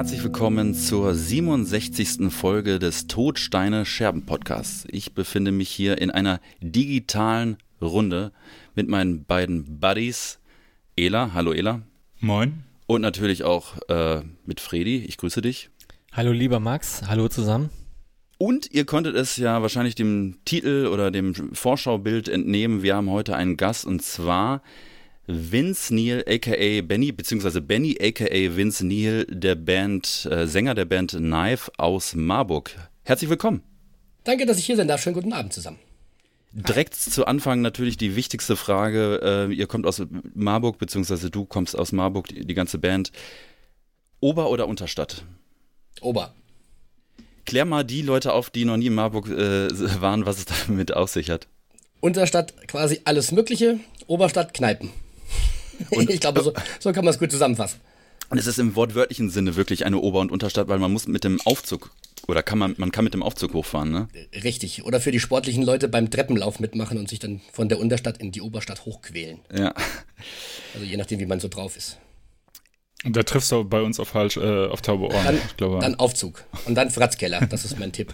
Herzlich willkommen zur 67. Folge des Todsteine Scherben Podcasts. Ich befinde mich hier in einer digitalen Runde mit meinen beiden Buddies. Ela, hallo Ela. Moin. Und natürlich auch äh, mit Fredi. Ich grüße dich. Hallo lieber Max, hallo zusammen. Und ihr konntet es ja wahrscheinlich dem Titel oder dem Vorschaubild entnehmen. Wir haben heute einen Gast und zwar Vince Neil, aka Benny, beziehungsweise Benny, aka Vince Neil, der Band, äh, Sänger der Band Knife aus Marburg. Herzlich willkommen. Danke, dass ich hier sein darf. Schönen guten Abend zusammen. Direkt zu Anfang natürlich die wichtigste Frage. Äh, ihr kommt aus Marburg, beziehungsweise du kommst aus Marburg, die, die ganze Band. Ober- oder Unterstadt? Ober. Klär mal die Leute auf, die noch nie in Marburg äh, waren, was es damit auf sich hat. Unterstadt quasi alles Mögliche, Oberstadt Kneipen. Und ich glaube, so, so kann man es gut zusammenfassen. Und es ist im wortwörtlichen Sinne wirklich eine Ober- und Unterstadt, weil man muss mit dem Aufzug oder kann man, man kann mit dem Aufzug hochfahren, ne? Richtig. Oder für die sportlichen Leute beim Treppenlauf mitmachen und sich dann von der Unterstadt in die Oberstadt hochquälen. Ja. Also je nachdem, wie man so drauf ist. Und da triffst du bei uns auf, falsch, äh, auf taube Ohren. Dann, ich glaube. dann Aufzug. Und dann Fratzkeller. Das ist mein Tipp.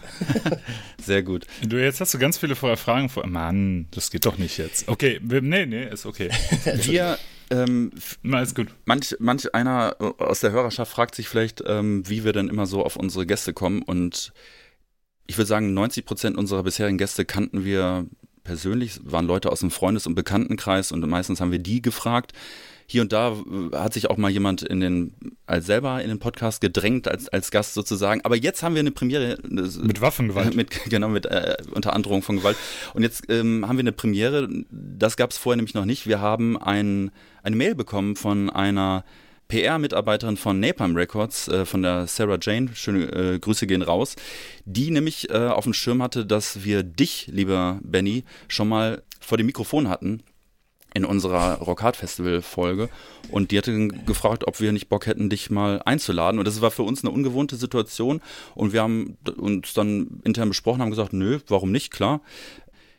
Sehr gut. Du, jetzt hast du ganz viele Fragen vor. Mann, das geht doch nicht jetzt. Okay, wir, nee, nee, ist okay. Wir, ähm, Na, ist gut. manch, manch einer aus der Hörerschaft fragt sich vielleicht, ähm, wie wir denn immer so auf unsere Gäste kommen. Und ich würde sagen, 90 Prozent unserer bisherigen Gäste kannten wir persönlich, waren Leute aus dem Freundes- und Bekanntenkreis und meistens haben wir die gefragt. Hier und da äh, hat sich auch mal jemand in den, als selber in den Podcast gedrängt, als, als Gast sozusagen. Aber jetzt haben wir eine Premiere. Mit Waffengewalt. Mit, genau, mit äh, unter Androhung von Gewalt. Und jetzt ähm, haben wir eine Premiere. Das gab es vorher nämlich noch nicht. Wir haben ein, eine Mail bekommen von einer PR-Mitarbeiterin von Napalm Records, äh, von der Sarah Jane, schöne äh, Grüße gehen raus, die nämlich äh, auf dem Schirm hatte, dass wir dich, lieber Benny, schon mal vor dem Mikrofon hatten in unserer Rock Hard Festival Folge und die hatte gefragt, ob wir nicht Bock hätten, dich mal einzuladen und das war für uns eine ungewohnte Situation und wir haben uns dann intern besprochen, haben gesagt, nö, warum nicht, klar.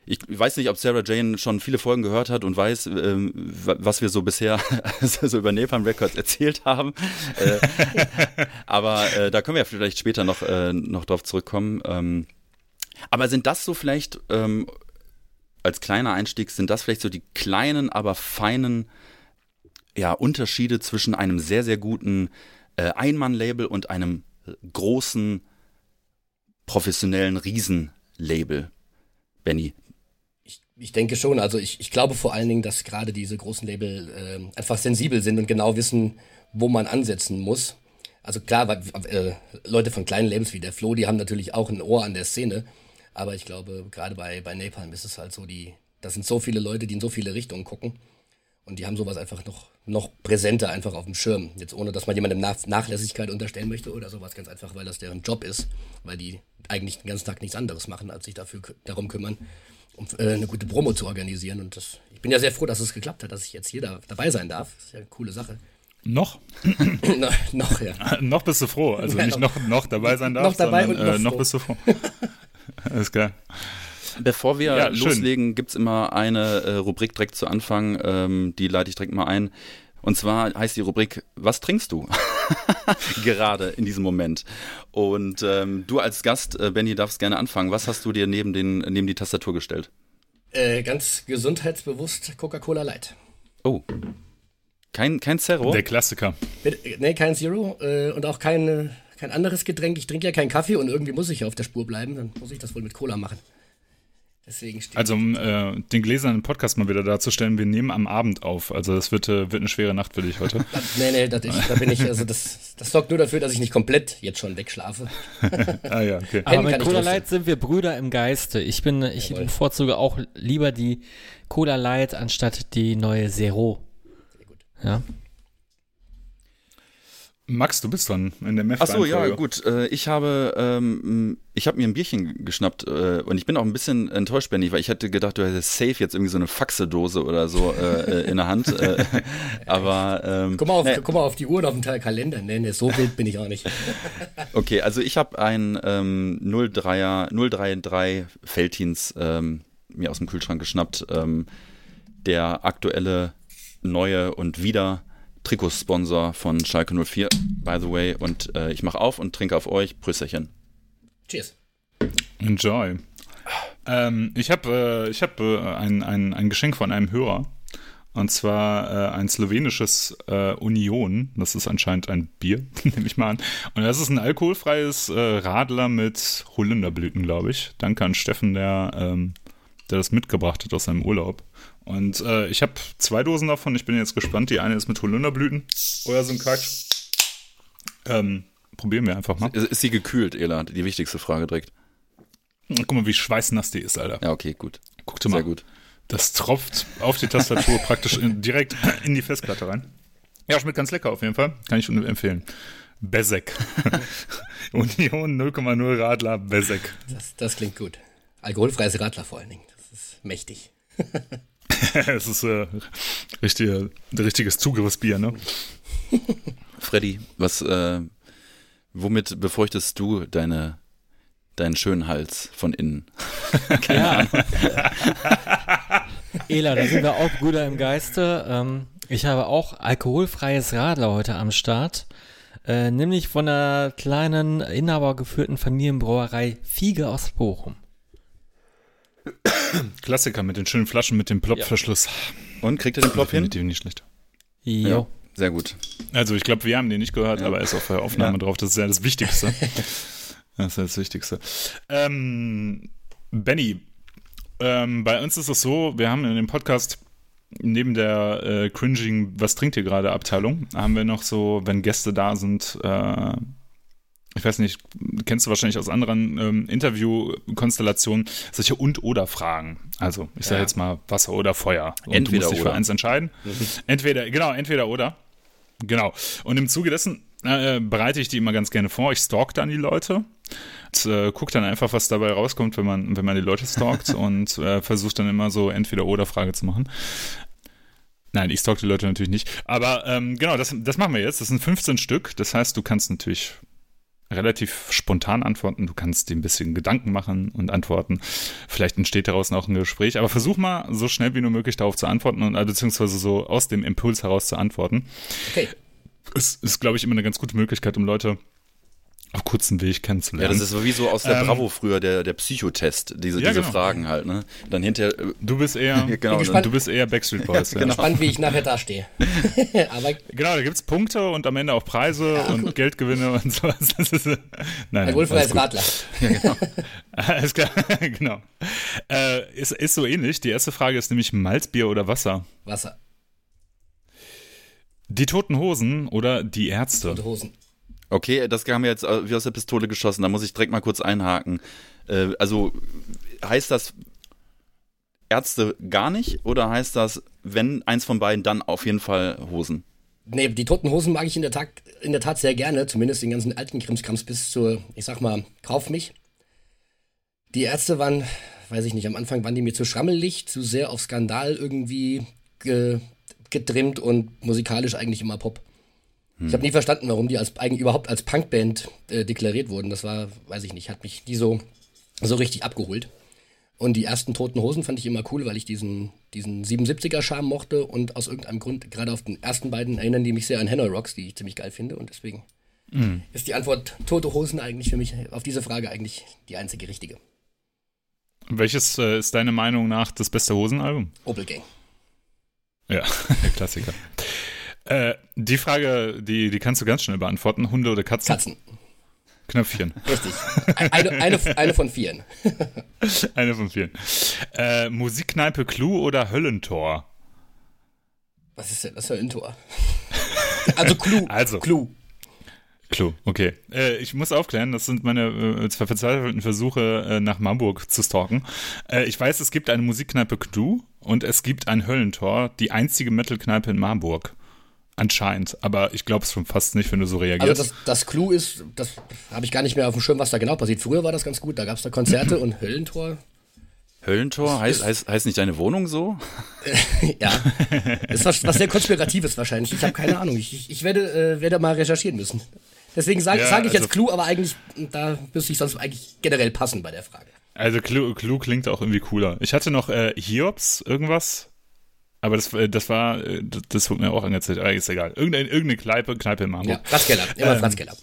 Ich weiß nicht, ob Sarah Jane schon viele Folgen gehört hat und weiß, ähm, was wir so bisher so über Napalm Records erzählt haben. Äh, aber äh, da können wir vielleicht später noch, äh, noch drauf zurückkommen. Ähm, aber sind das so vielleicht ähm, als kleiner Einstieg, sind das vielleicht so die kleinen, aber feinen ja, Unterschiede zwischen einem sehr, sehr guten äh, Einmann-Label und einem großen, professionellen Riesenlabel? Benny, Ich, denke schon. Also ich, ich glaube vor allen Dingen, dass gerade diese großen Label äh, einfach sensibel sind und genau wissen, wo man ansetzen muss. Also klar, weil, äh, Leute von kleinen Labels wie der Flo, die haben natürlich auch ein Ohr an der Szene. Aber ich glaube, gerade bei, bei Napalm ist es halt so, die, das sind so viele Leute, die in so viele Richtungen gucken. Und die haben sowas einfach noch, noch präsenter einfach auf dem Schirm. Jetzt ohne, dass man jemandem Nach Nachlässigkeit unterstellen möchte oder sowas. Ganz einfach, weil das deren Job ist. Weil die eigentlich den ganzen Tag nichts anderes machen, als sich dafür darum kümmern, um äh, eine gute Promo zu organisieren. Und das, ich bin ja sehr froh, dass es geklappt hat, dass ich jetzt hier da, dabei sein darf. Das ist ja eine coole Sache. Noch? no, noch, ja. noch bist du froh. Also Ja, nicht noch- noch, dabei sein darfst, noch dabei sondern und noch äh, noch bist du froh. Alles klar. Bevor wir Ja, loslegen, gibt's immer eine äh, Rubrik direkt zu Anfang, ähm, die leite ich direkt mal ein. Und zwar heißt die Rubrik, was trinkst du? Gerade in diesem Moment. Und ähm, du als Gast, äh, Benny, darfst gerne anfangen. Was hast du dir neben, den, neben die Tastatur gestellt? Äh, ganz gesundheitsbewusst Coca-Cola Light. Oh. Kein, kein Zerro? Der Klassiker. Bitte, nee, kein Zero äh, und auch kein, äh, kein anderes Getränk. Ich trinke ja keinen Kaffee und irgendwie muss ich ja auf der Spur bleiben. Dann muss ich das wohl mit Cola machen. Deswegen steht. Also um äh, den gläsernen Podcast mal wieder darzustellen, wir nehmen am Abend auf. Also das wird, äh, wird eine schwere Nacht für dich heute. nee, nee, das, ich, da bin ich, also das, das sorgt nur dafür, dass ich nicht komplett jetzt schon wegschlafe. ah ja, okay. Aber mit Cola. Light sind wir Brüder im Geiste. Ich bin, ich Jawohl. bevorzuge auch lieber die Cola Light anstatt die neue Zero. Ja. Max, du bist dran in der meth Ach so, ja, gut. Äh, ich habe, ähm, ich habe mir ein Bierchen geschnappt äh, und ich bin auch ein bisschen enttäuscht, Benny, weil ich hätte gedacht, du hättest safe jetzt irgendwie so eine Faxedose oder so äh, in der Hand. Aber ähm, Guck mal, auf, nee, guck mal auf die Uhr und auf den Teil Kalender. Nee, nee, so wild bin ich auch nicht. okay, also ich habe ein ähm, 03er, 033 Feltins ähm, mir aus dem Kühlschrank geschnappt. Ähm, der aktuelle, neue und wieder Trikotsponsor von Schalke 04, by the way. Und äh, ich mache auf und trinke auf euch. Prösterchen. Cheers. Enjoy. Ähm, ich habe äh, ich hab, äh, ein, ein, ein Geschenk von einem Hörer. Und zwar äh, ein slowenisches äh, Union. Das ist anscheinend ein Bier, nehme ich mal an. Und das ist ein alkoholfreies äh, Radler mit Holunderblüten, glaube ich. Danke an Steffen, der, ähm, der das mitgebracht hat aus seinem Urlaub. Und äh, ich habe zwei Dosen davon. Ich bin jetzt gespannt. Die eine ist mit Holunderblüten. Oder so ein Quatsch. Ähm, probieren wir einfach mal. Ist, ist sie gekühlt, Ela? Die wichtigste Frage direkt. Guck mal, wie schweißnass die ist, Alter. Ja, okay, gut. Guck dir mal. Sehr gut. Das tropft auf die Tastatur praktisch in, direkt in die Festplatte rein. Ja, schmeckt ganz lecker auf jeden Fall. Kann ich empfehlen. Bezek. Union 0,0 Radler Bezek. Das, das klingt gut. Alkoholfreies Radler vor allen Dingen. Das ist mächtig. Es ist äh, richtige, richtiges Zugriffsbier, ne? Freddy, was, äh, womit befeuchtest du deine, deinen schönen Hals von innen? Ja. Ela, da sind wir auch Brüder im Geiste. Ähm, ich habe auch alkoholfreies Radler heute am Start. Äh, nämlich von der kleinen, inhabergeführten Familienbrauerei Fiege aus Bochum. Klassiker mit den schönen Flaschen mit dem Plopverschluss. Und kriegt ihr den Plop hin? Definitiv nicht schlecht. Jo. Sehr gut. Also ich glaube, wir haben den nicht gehört, aber er ist auf der Aufnahme Ja. drauf. Das ist ja das Wichtigste. das ist ja das Wichtigste. Ähm, Benny, ähm, bei uns ist es so, wir haben in dem Podcast neben der äh, cringing Was trinkt ihr gerade Abteilung, haben wir noch so, wenn Gäste da sind, äh, ich weiß nicht, kennst du wahrscheinlich aus anderen ähm, Interviewkonstellationen, solche Und-Oder-Fragen. Also, ich sage Ja. jetzt mal Wasser oder Feuer. Und Entweder du musst dich oder. für eins entscheiden. Entweder, genau, entweder oder. Genau. Und im Zuge dessen äh, bereite ich die immer ganz gerne vor. Ich stalk dann die Leute. Und, äh, guck dann einfach, was dabei rauskommt, wenn man, wenn man die Leute stalkt und äh, versucht dann immer so entweder oder Frage zu machen. Nein, ich stalk die Leute natürlich nicht. Aber ähm, genau, das, das machen wir jetzt. Das sind 15 Stück. Das heißt, du kannst natürlich relativ spontan antworten. Du kannst dir ein bisschen Gedanken machen und antworten. Vielleicht entsteht daraus noch ein Gespräch. Aber versuch mal so schnell wie nur möglich darauf zu antworten und äh, beziehungsweise so aus dem Impuls heraus zu antworten. Okay. Es ist, glaube ich, immer eine ganz gute Möglichkeit, um Leute auf kurzen Weg Ja, kennenzulernen. das ist so wie so aus der Ähm, Bravo früher, der, der Psychotest, diese, Ja, diese genau. Fragen halt, ne? Dann hinterher, äh, du bist eher, genau, gespannt. du bist eher Backstreet Boys. ja. Genau. Spannend, wie ich nachher dastehe. Aber Genau, da gibt's Punkte und am Ende auch Preise und Geldgewinne und sowas. Das ist, äh, nein, alles gut. Radler. Alles klar, genau. Äh, ist, ist so ähnlich. Die erste Frage ist nämlich Malzbier oder Wasser? Wasser Die Toten Hosen oder die Ärzte? und Hosen. Okay, das kam mir jetzt äh, wie aus der Pistole geschossen, da muss ich direkt mal kurz einhaken. Äh, also, heißt das Ärzte gar nicht oder heißt das, wenn eins von beiden, dann auf jeden Fall Hosen? Nee, die toten Hosen mag ich in der, Tat, in der Tat sehr gerne, zumindest den ganzen alten Krimskrams bis zur, ich sag mal, Kauf mich. Die Ärzte waren, weiß ich nicht, am Anfang waren die mir zu schrammelig, zu sehr auf Skandal irgendwie ge, getrimmt und musikalisch eigentlich immer Pop. Ich habe nie verstanden, warum die als eigentlich überhaupt als Punkband äh, deklariert wurden. Das war, weiß ich nicht, hat mich nie so, so richtig abgeholt. Und die ersten Toten Hosen fand ich immer cool, weil ich diesen, diesen 77er-Charme mochte und aus irgendeinem Grund gerade auf den ersten beiden erinnern die mich sehr an Hanoi Rocks, die ich ziemlich geil finde und deswegen ist die Antwort Tote Hosen eigentlich für mich auf diese Frage eigentlich die einzige richtige. Welches äh, ist deine Meinung nach das beste Hosenalbum? Opel Gang. Ja, Klassiker. Äh, die Frage, die, die kannst du ganz schnell beantworten. Hunde oder Katzen? Katzen. Knöpfchen. Richtig. Eine, eine, eine von vieren. Eine von vielen. Äh, Musikkneipe Clou oder Höllentor? Was ist denn das für ein Tor? Also Clou. Also. Clou. Clou, okay. Äh, ich muss aufklären, das sind meine äh, zwei verzweifelten Versuche, äh, nach Marburg zu stalken. Äh, ich weiß, es gibt eine Musikkneipe Clou und es gibt ein Höllentor, die einzige Metal-Kneipe in Marburg. Anscheinend, aber ich glaube es schon fast nicht, wenn du so reagierst. Also das, das Clou ist, das habe ich gar nicht mehr auf dem Schirm, was da genau passiert. Früher war das ganz gut, da gab es da Konzerte und Höllentor. Höllentor? Heißt, heißt, heißt nicht deine Wohnung so? Ja, ist was, was sehr Konspiratives wahrscheinlich. Ich habe keine Ahnung. Ich, ich, werde, äh, werde mal recherchieren müssen. Deswegen sage Ja, sag ich jetzt also- Clou, aber eigentlich, da müsste ich sonst eigentlich generell passen bei der Frage. Also Clou, Clou klingt auch irgendwie cooler. Ich hatte noch äh, Hiobs irgendwas. Aber das, äh, das war, äh, das, wurde mir auch angezeigt. Ah, ist egal. Irgendeine, irgendeine Kneipe, Kneipe in Marburg. Ja, Ratzkeller, immer Ähm, Ratzkeller.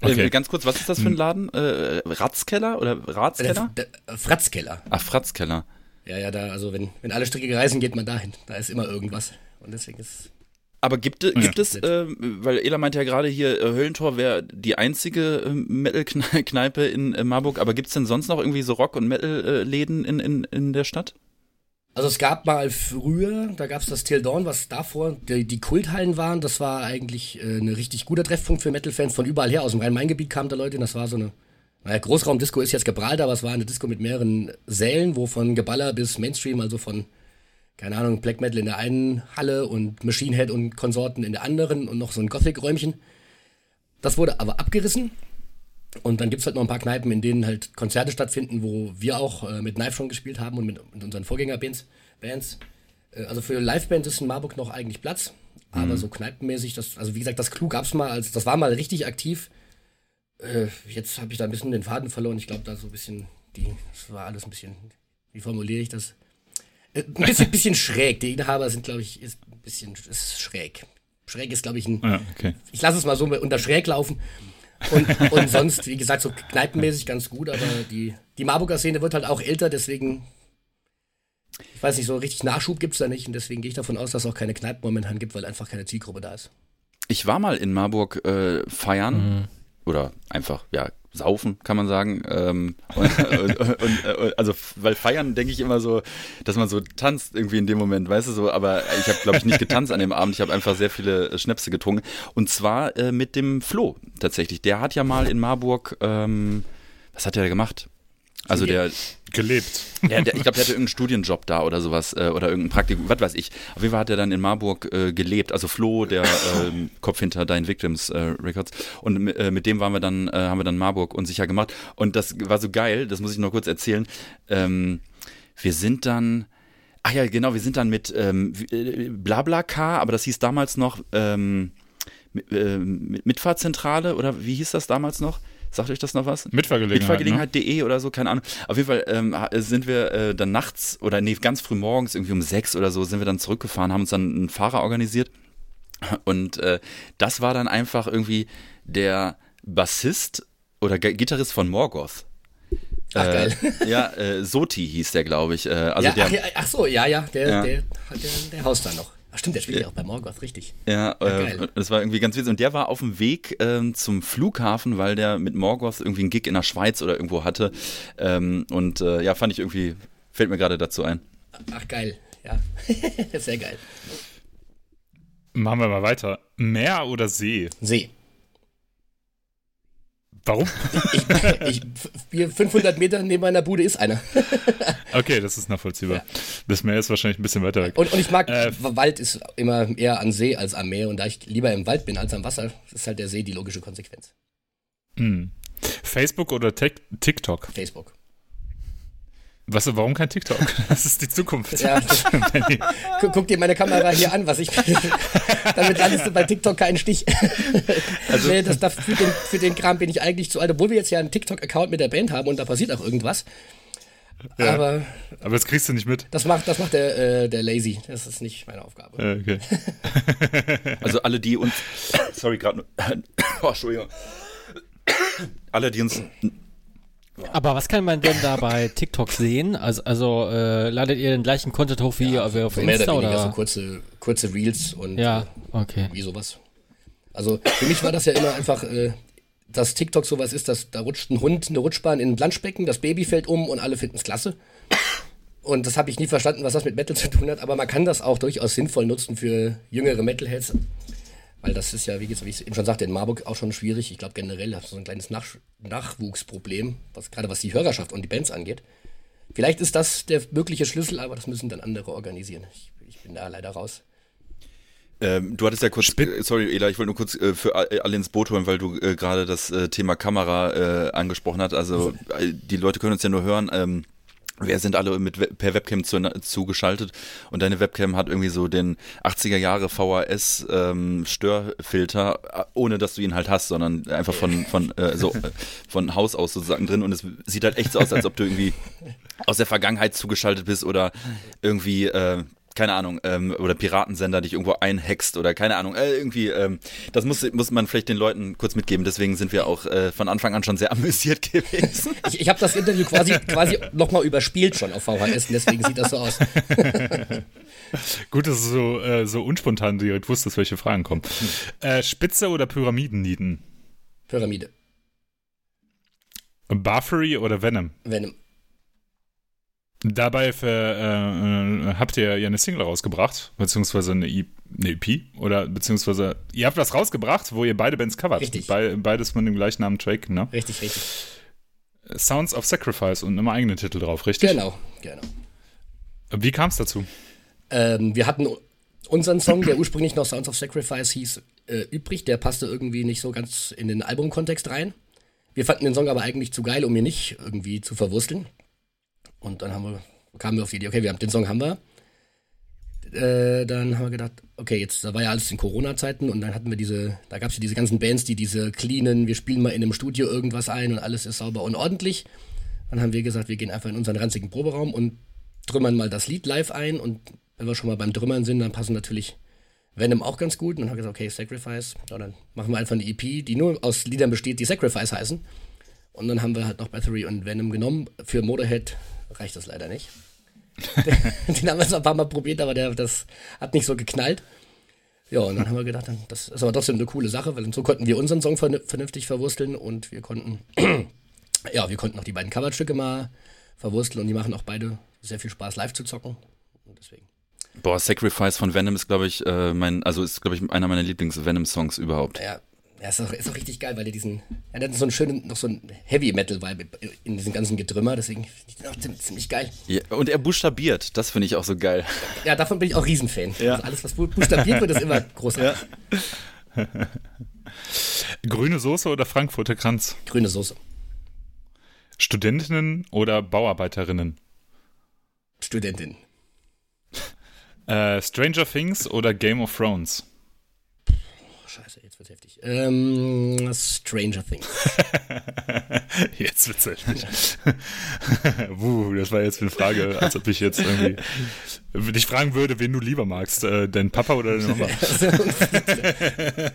Äh, ganz kurz, was ist das für ein Laden? Äh, Ratzkeller oder Ratskeller? Der, der, Fratzkeller. Ach, Fratzkeller. Ja, ja, da, also wenn, wenn alle Stricke reißen, geht man dahin. Da ist immer irgendwas. Und deswegen ist. Aber gibt, gibt es, Nett. äh, weil Ela meinte ja gerade hier, Höllentor wäre die einzige äh, Metal-Kneipe in äh, Marburg, aber gibt es denn sonst noch irgendwie so Rock- und Metal-Läden in, in, in der Stadt? Also es gab mal früher, da gab es das Till Dawn, was davor die, die Kulthallen waren. Das war eigentlich äh, ein richtig guter Treffpunkt für Metal-Fans von überall her. Aus dem Rhein-Main-Gebiet kamen da Leute. Das war so eine, naja, Großraumdisco ist jetzt Gibraltar, aber es war eine Disco mit mehreren Sälen, wo von Geballer bis Mainstream, also von, keine Ahnung, Black Metal in der einen Halle und Machine Head und Konsorten in der anderen und noch so ein Gothic-Räumchen. Das wurde aber abgerissen. Und dann gibt's halt noch ein paar Kneipen, in denen halt Konzerte stattfinden, wo wir auch äh, mit Knife schon gespielt haben und mit, mit unseren Vorgängerbands. Bands. Äh, also für Livebands ist in Marburg noch eigentlich Platz. Aber so kneipenmäßig, das, also wie gesagt, das Clou gab's mal, als das war mal richtig aktiv. Äh, jetzt habe ich da ein bisschen den Faden verloren. Ich glaube, da so ein bisschen, die, das war alles ein bisschen, wie formuliere ich das? Äh, ein bisschen, bisschen schräg. Die Inhaber sind, glaube ich, ist ein bisschen ist schräg. Schräg ist, glaube ich, ein, Ja, okay. ich lasse es mal so unter schräg laufen. Und, und sonst, wie gesagt, so kneipenmäßig ganz gut, aber die, die Marburger Szene wird halt auch älter, deswegen, ich weiß nicht, so richtig Nachschub gibt's da nicht und deswegen gehe ich davon aus, dass es auch keine Kneipen momentan gibt, weil einfach keine Zielgruppe da ist. Ich war mal in Marburg äh, feiern oder einfach, ja, saufen, kann man sagen. Ähm, und, und, und, und, also, weil feiern denke ich immer so, dass man so tanzt irgendwie in dem Moment, weißt du so, aber ich habe, glaube ich, nicht getanzt an dem Abend. Ich habe einfach sehr viele äh, Schnäpse getrunken. Und zwar äh, mit dem Flo tatsächlich. Der hat ja mal in Marburg, ähm, was hat der gemacht? Also der, Gelebt. ja, der, ich glaube, der hatte irgendeinen Studienjob da oder sowas äh, oder irgendein Praktikum, was weiß ich. Auf jeden Fall hat er dann in Marburg äh, gelebt. Also Flo, der ähm, Kopf hinter Dein Victims äh, Records. Und äh, mit dem waren wir dann, äh, haben wir dann Marburg unsicher gemacht. Und das war so geil, das muss ich noch kurz erzählen. Ähm, wir sind dann, ach ja, genau, wir sind dann mit ähm, äh, Blablacar, aber das hieß damals noch ähm, äh, mit Mitfahrzentrale oder wie hieß das damals noch? Sagt euch das noch was? Mitfahrgelegenheit. Mitfahrgelegenheit.de oder so, keine Ahnung. Auf jeden Fall ähm, sind wir äh, dann nachts oder nee, ganz früh morgens, irgendwie um sechs oder so, sind wir dann zurückgefahren, haben uns dann einen Fahrer organisiert. Und äh, das war dann einfach irgendwie der Bassist oder G Gitarrist von Morgoth. Ach, äh, geil. Ja, äh, Soti hieß der, glaube ich. Äh, also ja, der, ach, ja, ach so, ja, ja, der, Ja. Der, der, der Haus da noch. Ach stimmt, der spielt ja auch bei Morgoth, richtig. Ja, geil. äh, das war irgendwie ganz witzig. Und der war auf dem Weg ähm, zum Flughafen, weil der mit Morgoth irgendwie einen Gig in der Schweiz oder irgendwo hatte. Ähm, und äh, ja, fand ich irgendwie, fällt mir gerade dazu ein. Ach geil, ja. Sehr geil. Machen wir mal weiter. Meer oder See? See. Warum? Ich, ich, hier 500 Meter neben meiner Bude ist einer. Okay, das ist nachvollziehbar. Das Meer ist wahrscheinlich ein bisschen weiter weg. Und, und ich mag, Äh, Wald ist immer eher an See als am Meer. Und da ich lieber im Wald bin als am Wasser, ist halt der See die logische Konsequenz. Hm. Facebook oder Tik- TikTok? Facebook. Was, warum kein TikTok? Das ist die Zukunft. Ja, guck, dir meine Kamera hier an, was ich. damit landest du bei TikTok keinen Stich. Also, nee, das, das, für, den, für den Kram bin ich eigentlich zu alt, obwohl wir jetzt ja einen TikTok-Account mit der Band haben und da passiert auch irgendwas. Ja. Aber Aber das kriegst du nicht mit. das macht, das macht der, äh, der Lazy. Das ist nicht meine Aufgabe. Okay. Also alle, die uns, sorry, gerade nur, oh, Entschuldigung. Alle, die uns, Aber was kann man denn da bei TikTok sehen? Also, also äh, ladet ihr den gleichen Content hoch wie auf, auf So mehr Insta oder weniger oder? so kurze, kurze Reels und ja, okay. wie sowas. Also für mich war das ja immer einfach, äh, dass TikTok sowas ist, dass da rutscht ein Hund eine Rutschbahn in ein Planschbecken, das Baby fällt um und alle finden es klasse. Und das habe ich nie verstanden, was das mit Metal zu tun hat, aber man kann das auch durchaus sinnvoll nutzen für jüngere Metalheads. Weil das ist ja, wie, gesagt, wie ich eben schon sagte, in Marburg auch schon schwierig. Ich glaube generell hast du so ein kleines Nach Nachwuchsproblem, was, gerade was die Hörerschaft und die Bands angeht. Vielleicht ist das der mögliche Schlüssel, aber das müssen dann andere organisieren. Ich, ich bin da leider raus. ähm, du hattest ja kurz, äh, sorry, Ela, ich wollte nur kurz äh, für a- alle ins Boot holen, weil du äh, gerade das äh, Thema Kamera äh, angesprochen hast. Also äh, die Leute können uns ja nur hören. Ähm, wir sind alle mit per Webcam zu, zugeschaltet? Und deine Webcam hat irgendwie so den 80er Jahre VHS ähm, Störfilter, ohne dass du ihn halt hast, sondern einfach von von äh, so von Haus aus sozusagen drin. Und es sieht halt echt so aus, als ob du irgendwie aus der Vergangenheit zugeschaltet bist oder irgendwie äh, keine Ahnung, ähm, oder Piratensender dich irgendwo einhackst oder keine Ahnung, äh, irgendwie, ähm, das muss, muss man vielleicht den Leuten kurz mitgeben, deswegen sind wir auch äh, von Anfang an schon sehr amüsiert gewesen. Ich, ich habe das Interview quasi, quasi nochmal überspielt schon auf VHS deswegen sieht das so aus. Gut, dass du so, äh, so unspontan direkt wusstest, welche Fragen kommen. Äh, Spitze oder Pyramidennieten? Pyramide. Barfrey oder Venom? Venom. Dabei für, äh, äh, habt ihr ja eine Single rausgebracht, beziehungsweise eine, e eine EP, oder beziehungsweise ihr habt was rausgebracht, wo ihr beide Bands covert. Richtig. Be beides mit dem gleichen Namen Track, ne? Richtig, richtig. Sounds of Sacrifice und einem eigenen Titel drauf, richtig? Genau, genau. Wie kam es dazu? Ähm, wir hatten unseren Song, der ursprünglich noch Sounds of Sacrifice hieß, äh, übrig. Der passte irgendwie nicht so ganz in den Albumkontext rein. Wir fanden den Song aber eigentlich zu geil, um ihn nicht irgendwie zu verwursteln. Und dann haben wir, kamen wir auf die Idee, okay, wir haben den Song haben wir. Äh, dann haben wir gedacht, okay, jetzt da war ja alles in Corona-Zeiten und dann hatten wir diese, da gab es ja diese ganzen Bands, die diese cleanen, wir spielen mal in einem Studio irgendwas ein und alles ist sauber und ordentlich. Dann haben wir gesagt, wir gehen einfach in unseren ranzigen Proberaum und trümmern mal das Lied live ein und wenn wir schon mal beim Trümmern sind, dann passen natürlich Venom auch ganz gut. Und dann haben wir gesagt, okay, Sacrifice, ja, dann machen wir einfach eine EP, die nur aus Liedern besteht, die Sacrifice heißen. Und dann haben wir halt noch Battery und Venom genommen. Für Motorhead reicht das leider nicht. Den haben wir jetzt ein paar Mal probiert, aber der, das hat nicht so geknallt. Ja, und dann haben wir gedacht, das ist aber trotzdem eine coole Sache, weil so konnten wir unseren Song vernünftig verwursteln und wir konnten, ja, wir konnten auch die beiden Coverstücke mal verwursteln und die machen auch beide sehr viel Spaß live zu zocken. Und deswegen. Boah, Sacrifice von Venom ist, glaube ich, äh, mein, also ist, glaube ich, einer meiner Lieblings-Venom-Songs überhaupt. Ja, ja, ist auch, ist auch richtig geil, weil der diesen, ja, der hat so einen schönen, noch so einen Heavy-Metal-Vibe in diesem ganzen Getrümmer, deswegen finde ich den auch ziemlich, ziemlich geil. Ja, und er buchstabiert, das finde ich auch so geil. Ja, davon bin ich auch Riesenfan. Ja. Also alles, was buchstabiert wird, ist immer großartig. Grüne Soße oder Frankfurter Kranz? Grüne Soße. Studentinnen oder Bauarbeiterinnen? Studentin. Äh, Stranger Things oder Game of Thrones? Scheiße, wird's heftig. Ähm, Stranger Things. Jetzt wird's heftig. Wuh, das war jetzt eine Frage, als ob ich jetzt irgendwie dich fragen würde, wen du lieber magst, äh, dein Papa oder deine Mama.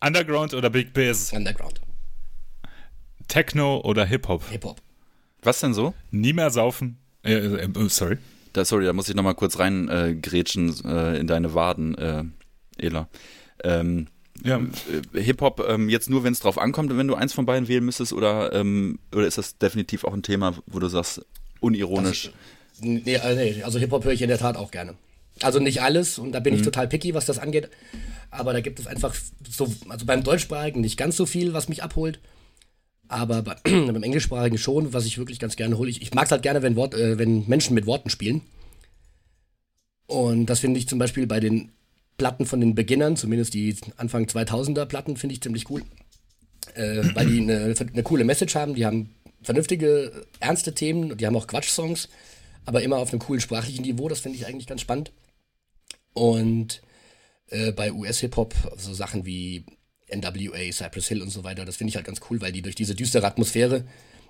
Underground oder Big Biz? Underground. Techno oder Hip-Hop? Hip-Hop. Was denn so? Nie mehr saufen. Äh, äh, äh, sorry. Da, sorry, da muss ich nochmal kurz rein äh, grätschen äh, in deine Waden, äh, Ela. Ähm, Ja, äh, Hip-Hop ähm, jetzt nur, wenn es drauf ankommt, wenn du eins von beiden wählen müsstest, oder, ähm, oder ist das definitiv auch ein Thema, wo du sagst, unironisch? Nee, äh, nee, also Hip-Hop höre ich in der Tat auch gerne. Also nicht alles und da bin ich total picky, was das angeht. Aber da gibt es einfach so, also beim Deutschsprachigen nicht ganz so viel, was mich abholt. Aber bei, beim Englischsprachigen schon, was ich wirklich ganz gerne hole. Ich, ich mag es halt gerne, wenn, Wort, äh, wenn Menschen mit Worten spielen. Und das finde ich zum Beispiel bei den Platten von den Beginnern, zumindest die Anfang 2000er Platten, finde ich ziemlich cool. Äh, weil die eine, eine coole Message haben. Die haben vernünftige, ernste Themen. und Die haben auch Quatsch-Songs, aber immer auf einem coolen sprachlichen Niveau. Das finde ich eigentlich ganz spannend. Und äh, bei US-Hip-Hop so Sachen wie NWA, Cypress Hill und so weiter, das finde ich halt ganz cool, weil die durch diese düstere Atmosphäre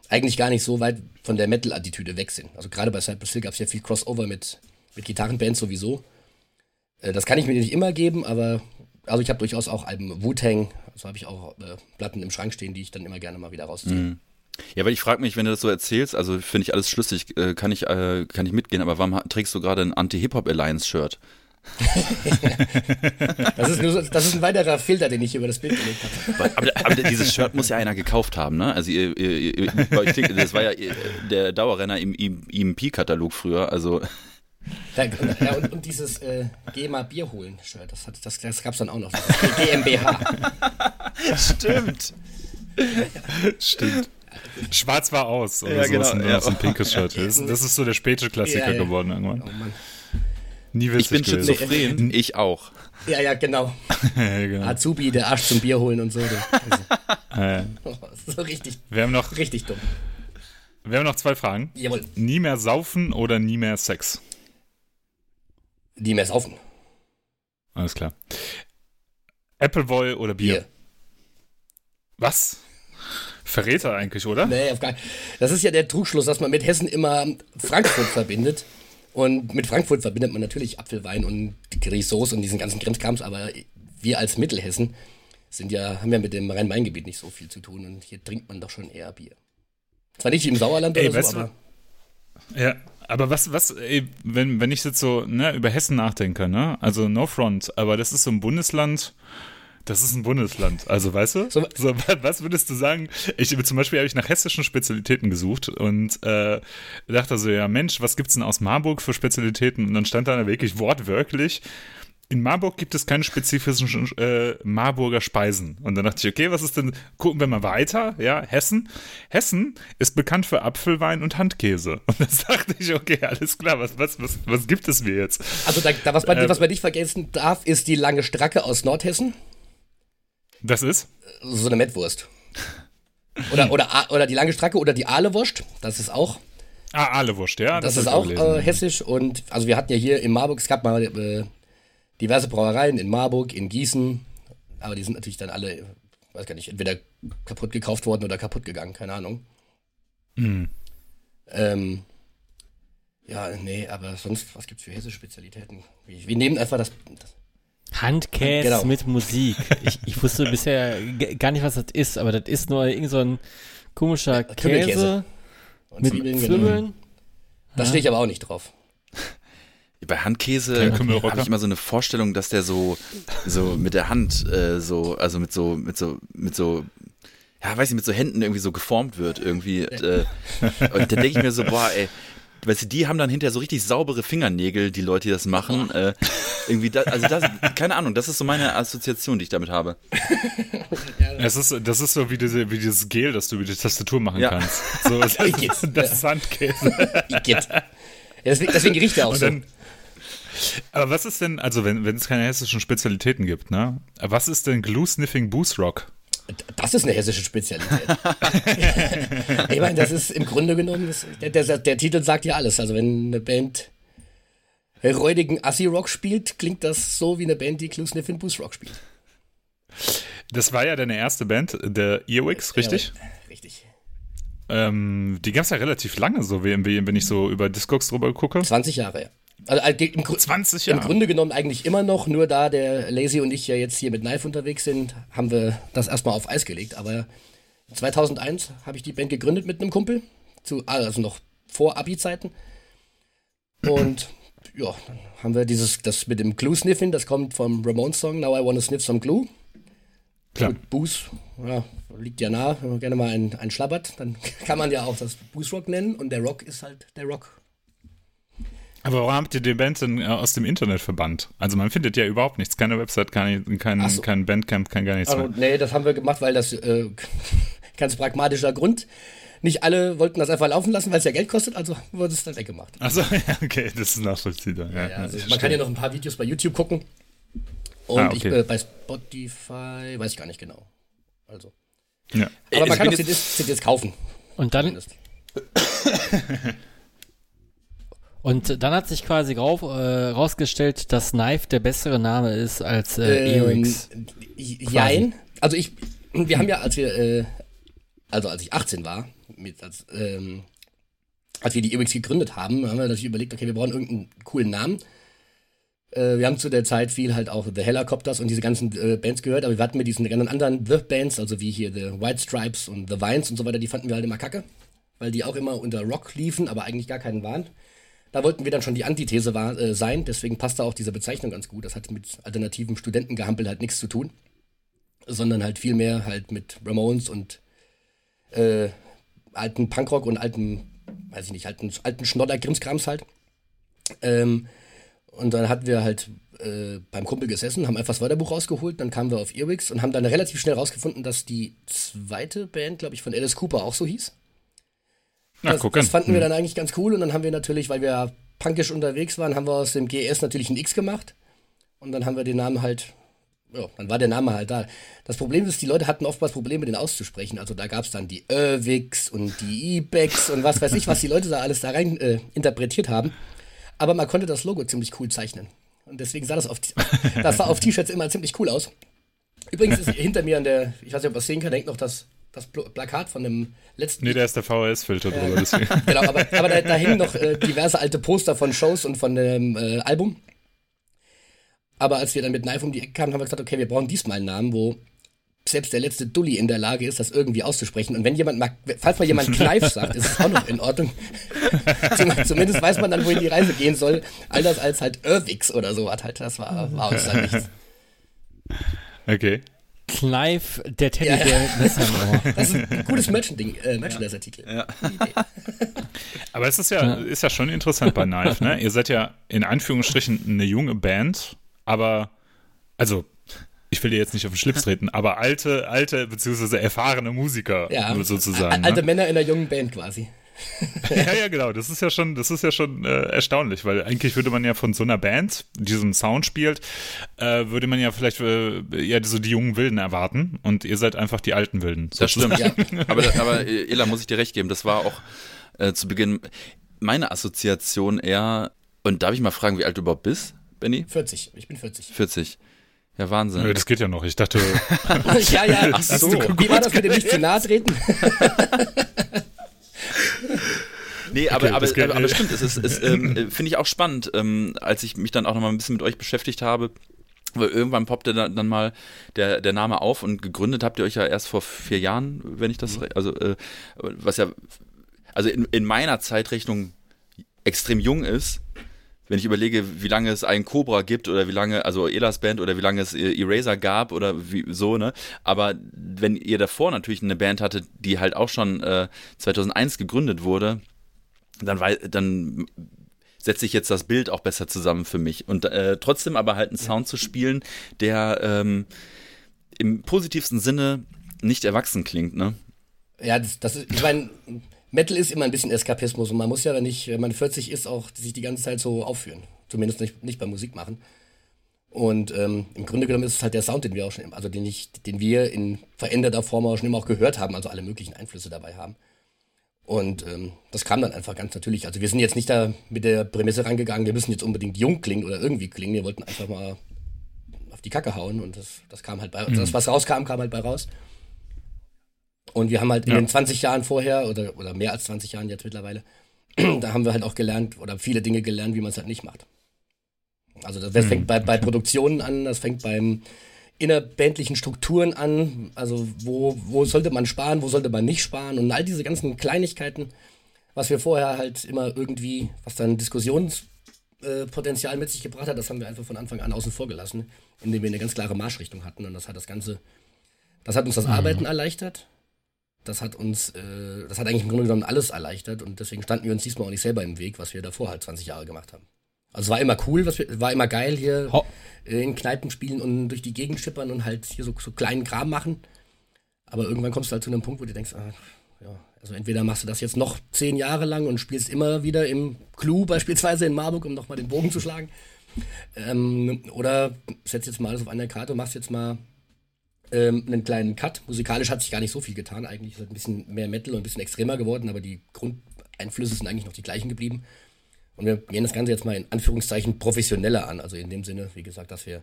eigentlich gar nicht so weit von der Metal-Attitüde weg sind. Also gerade bei Cypress Hill gab es ja viel Crossover mit, mit Gitarrenbands sowieso. Äh, das kann ich mir nicht immer geben, aber also ich habe durchaus auch Alben Wu-Tang, also habe ich auch äh, Platten im Schrank stehen, die ich dann immer gerne mal wieder rausziehe. Ja, weil ich frage mich, wenn du das so erzählst, also finde ich alles schlüssig, äh, kann ich äh, kann ich mitgehen, aber warum trägst du gerade ein Anti-Hip-Hop-Alliance-Shirt? Das ist, nur so, das ist ein weiterer Filter, den ich über das Bild gelegt habe. Aber, aber dieses Shirt muss ja einer gekauft haben, ne? Also ihr, ihr, ihr, das war ja ihr- der Dauerrenner im EMP-Katalog früher, also Ja, ja, und, und dieses äh, Geh mal Bier holen Shirt, das, hat, das, das gab es dann auch noch. GmbH. Stimmt. stimmt. Schwarz war aus. Oder Ja, sowas genau, und ja. das ist ein pinkes Shirt. Das, das ist so der späte Klassiker Ja, ja. geworden irgendwann. Oh Mann. Nie Ich bin schizophren, ich auch. Ja, ja, genau. Ja, genau. Azubi, der Arsch zum Bier holen und so. Also, Ja, ja. so richtig, Wir haben noch, richtig dumm. wir haben noch zwei Fragen. Jawohl. Nie mehr saufen oder nie mehr Sex? Die mehr saufen. Alles klar. Appleboy oder Bier? Bier. Was? Verräter eigentlich, oder? Nee, auf gar Das ist ja der Trugschluss, dass man mit Hessen immer Frankfurt verbindet. Und mit Frankfurt verbindet man natürlich Apfelwein und Grisauce und diesen ganzen Grenzkrams, aber wir als Mittelhessen sind ja, haben ja mit dem Rhein-Main-Gebiet nicht so viel zu tun und hier trinkt man doch schon eher Bier. Zwar nicht im Sauerland Ey, oder so, aber Ja, aber was, was, ey, wenn, wenn ich jetzt so ne, über Hessen nachdenke, ne? Also no front, aber das ist so ein Bundesland, das ist ein Bundesland. Also weißt du? So- So, was würdest du sagen? Ich zum Beispiel habe ich nach hessischen Spezialitäten gesucht und äh, dachte so, ja Mensch, was gibt's denn aus Marburg für Spezialitäten? Und dann stand da wirklich wortwörtlich. In Marburg gibt es keine spezifischen äh, Marburger Speisen. Und dann dachte ich, okay, was ist denn, gucken wir mal weiter, ja, Hessen. Hessen ist bekannt für Apfelwein und Handkäse. Und dann dachte ich, okay, alles klar, was, was, was, was gibt es mir jetzt? Also da, da was, man, Ähm. was man nicht vergessen darf, ist die lange Stracke aus Nordhessen. Das ist? So eine Mettwurst. Oder, oder, oder die lange Stracke oder die Ahlewurst. Das ist auch, Ah, Ahlewurst, ja. das, hab ist auch äh, hessisch. Und also wir hatten ja hier in Marburg, es gab mal äh, diverse Brauereien in Marburg, in Gießen. Aber die sind natürlich dann alle, weiß gar nicht, entweder kaputt gekauft worden oder kaputt gegangen, keine Ahnung. Hm. Ähm, ja, nee, aber sonst, was gibt's für hessische Spezialitäten? Wir, wir nehmen einfach das, das Handkäse Genau. mit Musik. Ich, ich wusste bisher gar nicht, was das ist, aber das ist nur irgend so ein komischer Käse und mit Zwiebeln. Zwiebeln. Genau. Da stehe ich aber auch nicht drauf. Bei Handkäse habe ich immer so eine Vorstellung, dass der so, so mit der Hand, äh, so, also mit so, mit so, mit so, ja, weiß ich, mit so Händen irgendwie so geformt wird, irgendwie. Äh, und dann denke ich mir so, boah, ey, weißt du, die haben dann hinterher so richtig saubere Fingernägel, die Leute, die das machen. Äh, irgendwie, da, also das, keine Ahnung, das ist so meine Assoziation, die ich damit habe. Es ist, das ist so wie, diese, wie dieses Gel, das du über die Tastatur machen Ja. kannst. So, das, das ist Handkäse. Deswegen, deswegen riecht er auch Und so. dann, aber was ist denn, also wenn, wenn es keine hessischen Spezialitäten gibt, ne? Was ist denn Glue Sniffing Booze Rock? Das ist eine hessische Spezialität. ich meine, das ist im Grunde genommen, das, der, der, der Titel sagt ja alles. Also wenn eine Band räudigen Assi-Rock spielt, klingt das so wie eine Band, die Clue Sniff in Boost Rock spielt. Das war ja deine erste Band, der Earwigs, richtig? Ja, richtig. Ähm, die gab es ja relativ lange, so wie, wie, wenn ich so über Discogs drüber gucke. 20 Jahre, ja. Also äh, im, Gru- 20 im. Grunde genommen eigentlich immer noch, nur da der Lazy und ich ja jetzt hier mit Knife unterwegs sind, haben wir das erstmal auf Eis gelegt. Aber 2001 habe ich die Band gegründet mit einem Kumpel, zu, also noch vor Abi-Zeiten. Und ja, dann haben wir dieses, das mit dem Glue-Sniffing, das kommt vom Ramones-Song Now I Wanna Sniff Some Glue. Klar. Gut, Booze, ja, liegt ja nah, wenn man gerne mal einen, einen schlabbert, dann kann man ja auch das Booze Rock nennen und der Rock ist halt der Rock. Aber warum habt ihr die Band denn äh, aus dem Internet verbannt? Also man findet ja überhaupt nichts, keine Website, kein, kein, so. kein Bandcamp, kein gar nichts Also, mehr. nee, das haben wir gemacht, weil das äh, ganz pragmatischer Grund. Nicht alle wollten das einfach laufen lassen, weil es ja Geld kostet, also wurde es dann weggemacht. Achso, ja, okay, das ist nachvollziehbar. Ja, Ja, also ich man kann ja noch ein paar Videos bei YouTube gucken. Und Ah, ich, okay. äh, bei Spotify weiß ich gar nicht genau. Also. ja. Aber Also man kann ich auch bin CDs, CDs kaufen. Und dann. und dann hat sich quasi rauf, äh, rausgestellt, dass Knife der bessere Name ist als äh. Ähm, jein. Also ich, wir haben ja, als wir, äh, also als ich 18 war, mit, als, ähm, als wir die Earwigs gegründet haben, haben wir natürlich überlegt, okay, wir brauchen irgendeinen coolen Namen. Äh, wir haben zu der Zeit viel halt auch The Helicopters und diese ganzen äh, Bands gehört, aber wir hatten mit diesen ganzen anderen The Bands, also wie hier The White Stripes und The Vines und so weiter, die fanden wir halt immer kacke, weil die auch immer unter Rock liefen, aber eigentlich gar keinen waren. Da wollten wir dann schon die Antithese war, äh, sein, deswegen passte auch diese Bezeichnung ganz gut. Das hat mit alternativem Studentengehampel halt nichts zu tun, sondern halt viel mehr halt mit Ramones und äh, alten Punkrock und alten, weiß ich nicht, alten, alten Schnodder Krimskrams halt. Ähm, und dann hatten wir halt äh, beim Kumpel gesessen, haben einfach das Wörterbuch rausgeholt, dann kamen wir auf Earwigs und haben dann relativ schnell rausgefunden, dass die zweite Band, glaube ich, von Alice Cooper auch so hieß. Na, Das, das an. fanden wir Hm. dann eigentlich ganz cool und dann haben wir natürlich, weil wir punkisch unterwegs waren, haben wir aus dem GS natürlich ein X gemacht und dann haben wir den Namen halt, ja, dann war der Name halt da. Das Problem ist, die Leute hatten oftmals Probleme, den auszusprechen. Also da gab es dann die Irwigs und die E-Becks und was weiß ich, was die Leute da alles da rein äh, interpretiert haben. Aber man konnte das Logo ziemlich cool zeichnen. Und deswegen sah das auf, das sah auf T-Shirts immer ziemlich cool aus. Übrigens ist hinter mir an der, ich weiß nicht, ob man es sehen kann, hängt noch das, das Plakat von dem letzten. Nee, da ist der VHS-Filter drüber. Deswegen. genau, aber, aber da, da hingen noch äh, diverse alte Poster von Shows und von dem äh, Album. Aber als wir dann mit Knife um die Ecke kamen, haben wir gesagt, okay, wir brauchen diesmal einen Namen, wo selbst der letzte Dulli in der Lage ist, das irgendwie auszusprechen. Und wenn jemand mal, falls mal jemand Knife sagt, ist es auch noch in Ordnung. Zumindest weiß man dann, wohin die Reise gehen soll. Anders als halt Irvix oder so hat halt, das war, war uns dann nichts. Okay. Clive, der Teddybär ja, ja. mit Das ist ein gutes Merchanding, äh, Merchandise-Artikel. Ja. Aber es ist ja, ist ja schon interessant bei Knife, ne? Ihr seid ja in Anführungsstrichen eine junge Band, aber, also, ich will dir jetzt nicht auf den Schlips treten, aber alte, alte, beziehungsweise erfahrene Musiker ja, sozusagen. Alte ne? Männer in einer jungen Band quasi. ja, ja, genau. Das ist ja schon, das ist ja schon äh, erstaunlich, weil eigentlich würde man ja von so einer Band, die so einen Sound spielt, äh, würde man ja vielleicht äh, ja so die jungen Wilden erwarten und ihr seid einfach die alten Wilden. Das stimmt. Ja. aber, aber Ela, muss ich dir recht geben, das war auch äh, zu Beginn meine Assoziation eher. Und darf ich mal fragen, wie alt du überhaupt bist, Benny? 40. Ich bin 40. 40. Ja, Wahnsinn. Nö, das geht ja noch. Ich dachte. ja, ja. Ach so. Wie war das mit dem nicht zu nahe treten? Nee, aber, okay, aber, aber, aber, stimmt, es ist, ist ähm, finde ich auch spannend, ähm, als ich mich dann auch nochmal ein bisschen mit euch beschäftigt habe. Weil irgendwann poppte dann, dann mal der, der Name auf und gegründet habt ihr euch ja erst vor vier Jahren, wenn ich das, mhm. also äh, was ja, also in, in meiner Zeitrechnung extrem jung ist, wenn ich überlege, wie lange es einen Cobra gibt oder wie lange, also Elas Band oder wie lange es Eraser gab oder wie, so, ne? Aber wenn ihr davor natürlich eine Band hattet, die halt auch schon äh, 2001 gegründet wurde, dann, dann setze ich jetzt das Bild auch besser zusammen für mich. Und äh, trotzdem aber halt einen Sound zu spielen, der ähm, im positivsten Sinne nicht erwachsen klingt, ne? Ja, das, das ist, ich meine, Metal ist immer ein bisschen Eskapismus und man muss ja, wenn, ich, wenn man 40 ist, auch sich die ganze Zeit so aufführen. Zumindest nicht, nicht beim Musik machen. Und ähm, im Grunde genommen ist es halt der Sound, den wir auch schon, also den, ich, den wir in veränderter Form auch schon immer auch gehört haben, also alle möglichen Einflüsse dabei haben. Und ähm, das kam dann einfach ganz natürlich. Also wir sind jetzt nicht da mit der Prämisse rangegangen, wir müssen jetzt unbedingt jung klingen oder irgendwie klingen. Wir wollten einfach mal auf die Kacke hauen und das, das kam halt bei, mhm. das was rauskam, kam halt bei raus. Und wir haben halt in ja. den 20 Jahren vorher oder, oder mehr als 20 Jahren jetzt mittlerweile, da haben wir halt auch gelernt oder viele Dinge gelernt, wie man es halt nicht macht. Also das, das mhm. fängt bei, bei Produktionen an, das fängt beim innerbändlichen Strukturen an, also wo, wo sollte man sparen, wo sollte man nicht sparen und all diese ganzen Kleinigkeiten, was wir vorher halt immer irgendwie, was dann Diskussionspotenzial mit sich gebracht hat, das haben wir einfach von Anfang an außen vor gelassen, indem wir eine ganz klare Marschrichtung hatten und das hat das Ganze, das hat uns das mhm. Arbeiten erleichtert das hat uns, äh, das hat eigentlich im Grunde genommen alles erleichtert und deswegen standen wir uns diesmal auch nicht selber im Weg, was wir davor halt 20 Jahre gemacht haben. Also es war immer cool, was wir, war immer geil hier Ho äh, in Kneipen spielen und durch die Gegend schippern und halt hier so, so kleinen Kram machen. Aber irgendwann kommst du halt zu einem Punkt, wo du denkst, ah, ja, also entweder machst du das jetzt noch zehn Jahre lang und spielst immer wieder im Clou beispielsweise in Marburg, um nochmal den Bogen zu schlagen. Ähm, oder setzt jetzt mal alles auf eine Karte und machst jetzt mal ähm, einen kleinen Cut. Musikalisch hat sich gar nicht so viel getan. Eigentlich ist es ein bisschen mehr Metal und ein bisschen extremer geworden, aber die Grundeinflüsse sind eigentlich noch die gleichen geblieben. Und wir gehen das Ganze jetzt mal in Anführungszeichen professioneller an. Also in dem Sinne, wie gesagt, dass wir,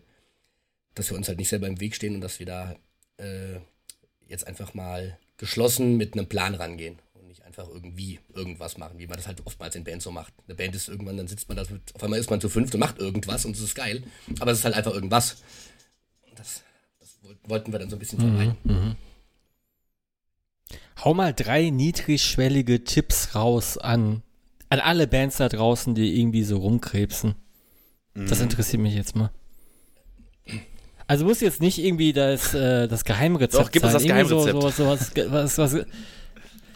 dass wir uns halt nicht selber im Weg stehen und dass wir da äh, jetzt einfach mal geschlossen mit einem Plan rangehen und nicht einfach irgendwie irgendwas machen, wie man das halt oftmals in Bands so macht. Eine Band ist irgendwann, dann sitzt man da, auf einmal ist man zu fünft und macht irgendwas und es ist geil. Aber es ist halt einfach irgendwas. Und das wollten wir dann so ein bisschen vermeiden. Mhm, mhm. Hau mal drei niedrigschwellige Tipps raus an, an alle Bands da draußen, die irgendwie so rumkrebsen. Mhm. Das interessiert mich jetzt mal. Also muss jetzt nicht irgendwie das, äh, das Geheimrezept Doch, gibt es das Geheimrezept. So, so, so was, was, was, ja,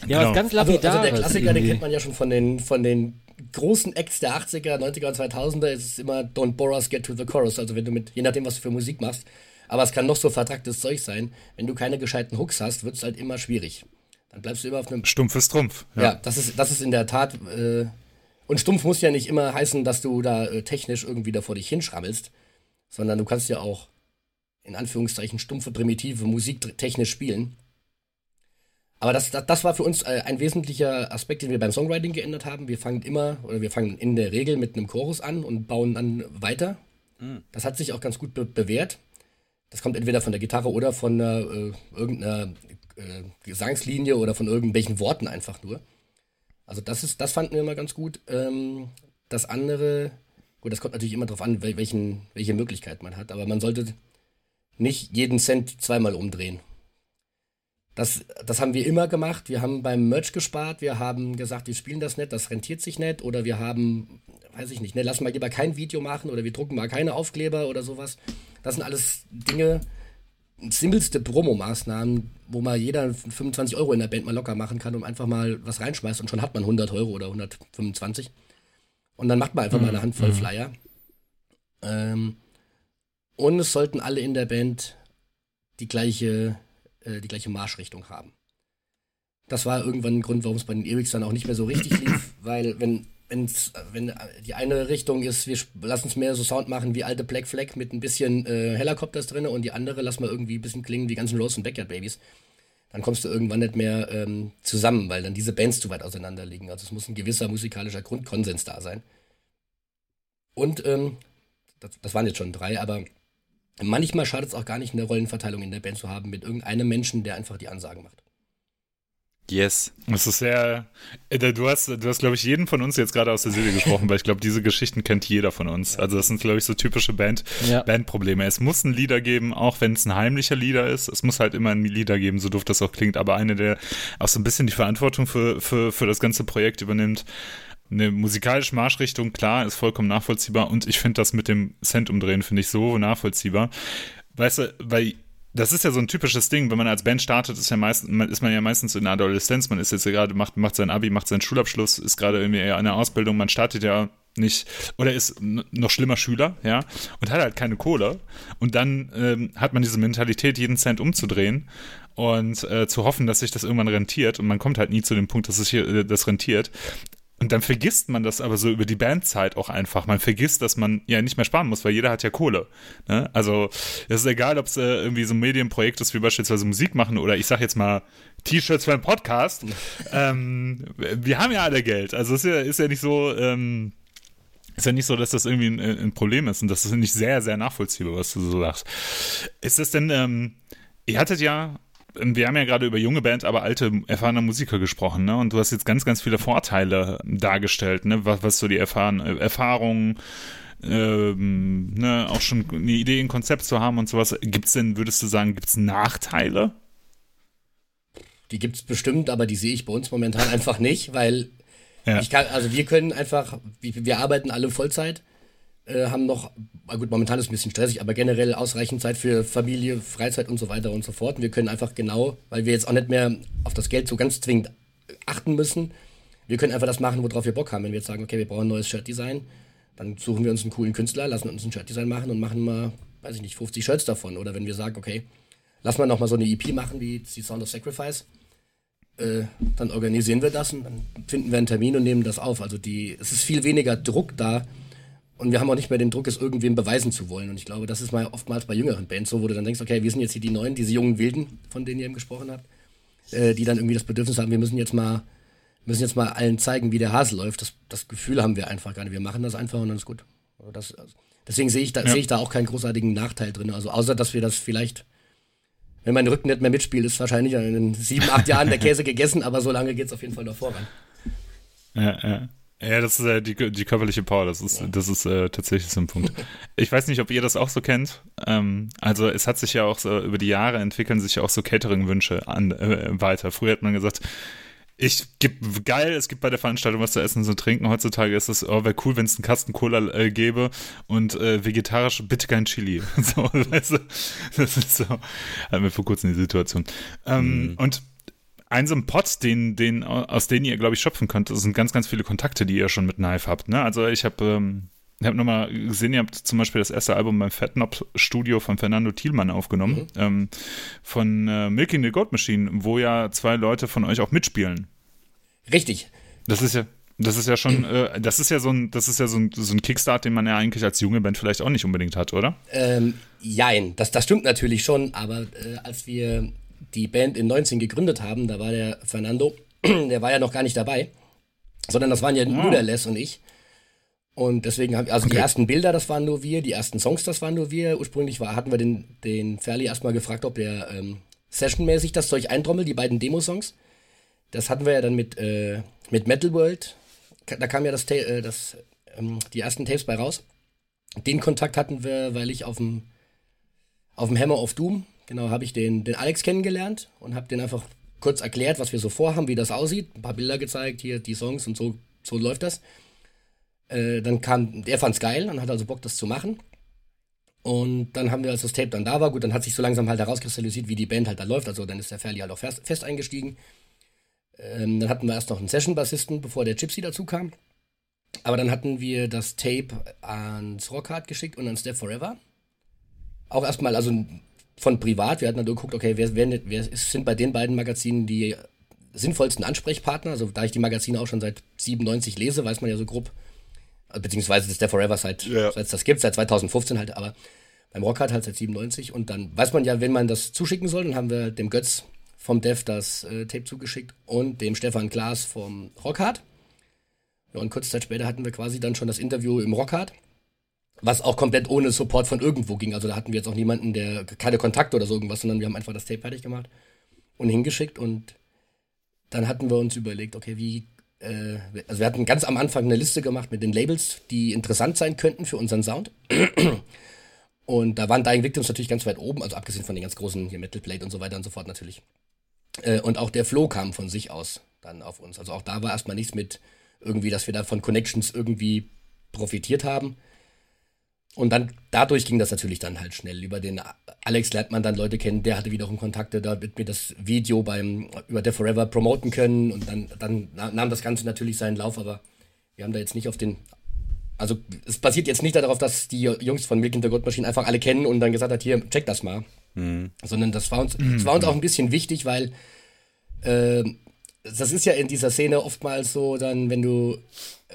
genau. was ganz lapidares. Also, also der Klassiker, irgendwie. den kennt man ja schon von den, von den großen Acts der 80er, 90er und 2000er, ist es immer Don't bore us, get to the chorus. Also wenn du mit, je nachdem, was du für Musik machst, aber es kann noch so vertracktes Zeug sein. Wenn du keine gescheiten Hooks hast, wird es halt immer schwierig. Dann bleibst du immer auf einem. Stumpfes Trumpf. Ja, ja das, ist, das ist in der Tat. Äh, und stumpf muss ja nicht immer heißen, dass du da äh, technisch irgendwie da vor dich hinschrammelst, sondern du kannst ja auch in Anführungszeichen stumpfe, primitive Musik technisch spielen. Aber das, das, das war für uns äh, ein wesentlicher Aspekt, den wir beim Songwriting geändert haben. Wir fangen immer, oder wir fangen in der Regel mit einem Chorus an und bauen dann weiter. Mhm. Das hat sich auch ganz gut be bewährt. Das kommt entweder von der Gitarre oder von äh, irgendeiner äh, Gesangslinie oder von irgendwelchen Worten einfach nur. Also das ist, das fanden wir immer ganz gut. Ähm, das andere, gut, das kommt natürlich immer darauf an, welchen, welche Möglichkeit man hat, aber man sollte nicht jeden Cent zweimal umdrehen. Das, das haben wir immer gemacht. Wir haben beim Merch gespart. Wir haben gesagt, wir spielen das nicht, das rentiert sich nicht. Oder wir haben, weiß ich nicht, ne, lass mal lieber kein Video machen oder wir drucken mal keine Aufkleber oder sowas. Das sind alles Dinge, simpelste Promo-Maßnahmen, wo mal jeder 25 Euro in der Band mal locker machen kann und einfach mal was reinschmeißt und schon hat man 100 Euro oder 125. Und dann macht man einfach mhm. mal eine Handvoll mhm. Flyer. Ähm, und es sollten alle in der Band die gleiche äh, die gleiche Marschrichtung haben. Das war irgendwann ein Grund, warum es bei den Ewigs dann auch nicht mehr so richtig lief, weil wenn wenn's, wenn die eine Richtung ist, wir lassen es mehr so Sound machen wie alte Black Flag mit ein bisschen äh, Helikopters drin und die andere lassen wir irgendwie ein bisschen klingen wie ganzen Rose und Backyard Babies, dann kommst du irgendwann nicht mehr ähm, zusammen, weil dann diese Bands zu weit auseinander liegen. Also es muss ein gewisser musikalischer Grundkonsens da sein. Und ähm, das, das waren jetzt schon drei, aber Manchmal schadet es auch gar nicht, eine Rollenverteilung in der Band zu haben mit irgendeinem Menschen, der einfach die Ansagen macht. Yes. Das ist sehr. Äh, du hast, du hast, glaube ich, jeden von uns jetzt gerade aus der Seele gesprochen, weil ich glaube, diese Geschichten kennt jeder von uns. Also, das sind, glaube ich, so typische Band, ja. Bandprobleme. Es muss ein Lieder geben, auch wenn es ein heimlicher Lieder ist. Es muss halt immer ein Lieder geben, so doof das auch klingt. Aber eine, der auch so ein bisschen die Verantwortung für, für, für das ganze Projekt übernimmt eine musikalische Marschrichtung, klar, ist vollkommen nachvollziehbar und ich finde das mit dem Cent umdrehen, finde ich so nachvollziehbar. Weißt du, weil das ist ja so ein typisches Ding, wenn man als Band startet, ist, ja meist, ist man ja meistens in der Adoleszenz, man ist jetzt gerade, macht, macht sein Abi, macht seinen Schulabschluss, ist gerade irgendwie eher in der Ausbildung, man startet ja nicht, oder ist noch schlimmer Schüler, ja, und hat halt keine Kohle. Und dann ähm, hat man diese Mentalität, jeden Cent umzudrehen und äh, zu hoffen, dass sich das irgendwann rentiert. Und man kommt halt nie zu dem Punkt, dass sich äh, das rentiert. Und dann vergisst man das aber so über die Bandzeit auch einfach. Man vergisst, dass man ja nicht mehr sparen muss, weil jeder hat ja Kohle. Ne? Also es ist egal, ob es äh, irgendwie so ein Medienprojekt ist, wie beispielsweise Musik machen oder ich sag jetzt mal T-Shirts für einen Podcast. ähm, wir haben ja alle Geld. Also es ist ja, ist ja nicht so, ähm, ist ja nicht so, dass das irgendwie ein, ein, Problem ist und das ist nicht sehr, sehr nachvollziehbar, was du so sagst. Ist das denn, ähm, ihr hattet ja wir haben ja gerade über junge Band, aber alte, erfahrene Musiker gesprochen, ne? Und du hast jetzt ganz, ganz viele Vorteile dargestellt, ne? Was, was so die erfahren, Erfahrungen, ähm, ne, auch schon eine Idee, ein Konzept zu haben und sowas. Gibt es denn, würdest du sagen, gibt es Nachteile? Die gibt es bestimmt, aber die sehe ich bei uns momentan einfach nicht, weil ja. ich kann, also wir können einfach, wir arbeiten alle Vollzeit äh, haben noch, gut, momentan ist es ein bisschen stressig, aber generell ausreichend Zeit für Familie, Freizeit und so weiter und so fort. Und wir können einfach genau, weil wir jetzt auch nicht mehr auf das Geld so ganz zwingend achten müssen, wir können einfach das machen, worauf wir Bock haben. Wenn wir jetzt sagen, okay, wir brauchen ein neues Shirt-Design, dann suchen wir uns einen coolen Künstler, lassen uns ein Shirt-Design machen und machen mal, weiß ich nicht, 50 Shirts davon. Oder wenn wir sagen, okay, lass mal nochmal so eine EP machen wie die Sound of Sacrifice, äh, dann organisieren wir das und dann finden wir einen Termin und nehmen das auf. Also die, es ist viel weniger Druck da, und wir haben auch nicht mehr den Druck, es irgendwem beweisen zu wollen. Und ich glaube, das ist mal oftmals bei jüngeren Bands so, wo du dann denkst, okay, wir sind jetzt hier die Neuen, diese jungen Wilden, von denen ihr eben gesprochen habt, äh, die dann irgendwie das Bedürfnis haben, wir müssen jetzt mal, müssen jetzt mal allen zeigen, wie der Hase läuft. Das, das Gefühl haben wir einfach gar nicht. Wir machen das einfach und dann ist gut. Also das, also, deswegen sehe ich, da, ja. sehe ich da auch keinen großartigen Nachteil drin. Also außer, dass wir das vielleicht, wenn mein Rücken nicht mehr mitspielt, ist wahrscheinlich in sieben, acht Jahren der Käse gegessen, aber so lange geht es auf jeden Fall noch voran. Ja, ja. Ja, das ist äh, die, die körperliche Power, das ist, das ist äh, tatsächlich so ein Punkt. Ich weiß nicht, ob ihr das auch so kennt. Ähm, also es hat sich ja auch so, über die Jahre entwickeln sich ja auch so Catering-Wünsche an, äh, weiter. Früher hat man gesagt, ich gebe geil, es gibt bei der Veranstaltung was zu essen und zu trinken. Heutzutage ist es, oh, wäre cool, wenn es einen Kasten Cola äh, gäbe und äh, vegetarisch bitte kein Chili. so, weißt du, das ist so, hatten wir vor kurzem die Situation. Ähm, mhm. Und ein so ein Pot, den, den, aus denen ihr, glaube ich, schöpfen könnt, das sind ganz, ganz viele Kontakte, die ihr schon mit Knife habt. Ne? Also ich habe ähm, ich habe nochmal gesehen, ihr habt zum Beispiel das erste Album beim Fatnop Studio von Fernando Thielmann aufgenommen, mhm. ähm, von äh, Milking the Goat Machine, wo ja zwei Leute von euch auch mitspielen. Richtig. Das ist ja, das ist ja schon, äh, das ist ja so ein, das ist ja so ein, so ein Kickstart, den man ja eigentlich als junge Band vielleicht auch nicht unbedingt hat, oder? Ähm, jein, das, das stimmt natürlich schon, aber äh, als wir die Band in 19 gegründet haben, da war der Fernando, der war ja noch gar nicht dabei, sondern das waren ja nur der Les und ich. Und deswegen haben also okay. die ersten Bilder, das waren nur wir, die ersten Songs, das waren nur wir. Ursprünglich war, hatten wir den, den Ferli erstmal gefragt, ob der ähm, sessionmäßig das Zeug eintrommelt, die beiden Demo-Songs. Das hatten wir ja dann mit, äh, mit Metal World. Da kam ja das, äh, das, ähm, die ersten Tapes bei raus. Den Kontakt hatten wir, weil ich auf dem, auf dem Hammer of Doom, genau, habe ich den, den Alex kennengelernt und habe den einfach kurz erklärt, was wir so vorhaben, wie das aussieht. Ein paar Bilder gezeigt, hier die Songs und so, so läuft das. Äh, dann kam, der fand's geil und hat also Bock, das zu machen. Und dann haben wir, als das Tape dann da war, gut, dann hat sich so langsam halt herauskristallisiert, wie die Band halt da läuft. Also dann ist der Ferli halt auch fest, fest eingestiegen. Ähm, dann hatten wir erst noch einen Session-Bassisten, bevor der Gypsy dazu kam. Aber dann hatten wir das Tape ans Rockhard geschickt und an Step Forever. Auch erstmal, also von privat. Wir hatten dann geguckt, okay, wer, wer, wer sind bei den beiden Magazinen die sinnvollsten Ansprechpartner? Also da ich die Magazine auch schon seit 97 lese, weiß man ja so grob, beziehungsweise das Step Forever seit, ja. seit es das gibt, seit 2015 halt, aber beim Rockhard halt seit 97. Und dann weiß man ja, wenn man das zuschicken soll, dann haben wir dem Götz vom Dev das äh, Tape zugeschickt und dem Stefan Klaas vom Rockhard. Ja, und kurze Zeit später hatten wir quasi dann schon das Interview im Rockhard, was auch komplett ohne Support von irgendwo ging. Also da hatten wir jetzt auch niemanden, der keine Kontakte oder so irgendwas, sondern wir haben einfach das Tape fertig gemacht und hingeschickt und dann hatten wir uns überlegt, okay, wie äh, also wir hatten ganz am Anfang eine Liste gemacht mit den Labels, die interessant sein könnten für unseren Sound. Und da waren Dying Victims natürlich ganz weit oben, also abgesehen von den ganz großen hier Metal Plate und so weiter und so fort natürlich. Äh, und auch der Flow kam von sich aus dann auf uns. Also auch da war erstmal nichts mit irgendwie, dass wir da von Connections irgendwie profitiert haben. Und dann, dadurch ging das natürlich dann halt schnell. Über den Alex lernt man dann Leute kennen, der hatte wiederum Kontakte, da wird mir das Video beim, über der Forever promoten können und dann, dann nahm das Ganze natürlich seinen Lauf, aber wir haben da jetzt nicht auf den, also es basiert jetzt nicht darauf, dass die Jungs von Milk in the God Machine einfach alle kennen und dann gesagt hat, hier, check das mal. Mhm. Sondern das war uns, mhm. das war uns auch ein bisschen wichtig, weil äh, das ist ja in dieser Szene oftmals so, dann, wenn du,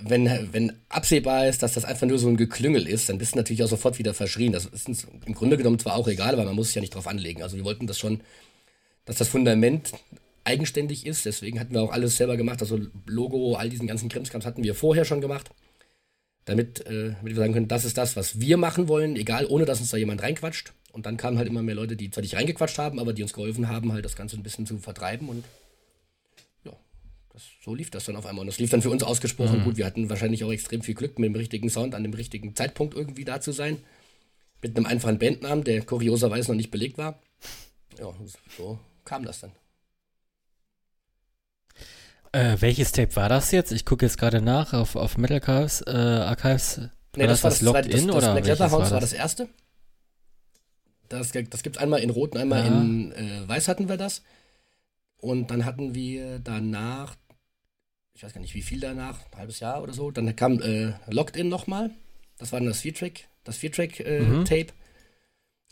wenn, wenn absehbar ist, dass das einfach nur so ein Geklüngel ist, dann bist du natürlich auch sofort wieder verschrien. Das ist uns im Grunde genommen zwar auch egal, aber man muss sich ja nicht drauf anlegen. Also wir wollten das schon, dass das Fundament eigenständig ist, deswegen hatten wir auch alles selber gemacht, also Logo, all diesen ganzen Krimskrams hatten wir vorher schon gemacht, damit, äh, damit wir sagen können, das ist das, was wir machen wollen, egal, ohne dass uns da jemand reinquatscht. Und dann kamen halt immer mehr Leute, die zwar nicht reingequatscht haben, aber die uns geholfen haben, halt das Ganze ein bisschen zu vertreiben und das, so lief das dann auf einmal. Und das lief dann für uns ausgesprochen mhm. gut. Wir hatten wahrscheinlich auch extrem viel Glück, mit dem richtigen Sound an dem richtigen Zeitpunkt irgendwie da zu sein. Mit einem einfachen Bandnamen, der kurioserweise noch nicht belegt war. Ja, so kam das dann. Äh, welches Tape war das jetzt? Ich gucke jetzt gerade nach auf, auf Metal Archives. Äh, Archives nee, das, das war das, Locked das, In das, oder Black House war, war das erste. Das, das gibt es einmal in Rot und einmal ja. in äh, Weiß hatten wir das. Und dann hatten wir danach ich weiß gar nicht wie viel danach, ein halbes Jahr oder so. Dann kam äh, Locked In nochmal. Das war dann das Vier-Track, das Vier-Track-Tape. Äh, mhm.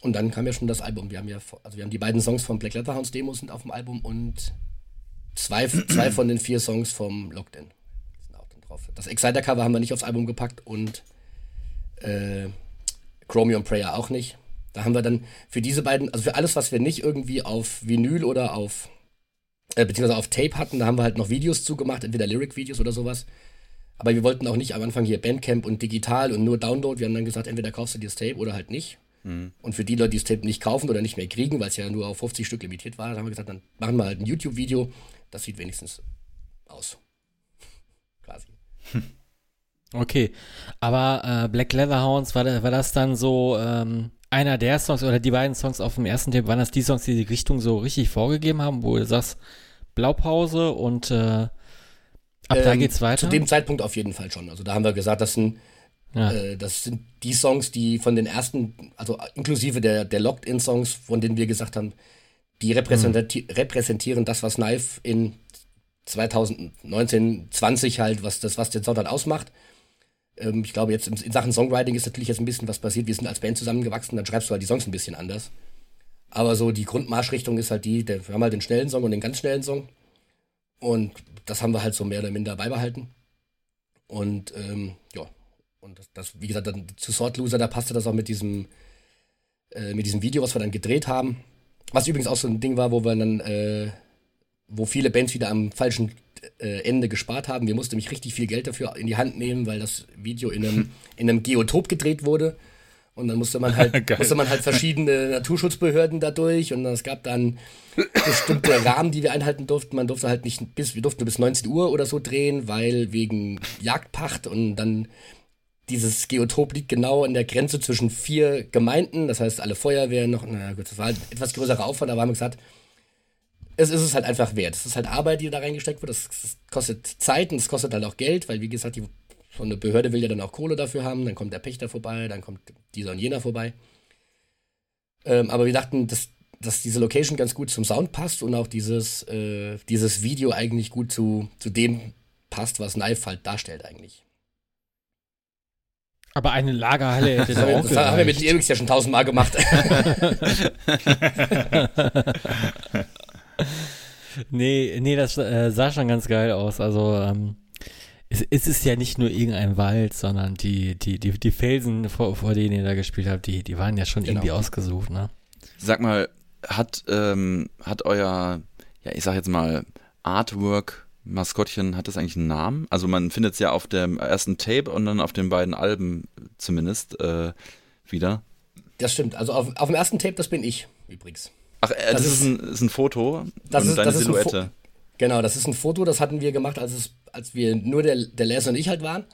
Und dann kam ja schon das Album. Wir haben ja, also wir haben die beiden Songs vom Black Letterhounds Demo sind auf dem Album und zwei, zwei von den vier Songs vom Locked In sind auch dann drauf. Das Exciter-Cover haben wir nicht aufs Album gepackt und äh, Chromium Prayer auch nicht. Da haben wir dann für diese beiden, also für alles, was wir nicht irgendwie auf Vinyl oder auf äh, beziehungsweise auf Tape hatten, da haben wir halt noch Videos zugemacht, entweder Lyric-Videos oder sowas. Aber wir wollten auch nicht am Anfang hier Bandcamp und digital und nur Download. Wir haben dann gesagt, entweder kaufst du dir das Tape oder halt nicht. Mhm. Und für die Leute, die das Tape nicht kaufen oder nicht mehr kriegen, weil es ja nur auf 50 Stück limitiert war, haben wir gesagt, dann machen wir halt ein YouTube-Video. Das sieht wenigstens aus. Quasi. Okay, aber äh, Black Leatherhounds, war, war das dann so ähm, einer der Songs oder die beiden Songs auf dem ersten Tape, waren das die Songs, die die Richtung so richtig vorgegeben haben, wo du sagst, Blaupause und äh, ab ähm, da geht's weiter? Zu dem Zeitpunkt auf jeden Fall schon. Also da haben wir gesagt, das sind, ja. äh, das sind die Songs, die von den ersten, also inklusive der, der Locked-In-Songs, von denen wir gesagt haben, die repräsenti mhm. repräsentieren das, was Knife in 2019, 20 halt, was das, was den Sound halt ausmacht. Ähm, ich glaube, jetzt in, in, Sachen Songwriting ist natürlich jetzt ein bisschen was passiert. Wir sind als Band zusammengewachsen, dann schreibst du halt die Songs ein bisschen anders. Aber so die Grundmarschrichtung ist halt die, wir haben halt den schnellen Song und den ganz schnellen Song. Und das haben wir halt so mehr oder minder beibehalten. Und ähm, ja, und das, das, wie gesagt, dann zu Sword Loser, da passte das auch mit diesem, äh, mit diesem Video, was wir dann gedreht haben. Was übrigens auch so ein Ding war, wo wir dann, äh, wo viele Bands wieder am falschen äh, Ende gespart haben. Wir mussten nämlich richtig viel Geld dafür in die Hand nehmen, weil das Video in einem, in einem Geotop gedreht wurde. Und dann musste man halt, musste man halt verschiedene Naturschutzbehörden dadurch und es gab dann bestimmte Rahmen, die wir einhalten durften. Man durfte halt nicht bis, wir durften nur bis 19 Uhr oder so drehen, weil wegen Jagdpacht und dann dieses Geotop liegt genau an der Grenze zwischen vier Gemeinden, das heißt alle Feuerwehren noch, naja gut, das war halt etwas größerer Aufwand, aber haben wir gesagt, es ist es halt einfach wert. Es ist halt Arbeit, die da reingesteckt wird, das, kostet Zeit und es kostet halt auch Geld, weil wie gesagt, die, so eine Behörde will ja dann auch Kohle dafür haben, dann kommt der Pächter vorbei, dann kommt dieser und jener vorbei. Ähm, aber wir dachten, dass, dass diese Location ganz gut zum Sound passt und auch dieses, äh, dieses Video eigentlich gut zu, zu dem passt, was Knife halt darstellt eigentlich. Aber eine Lagerhalle hätte das, auch das haben wir mit den Ewix ja schon tausendmal gemacht. nee, nee, das äh, sah schon ganz geil aus. Also, ähm, es, es, ist ja nicht nur irgendein Wald, sondern die, die, die, die Felsen, vor, vor denen ihr da gespielt habt, die, die waren ja schon genau. irgendwie ausgesucht, ne? Sag mal, hat, ähm, hat euer, ja, ich sag jetzt mal, Artwork Maskottchen, hat das eigentlich einen Namen? Also man findet es ja auf dem ersten Tape und dann auf den beiden Alben zumindest äh, wieder. Das stimmt. Also auf, auf dem ersten Tape, das bin ich übrigens. Ach, äh, das, das ist, ein, ist, ein, Foto das und ist, deine das Silhouette. genau, das ist ein Foto, das hatten wir gemacht, als, es, als wir nur der, der Laser und ich halt waren.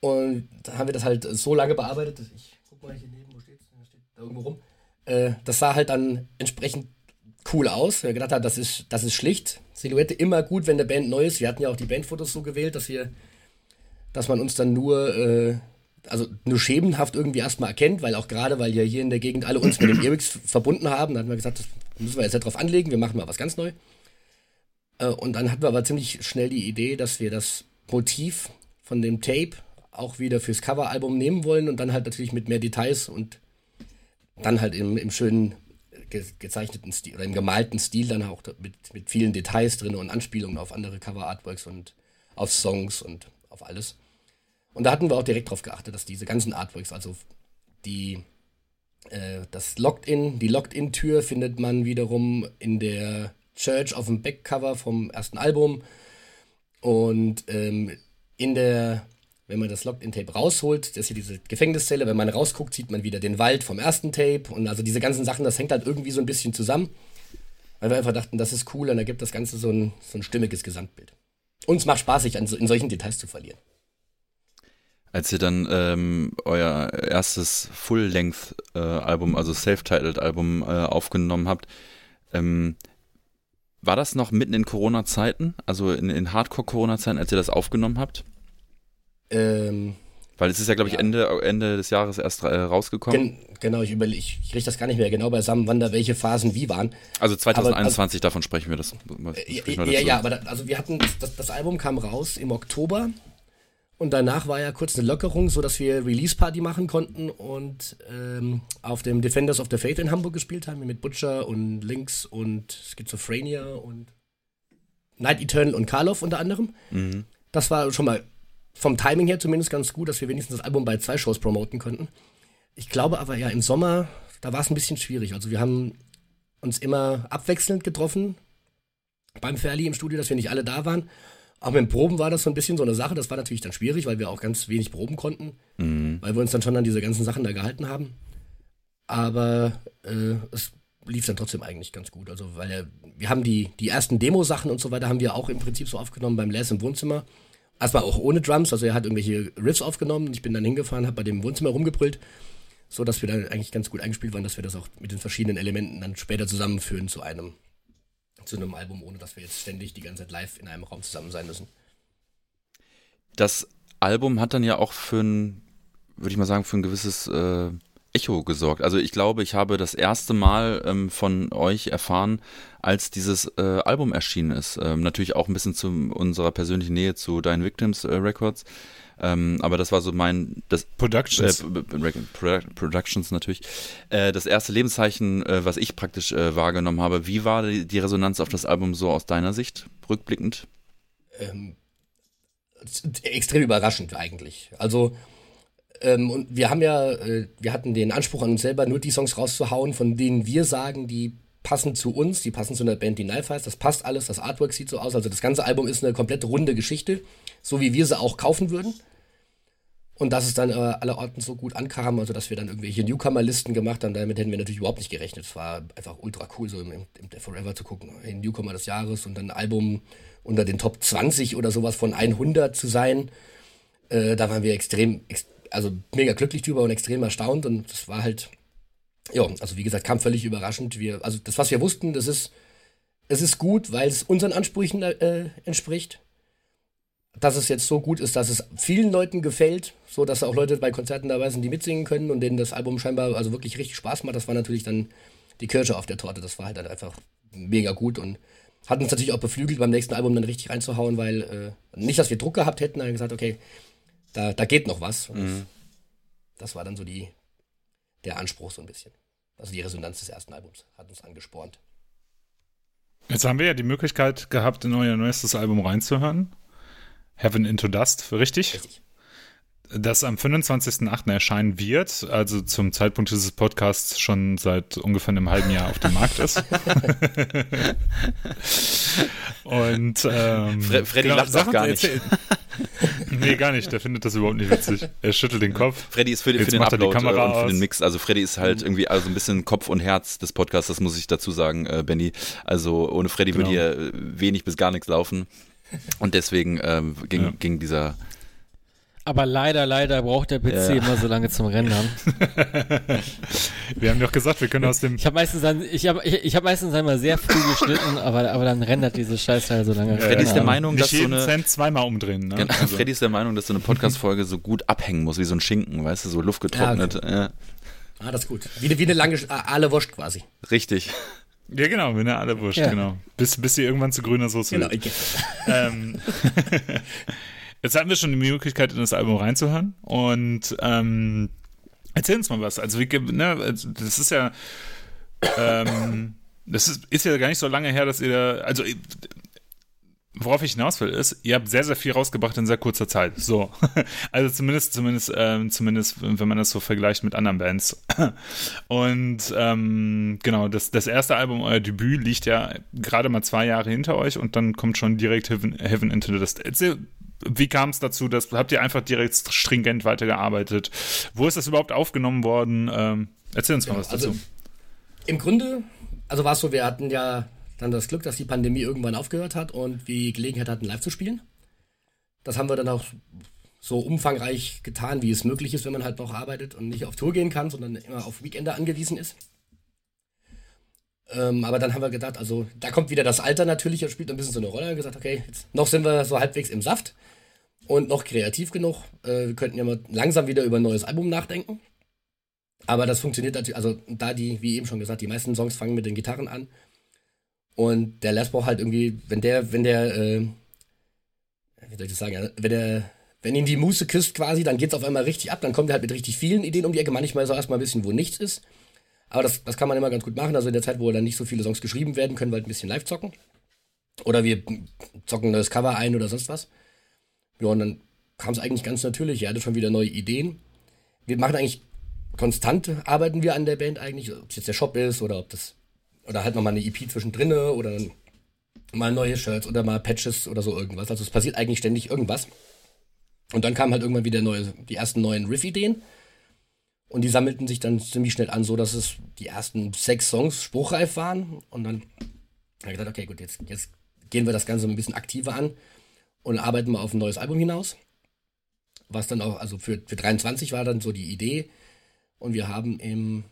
Und da haben wir das halt so lange bearbeitet. Ich guck mal hier neben, wo steht's? Da steht da irgendwo rum. Äh, das sah halt dann entsprechend cool aus. Wir gedacht haben, das ist, das ist schlicht. Silhouette immer gut, wenn der Band neu ist. Wir hatten ja auch die Bandfotos so gewählt, dass wir, dass man uns dann nur, äh, also nur schemenhaft irgendwie erstmal erkennt, weil auch gerade, weil ja hier in der Gegend alle uns mit dem Earwix verbunden haben, dann hatten wir gesagt, das müssen wir jetzt nicht drauf anlegen, wir machen mal was ganz neu. Äh, und dann hatten wir aber ziemlich schnell die Idee, dass wir das Motiv von dem Tape auch wieder fürs Coveralbum nehmen wollen und dann halt natürlich mit mehr Details und dann halt im, im schönen ge gezeichneten Stil oder im gemalten Stil dann auch mit, mit vielen Details drin und Anspielungen auf andere Cover-Artworks und auf Songs und auf alles. Und da hatten wir auch direkt darauf geachtet, dass diese ganzen Artworks, also die äh, das Locked-In, die Locked-In-Tür findet man wiederum in der Church auf dem Backcover vom ersten Album. Und ähm, in der wenn man das Locked-in-Tape rausholt, das ist hier diese Gefängniszelle, wenn man rausguckt, sieht man wieder den Wald vom ersten Tape und also diese ganzen Sachen, das hängt halt irgendwie so ein bisschen zusammen, weil wir einfach dachten, das ist cool und da gibt das Ganze so ein, so ein stimmiges Gesamtbild. Uns macht Spaß, sich an, in solchen Details zu verlieren. Als ihr dann ähm, euer erstes Full-Length-Album, äh, also Self-Titled-Album äh, aufgenommen habt, ähm, war das noch mitten in Corona-Zeiten, also in, in Hardcore-Corona-Zeiten, als ihr das aufgenommen habt? Ähm, Weil es ist ja, glaube ich, ja. Ende, Ende des Jahres erst äh, rausgekommen. Gen genau, ich, ich, richte das gar nicht mehr genau beisammen, wann da welche Phasen wie waren. Also 2021, aber, also, davon sprechen wir das. Äh, ja, ja, ja, aber da, also wir hatten, das, das, Album kam raus im Oktober und danach war ja kurz eine Lockerung, sodass wir Release-Party machen konnten und ähm, auf dem Defenders of the Faith in Hamburg gespielt haben, mit Butcher und Lynx und Schizophrenia und Night Eternal und Karloff unter anderem. Mhm. Das war schon mal vom Timing her zumindest ganz gut, dass wir wenigstens das Album bei zwei Shows promoten konnten. Ich glaube aber ja, im Sommer, da war es ein bisschen schwierig. Also wir haben uns immer abwechselnd getroffen beim Fairly im Studio, dass wir nicht alle da waren. Auch mit Proben war das so ein bisschen so eine Sache. Das war natürlich dann schwierig, weil wir auch ganz wenig proben konnten, mhm. weil wir uns dann schon an diese ganzen Sachen da gehalten haben. Aber äh, es lief dann trotzdem eigentlich ganz gut. Also, weil ja, wir haben die, die ersten Demo-Sachen und so weiter haben wir auch im Prinzip so aufgenommen beim Les im Wohnzimmer. Erstmal auch ohne Drums, also er hat irgendwelche Riffs aufgenommen. Ich bin dann hingefahren, habe bei dem Wohnzimmer rumgebrüllt, so dass wir dann eigentlich ganz gut eingespielt waren, dass wir das auch mit den verschiedenen Elementen dann später zusammenführen zu einem zu einem Album, ohne dass wir jetzt ständig die ganze Zeit live in einem Raum zusammen sein müssen. Das Album hat dann ja auch für ein, würde ich mal sagen, für ein gewisses äh, Echo gesorgt. Also ich glaube, ich habe das erste Mal ähm, von euch erfahren, als dieses äh, Album erschienen ist. Ähm, natürlich auch ein bisschen zu unserer persönlichen Nähe zu Dein Victims äh, Records. Ähm, aber das war so mein das Productions, äh, Productions natürlich. Äh, das erste Lebenszeichen, äh, was ich praktisch äh, wahrgenommen habe. Wie war die, die, Resonanz auf das Album so aus deiner Sicht, rückblickend? Ähm, extrem überraschend eigentlich. Also ähm, und wir haben ja, äh, wir hatten den Anspruch an uns selber, nur die Songs rauszuhauen, von denen wir sagen, die passen zu uns, die passen zu einer Band, die Knife heißt. Das passt alles, das Artwork sieht so aus. Also das ganze Album ist eine komplett runde Geschichte, so wie wir sie auch kaufen würden. Und dass es dann äh, allerorten so gut ankam, also dass wir dann irgendwelche Newcomer-Listen gemacht haben, damit hätten wir natürlich überhaupt nicht gerechnet. Es war einfach ultra cool, so im, im Forever zu gucken, hey, Newcomer des Jahres und dann ein Album unter den Top 20 oder sowas von 100 zu sein. Äh, da waren wir extrem, ex also mega glücklich drüber und extrem erstaunt und das war halt, ja, also wie gesagt, kam völlig überraschend. Wir, also das, was wir wussten, das ist, es ist gut, weil es unseren Ansprüchen äh, entspricht dass es jetzt so gut ist, dass es vielen Leuten gefällt, so dass auch Leute bei Konzerten dabei sind, die mitsingen können und denen das Album scheinbar also wirklich richtig Spaß macht. Das war natürlich dann die Kirsche auf der Torte. Das war halt dann einfach mega gut und hat uns natürlich auch beflügelt, beim nächsten Album dann richtig reinzuhauen, weil äh, nicht, dass wir Druck gehabt hätten, aber gesagt, okay, da, da geht noch was. Mhm. Das, das war dann so die, der Anspruch so ein bisschen. Also die Resonanz des ersten Albums hat uns angespornt. Jetzt haben wir ja die Möglichkeit gehabt, in euer neuestes Album reinzuhören. Heaven into Dust, richtig? Richtig. Das am 25.08. erscheinen wird, also zum Zeitpunkt dieses Podcasts schon seit ungefähr einem halben Jahr auf dem Markt ist. Und ähm, Fre Freddy genau, lacht auch gar nicht. nee, gar nicht. Der findet das überhaupt nicht witzig. Er schüttelt den Kopf. Freddy ist für, den, für den Upload und für den Mix. Also Freddy ist halt irgendwie also ein bisschen Kopf und Herz des Podcasts, das muss ich dazu sagen, äh, Benny. Also ohne Freddy genau. würde hier wenig bis gar nichts laufen. Und deswegen ähm, ging, ja. ging dieser aber leider, leider braucht der PC ja. immer so lange zum Rendern. wir haben doch gesagt, wir können aus dem. Ich habe meistens dann, ich habe, ich, ich habe meistens einmal sehr früh geschnitten, aber, aber dann rendert dieses Scheißteil so lange. Freddy ist der Meinung, dass so eine Cent zweimal umdrehen. Ne? Genau, also. Freddy ist der Meinung, dass so eine Podcast-Folge so gut abhängen muss wie so ein Schinken, weißt du, so luftgetrocknet. Ja, okay. ja. Ah, das ist gut. Wie, wie eine lange, alle Wurst quasi. Richtig. Ja, genau, wenn er alle wurscht, ja. genau. Bis, bis sie irgendwann zu grüner Soße genau, wird. Ähm, jetzt hatten wir schon die Möglichkeit, in das Album reinzuhören. Und ähm, erzähl uns mal was. Also, wie, ne, also, das ist ja. Ähm, das ist, ist ja gar nicht so lange her, dass ihr da. Also, Worauf ich hinaus will, ist, ihr habt sehr, sehr viel rausgebracht in sehr kurzer Zeit. So. Also zumindest, zumindest, ähm, zumindest, wenn man das so vergleicht mit anderen Bands. Und ähm, genau, das, das erste Album, euer Debüt, liegt ja gerade mal zwei Jahre hinter euch und dann kommt schon direkt Heaven, Heaven into the Dust. Erzähl, wie kam es dazu? Dass, habt ihr einfach direkt stringent weitergearbeitet? Wo ist das überhaupt aufgenommen worden? Ähm, erzähl uns mal genau, was dazu. Also, Im Grunde, also war es so, wir hatten ja dann das Glück, dass die Pandemie irgendwann aufgehört hat und wir die Gelegenheit hatten, live zu spielen. Das haben wir dann auch so umfangreich getan, wie es möglich ist, wenn man halt noch arbeitet und nicht auf Tour gehen kann, sondern immer auf Weekender angewiesen ist. Ähm, aber dann haben wir gedacht, also da kommt wieder das Alter natürlich, das spielt ein bisschen so eine Rolle. Wir gesagt, okay, jetzt noch sind wir so halbwegs im Saft und noch kreativ genug. Äh, wir könnten ja mal langsam wieder über ein neues Album nachdenken. Aber das funktioniert natürlich, also da die, wie eben schon gesagt, die meisten Songs fangen mit den Gitarren an und der Les braucht halt irgendwie, wenn der, wenn der, äh, wie soll ich das sagen, wenn der, wenn ihn die Muße küsst quasi, dann geht's auf einmal richtig ab, dann kommt er halt mit richtig vielen Ideen um die Ecke. Manchmal ist er erstmal ein bisschen, wo nichts ist. Aber das, das kann man immer ganz gut machen. Also in der Zeit, wo dann nicht so viele Songs geschrieben werden, können wir halt ein bisschen live zocken. Oder wir zocken ein neues Cover ein oder sonst was. Ja, und dann kam es eigentlich ganz natürlich. Er hatte schon wieder neue Ideen. Wir machen eigentlich konstant, arbeiten wir an der Band eigentlich, ob es jetzt der Shop ist oder ob das oder halt nochmal eine EP zwischendrin oder mal neue Shirts oder mal Patches oder so irgendwas. Also es passiert eigentlich ständig irgendwas. Und dann kamen halt irgendwann wieder neue, die ersten neuen Riff-Ideen. Und die sammelten sich dann ziemlich schnell an, so dass es die ersten sechs Songs spruchreif waren. Und dann habe ich gesagt, okay, gut, jetzt, jetzt gehen wir das Ganze ein bisschen aktiver an und arbeiten mal auf ein neues Album hinaus. Was dann auch, also für, für 23 war dann so die Idee. Und wir haben im,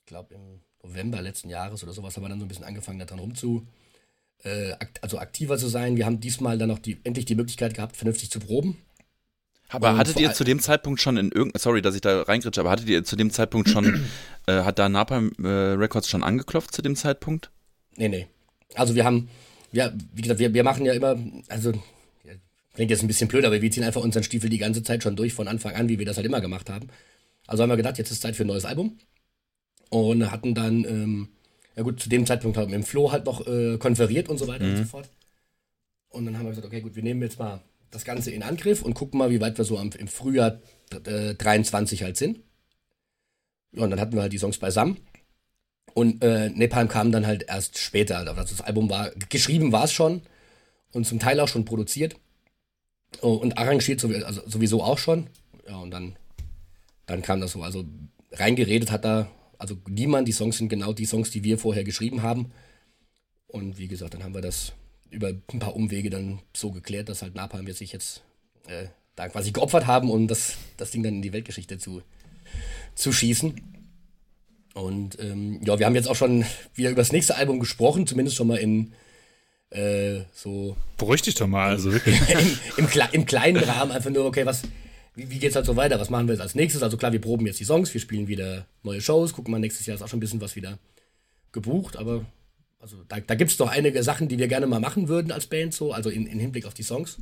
ich glaube, im November letzten Jahres oder sowas haben wir dann so ein bisschen angefangen, daran rumzu, äh, akt also aktiver zu sein. Wir haben diesmal dann noch die, endlich die Möglichkeit gehabt, vernünftig zu proben. Aber und hattet ihr zu dem Zeitpunkt schon in irgendeinem, sorry, dass ich da reingritsche, aber hattet ihr zu dem Zeitpunkt schon, äh, hat da Napalm äh, Records schon angeklopft zu dem Zeitpunkt? Nee, nee. Also wir haben, ja, wie gesagt, wir, wir machen ja immer, also klingt jetzt ein bisschen blöd, aber wir ziehen einfach unseren Stiefel die ganze Zeit schon durch von Anfang an, wie wir das halt immer gemacht haben. Also haben wir gedacht, jetzt ist Zeit für ein neues Album und hatten dann, ähm, ja gut, zu dem Zeitpunkt haben wir dem Flo halt noch äh, konferiert und so weiter mhm. und so fort. Und dann haben wir gesagt, okay, gut, wir nehmen jetzt mal das Ganze in Angriff und gucken mal, wie weit wir so am, im Frühjahr äh, 23 halt sind. Ja, und dann hatten wir halt die Songs beisammen. Und äh, Napalm kam dann halt erst später. Also das Album war, geschrieben war es schon und zum Teil auch schon produziert. Oh, und arrangiert sowieso, also sowieso auch schon. Ja, und dann, dann kam das so. Also reingeredet hat da, also niemand, die Songs sind genau die Songs, die wir vorher geschrieben haben. Und wie gesagt, dann haben wir das über ein paar Umwege dann so geklärt, dass halt Napalm jetzt sich jetzt äh, da quasi geopfert haben, um das, das Ding dann in die Weltgeschichte zu, zu schießen. Und ähm, ja, wir haben jetzt auch schon wieder über das nächste Album gesprochen, zumindest schon mal in äh, so. Beruhig dich doch mal, also wirklich. Im, im, im, kleinen Rahmen einfach nur, okay, was, wie, wie geht's halt so weiter? Was machen wir jetzt als nächstes? Also klar, wir proben jetzt die Songs, wir spielen wieder neue Shows, gucken mal, nächstes Jahr ist auch schon ein bisschen was wieder gebucht, aber also da, da gibt es doch einige Sachen, die wir gerne mal machen würden als Band, so, also in, in Hinblick auf die Songs.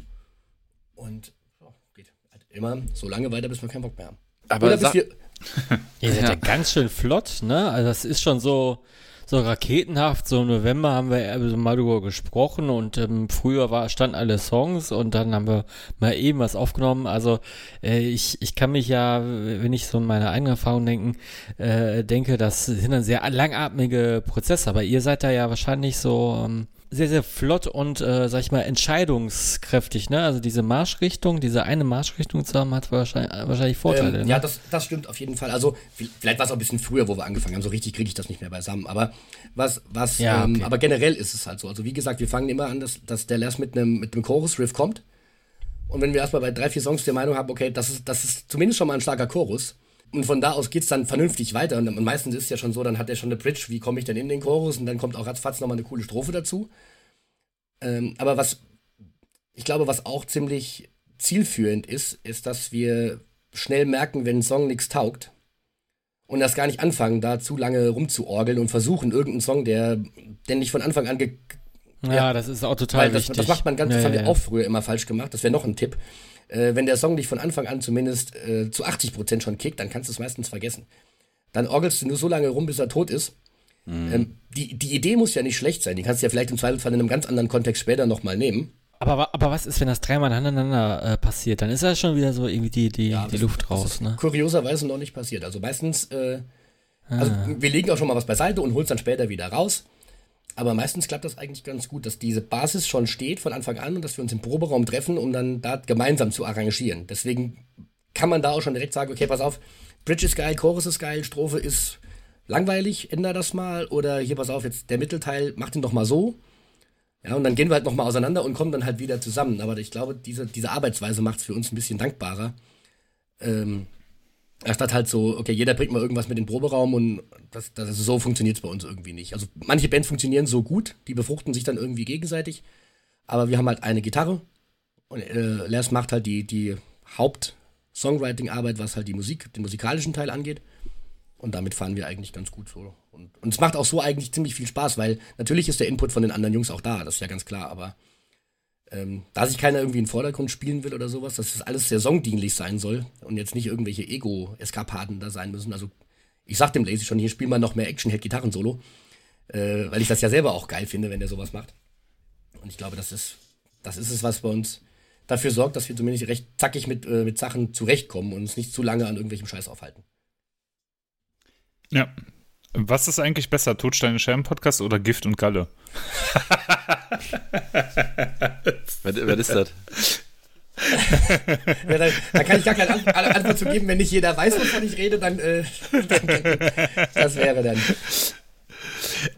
Und oh, geht halt immer so lange weiter, bis wir keinen Bock mehr haben. Aber Oder bis wir. Ihr seid ja. ja ganz schön flott, ne? Also das ist schon so so raketenhaft. So im November haben wir mal darüber gesprochen und ähm, früher war, standen alle Songs und dann haben wir mal eben was aufgenommen. Also äh, ich, ich kann mich ja, wenn ich so in meine eigene Erfahrung denken, äh, denke, das sind dann sehr langatmige Prozesse, aber ihr seid da ja wahrscheinlich so ähm, sehr, sehr flott und, äh, sag ich mal, entscheidungskräftig, ne? Also diese Marschrichtung, diese eine Marschrichtung zu haben, hat wahrscheinlich, wahrscheinlich Vorteile. Ähm, ne? Ja, das, das stimmt auf jeden Fall. Also vielleicht war es auch ein bisschen früher, wo wir angefangen haben. So richtig kriege ich das nicht mehr beisammen. Aber was, was, ja, ähm, aber generell ist es halt so. Also wie gesagt, wir fangen immer an, dass, dass der Last mit einem mit einem Chorus-Riff kommt. Und wenn wir erstmal bei drei, vier Songs der Meinung haben, okay, das ist, das ist zumindest schon mal ein starker Chorus, und von da aus geht es dann vernünftig weiter. Und meistens ist es ja schon so, dann hat er schon eine Bridge, wie komme ich denn in den Chorus? Und dann kommt auch ratzfatz nochmal eine coole Strophe dazu. Ähm, aber was, ich glaube, was auch ziemlich zielführend ist, ist, dass wir schnell merken, wenn ein Song nichts taugt. Und das gar nicht anfangen, da zu lange rumzuorgeln und versuchen, irgendeinen Song, der, der nicht von Anfang an ge ja, ja, das ist auch total das, wichtig. Das macht man ganz, ja, das haben wir auch früher immer falsch gemacht. Das wäre noch ein Tipp äh, wenn der Song dich von Anfang an zumindest äh, zu 80% schon kickt, dann kannst du es meistens vergessen. Dann orgelst du nur so lange rum, bis er tot ist. Mhm. Ähm, die, die Idee muss ja nicht schlecht sein. Die kannst du ja vielleicht im Zweifelsfall in einem ganz anderen Kontext später nochmal nehmen. Aber, aber was ist, wenn das dreimal aneinander äh, passiert? Dann ist ja schon wieder so irgendwie die, die, ja, die Luft raus. Ne? Kurioserweise noch nicht passiert. Also meistens, äh, also ah. wir legen auch schon mal was beiseite und holen es dann später wieder raus. Aber meistens klappt das eigentlich ganz gut, dass diese Basis schon steht von Anfang an und dass wir uns im Proberaum treffen, um dann da gemeinsam zu arrangieren. Deswegen kann man da auch schon direkt sagen, okay, pass auf, Bridge ist geil, Chorus ist geil, Strophe ist langweilig, änder das mal. Oder hier, pass auf, jetzt der Mittelteil, mach den doch mal so. Ja, und dann gehen wir halt nochmal auseinander und kommen dann halt wieder zusammen. Aber ich glaube, diese, diese Arbeitsweise macht es für uns ein bisschen dankbarer. Ähm, Anstatt halt so, okay, jeder bringt mal irgendwas mit in den Proberaum und das, das, so funktioniert es bei uns irgendwie nicht. Also manche Bands funktionieren so gut, die befruchten sich dann irgendwie gegenseitig, aber wir haben halt eine Gitarre und äh, Lars macht halt die, die Haupt-Songwriting-Arbeit, was halt die Musik, den musikalischen Teil angeht. Und damit fahren wir eigentlich ganz gut so. Und, und es macht auch so eigentlich ziemlich viel Spaß, weil natürlich ist der Input von den anderen Jungs auch da, das ist ja ganz klar, aber ähm, da sich keiner irgendwie in Vordergrund spielen will oder sowas, dass das alles sehr songdienlich sein soll und jetzt nicht irgendwelche Ego-Eskapaden da sein müssen. Also ich sag dem Lazy schon, hier spielen wir noch mehr Action-Hit-Gitarren-Solo, äh, weil ich das ja selber auch geil finde, wenn der sowas macht. Und ich glaube, das ist, das ist es, was bei uns dafür sorgt, dass wir zumindest recht zackig mit, äh, mit Sachen zurechtkommen und uns nicht zu lange an irgendwelchem Scheiß aufhalten. Ja. Was ist eigentlich besser, Todsteine Scherben Podcast oder Gift und Galle? was, was ist das? ja, da, da, kann ich gar keine Antwort zu geben, wenn nicht jeder weiß, wovon ich rede, dann, äh, dann das wäre dann.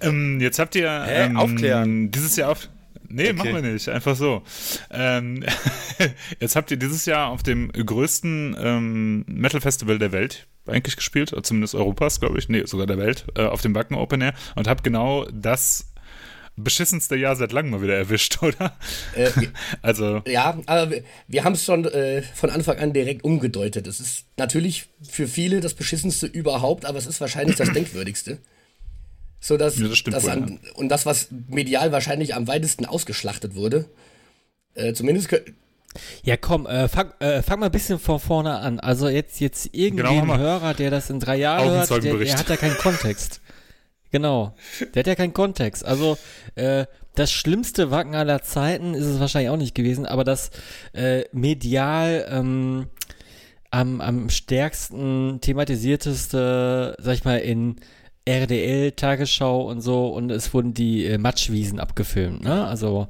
Ähm, jetzt habt ihr Hä? Ähm, aufklären. Dieses Jahr auf. Nee, okay. machen wir nicht. Einfach so. Ähm, jetzt habt ihr dieses Jahr auf dem größten ähm, Metal Festival der Welt eigentlich gespielt, zumindest Europas, glaube ich, nee, sogar der Welt, äh, auf dem Wacken Open Air und habt genau das beschissenste Jahr seit langem mal wieder erwischt, oder? Äh, also. Ja, aber wir, wir haben es schon äh, von Anfang an direkt umgedeutet. Es ist natürlich für viele das beschissenste überhaupt, aber es ist wahrscheinlich das denkwürdigste. So dass, ja, das das wohl, an, ja. und das, was medial wahrscheinlich am weitesten ausgeschlachtet wurde, äh, zumindest ja, komm, äh, fang, äh, fang mal ein bisschen von vorne an. Also jetzt, jetzt irgendwie genau, ein Hörer, der das in drei Jahren hört, der, der hat ja keinen Kontext. Genau. Der hat ja keinen Kontext. Also, äh, das schlimmste Wacken aller Zeiten ist es wahrscheinlich auch nicht gewesen, aber das äh, medial ähm, am, am stärksten thematisierteste, sag ich mal, in RDL, Tagesschau und so und es wurden die äh, Matschwiesen abgefilmt, ne? Also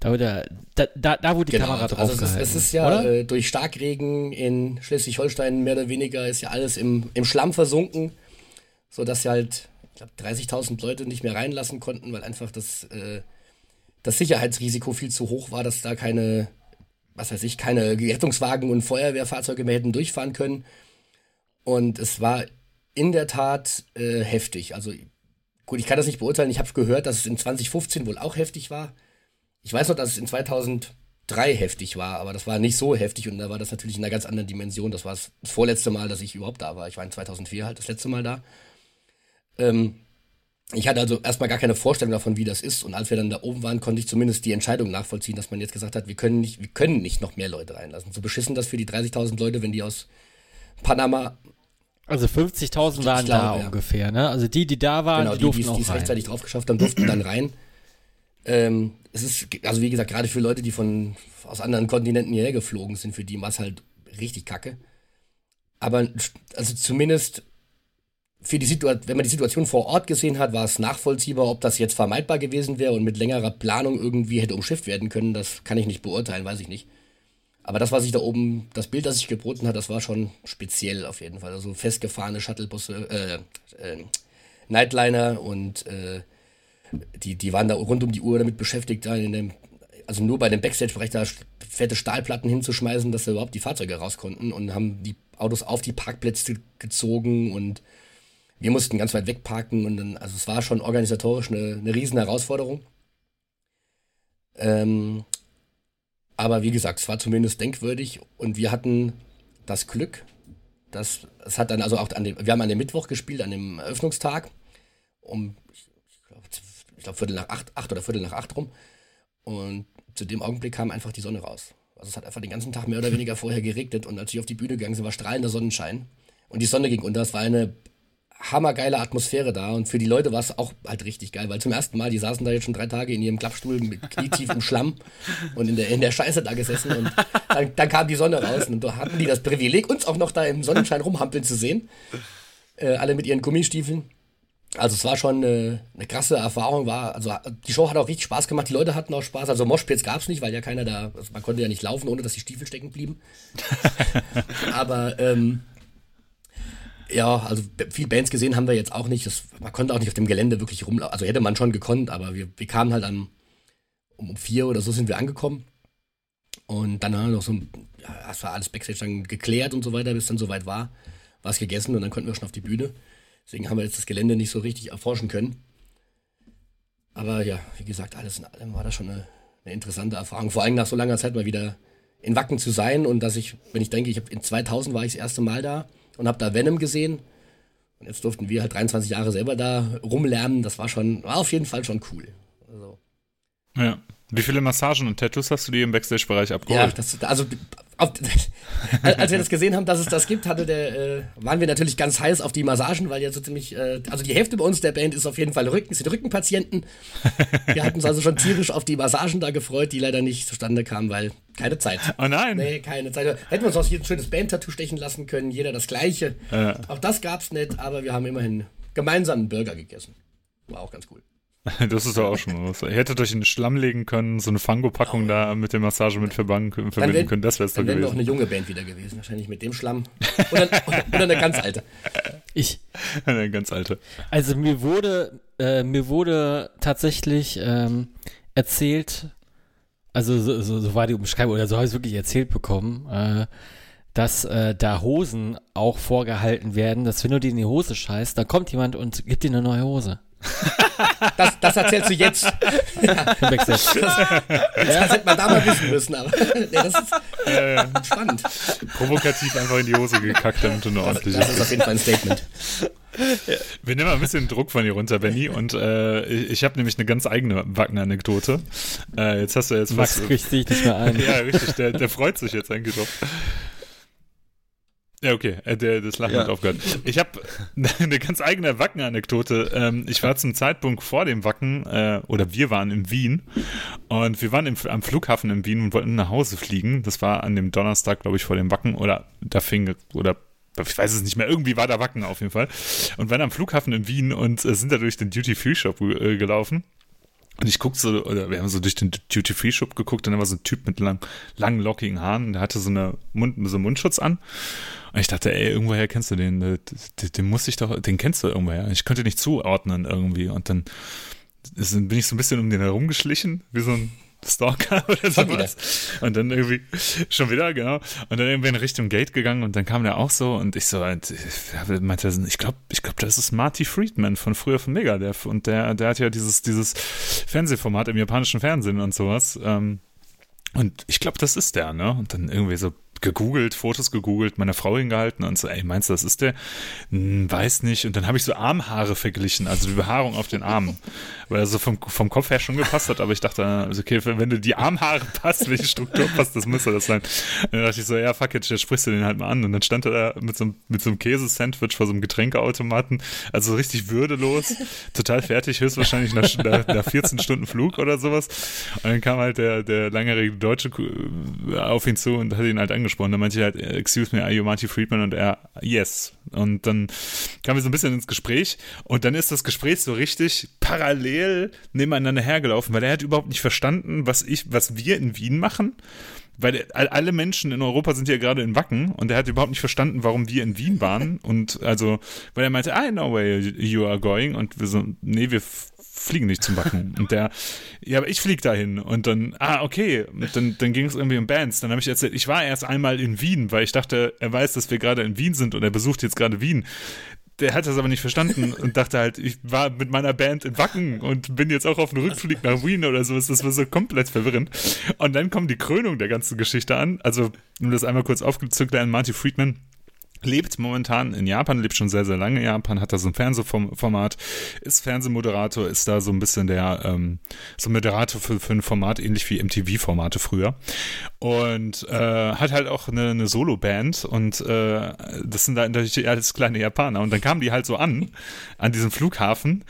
da, wurde, da, da, da wurde die Genau, Kamera drauf also es ist, es ist ja äh, durch Starkregen in Schleswig-Holstein mehr oder weniger ist ja alles im, im Schlamm versunken, sodass sie halt, ich glaube, 30.000 Leute nicht mehr reinlassen konnten, weil einfach das, äh, das Sicherheitsrisiko viel zu hoch war, dass da keine, was weiß ich, keine Rettungswagen und Feuerwehrfahrzeuge mehr hätten durchfahren können. Und es war in der Tat äh, heftig. Also gut, ich kann das nicht beurteilen. Ich habe gehört, dass es in 2015 wohl auch heftig war. Ich weiß noch, dass es in 2003 heftig war, aber das war nicht so heftig und da war das natürlich in einer ganz anderen Dimension. Das war das vorletzte Mal, dass ich überhaupt da war. Ich war in 2004 halt das letzte Mal da. Ähm, ich hatte also erstmal gar keine Vorstellung davon, wie das ist. Und als wir dann da oben waren, konnte ich zumindest die Entscheidung nachvollziehen, dass man jetzt gesagt hat, wir können nicht, wir können nicht noch mehr Leute reinlassen. So beschissen das für die 30.000 Leute, wenn die aus Panama, Also 50.000 waren da ja. ungefähr, ne? Also die, die da waren, genau, die die, durften die auch es rein. rechtzeitig drauf geschafft haben, durften dann rein. Ähm, es ist, also wie gesagt, gerade für Leute, die von aus anderen Kontinenten hierher geflogen sind, für die war es halt richtig kacke. Aber also zumindest für die Situation, wenn man die Situation vor Ort gesehen hat, war es nachvollziehbar, ob das jetzt vermeidbar gewesen wäre und mit längerer Planung irgendwie hätte umschifft werden können. Das kann ich nicht beurteilen, weiß ich nicht. Aber das, was ich da oben, das Bild, das sich geboten hat, das war schon speziell auf jeden Fall. Also festgefahrene Shuttlebusse, äh, äh, Nightliner und äh, die, die waren da rund um die Uhr damit beschäftigt, da in dem, also nur bei dem Backstage-Bereich da fette Stahlplatten hinzuschmeißen, dass da überhaupt die Fahrzeuge raus konnten und haben die Autos auf die Parkplätze gezogen und wir mussten ganz weit wegparken und dann, also es war schon organisatorisch eine, eine riesen Herausforderung. Ähm, aber wie gesagt, es war zumindest denkwürdig und wir hatten das Glück, dass es hat dann also auch an dem, wir haben an dem Mittwoch gespielt, an dem Eröffnungstag, um, ich glaub, Viertel nach acht, acht oder Viertel nach acht rum. Und zu dem Augenblick kam einfach die Sonne raus. Also es hat einfach den ganzen Tag mehr oder weniger vorher geregnet und als ich auf die Bühne gegangen sind, war strahlender Sonnenschein. Und die Sonne ging unter. Es war eine hammergeile Atmosphäre da und für die Leute war es auch halt richtig geil, weil zum ersten Mal, die saßen da jetzt schon drei Tage in ihrem Klappstuhl mit knietief im Schlamm und in der, in der Scheiße da gesessen und dann, dann kam die Sonne raus und da hatten die das Privileg, uns auch noch da im Sonnenschein rumhampeln zu sehen. Äh, alle mit ihren Gummistiefeln. Also es war schon eine, eine krasse Erfahrung, war, also die Show hat auch richtig Spaß gemacht, die Leute hatten auch Spaß, also Moshpits gab's nicht, weil ja keiner da, also man konnte ja nicht laufen, ohne dass die Stiefel stecken blieben. Aber ähm, ja, also viel Bands gesehen haben wir jetzt auch nicht. Das, man konnte auch nicht auf dem Gelände wirklich rumlaufen. Also hätte man schon gekonnt, aber wir, wir kamen halt am, um, vier oder so sind wir angekommen. Und dann haben wir noch so, ja, das war alles Backstage dann geklärt und so weiter, bis dann soweit war, war es gegessen und dann konnten wir schon auf die Bühne. Deswegen haben wir jetzt das Gelände nicht so richtig erforschen können. Aber ja, wie gesagt, alles in allem war das schon eine, eine interessante Erfahrung. Vor allem nach so langer Zeit mal wieder in Wacken zu sein und dass ich, wenn ich denke, ich habe in 2000 war ich das erste Mal da und habe da Venom gesehen. Und jetzt durften wir halt 23 Jahre selber da rumlernen. Das war schon, war auf jeden Fall schon cool. Also, Ja. Wie viele Massagen und Tattoos hast du dir im Backstage-Bereich ja, abgeholt? das, also auf, als wir das gesehen haben, dass es das gibt, hatte der, äh, waren wir natürlich ganz heiß auf die Massagen, weil ja so ziemlich, äh, also die Hälfte bei uns der Band ist auf jeden Fall Rücken, sind Rückenpatienten. Wir hatten uns also schon tierisch auf die Massagen da gefreut, die leider nicht zustande kamen, weil keine Zeit. oh nein! Nee, keine Zeit. Hätten wir uns auch hier ein schönes Band-Tattoo stechen lassen können, jeder das gleiche. Ja. Auch das gab's nicht, aber wir haben immerhin gemeinsam einen Burger gegessen. War auch ganz cool. Das ist doch auch schon was. Ihr hättet euch in den Schlamm legen können, so eine Fango-Packung da mit der Massage mit verbinden, verbinden wär- können. Das wäre es doch Dann wären wir auch gewesen. eine junge Band wieder gewesen, wahrscheinlich mit dem Schlamm. Oder, oder eine ganz alte. Ich, Eine ganz alte. also mir wurde, äh, mir wurde tatsächlich ähm, erzählt, also so, so, so war die Umschreibung, oder so habe ich es wirklich erzählt bekommen, äh, dass äh, da Hosen auch vorgehalten werden, dass wenn du dir in die Hose scheißt, dann kommt jemand und gibt dir eine neue Hose. Das, das erzählst du jetzt. Im Backstage. Das hätte man da mal wissen müssen, aber nee, das ist spannend. Provokativ einfach in die Hose gekackt, damit du eine ordentliche. Das ist auf jeden Fall ein Statement. Wir nehmen mal ein bisschen Druck von dir runter, Benny. Und äh, ich habe nämlich eine ganz eigene Wacken-Anekdote. Äh, jetzt hast du jetzt Max was. kriegt sich nicht mehr ein. Ja, richtig, der, der freut sich jetzt eigentlich drauf. Ja, okay, äh, der, das Lachen Ja. hat aufgehört. Ich habe eine ganz eigene Wacken-Anekdote. Ähm, ich war zum Zeitpunkt vor dem Wacken, äh, oder wir waren in Wien und wir waren im, am Flughafen in Wien und wollten nach Hause fliegen. Das war an dem Donnerstag, glaube ich, vor dem Wacken oder da fing, oder ich weiß es nicht mehr, irgendwie war da Wacken auf jeden Fall. Und waren am Flughafen in Wien und äh, sind da durch den Duty-Free-Shop gelaufen. Und ich guck so, oder wir haben so durch den Duty-Free-Shop geguckt, und da war so ein Typ mit lang, langen, lockigen Haaren, der hatte so, eine Mund, so einen Mundschutz an. Und ich dachte, ey, irgendwoher kennst du den, den, den muss ich doch, den kennst du irgendwoher. Ich könnte nicht zuordnen irgendwie. Und dann bin ich so ein bisschen um den herumgeschlichen, wie so ein Stalker oder sowas. Und dann irgendwie, schon wieder, genau. Und dann irgendwie in Richtung Gate gegangen und dann kam der auch so und ich so, und ich meinte, ich glaube, ich glaube, das ist Marty Friedman von früher von Megadeth und der, der hat ja dieses, dieses Fernsehformat im japanischen Fernsehen und sowas. Ähm, und ich glaube, das ist der, ne? Und dann irgendwie so gegoogelt, Fotos gegoogelt, meiner Frau hingehalten und so, ey, meinst du, das ist der? Hm, weiß nicht. Und dann habe ich so Armhaare verglichen, also die Behaarung auf den Armen, weil er so vom, vom Kopf her schon gepasst hat, aber ich dachte, also okay, wenn du die Armhaare passt, welche Struktur passt, das müsste das sein. Und dann dachte ich so, ja, fuck it, jetzt sprichst du den halt mal an. Und dann stand er da mit so, einem, mit so einem Käsesandwich vor so einem Getränkeautomaten, also richtig würdelos, total fertig, höchstwahrscheinlich nach, nach, nach 14 Stunden Flug oder sowas. Und dann kam halt der, der langjährige Deutsche auf ihn zu und hat ihn halt angesprochen angesprochen. Da meinte ich halt, excuse me, are you Marty Friedman? Und er, yes. Und dann kamen wir so ein bisschen ins Gespräch und dann ist das Gespräch so richtig parallel nebeneinander hergelaufen, weil er hat überhaupt nicht verstanden, was ich, was wir in Wien machen. Weil alle Menschen in Europa sind ja gerade in Wacken und er hat überhaupt nicht verstanden, warum wir in Wien waren. Und also, weil er meinte, I know where you are going. Und wir so, nee, wir fliegen nicht zum Backen. Und der, ja, aber ich fliege dahin. Und dann, ah, okay. Und dann, dann ging es irgendwie um Bands. Dann habe ich erzählt, ich war erst einmal in Wien, weil ich dachte, er weiß, dass wir gerade in Wien sind und er besucht jetzt gerade Wien. Der hat das aber nicht verstanden und dachte halt, ich war mit meiner Band in Wacken und bin jetzt auch auf einem Rückflug nach Wien oder so. Das war so komplett verwirrend. Und dann kommt die Krönung der ganzen Geschichte an. Also, um das einmal kurz aufzuklären, Marty Friedman lebt momentan in Japan, lebt schon sehr, sehr lange in Japan, hat da so ein Fernsehformat, ist Fernsehmoderator, ist da so ein bisschen der, ähm, so ein Moderator für, für ein Format, ähnlich wie MTV-Formate früher. Und äh, hat halt auch eine, eine Solo-Band und äh, das sind da natürlich alles kleine Japaner. Und dann kamen die halt so an, an diesem Flughafen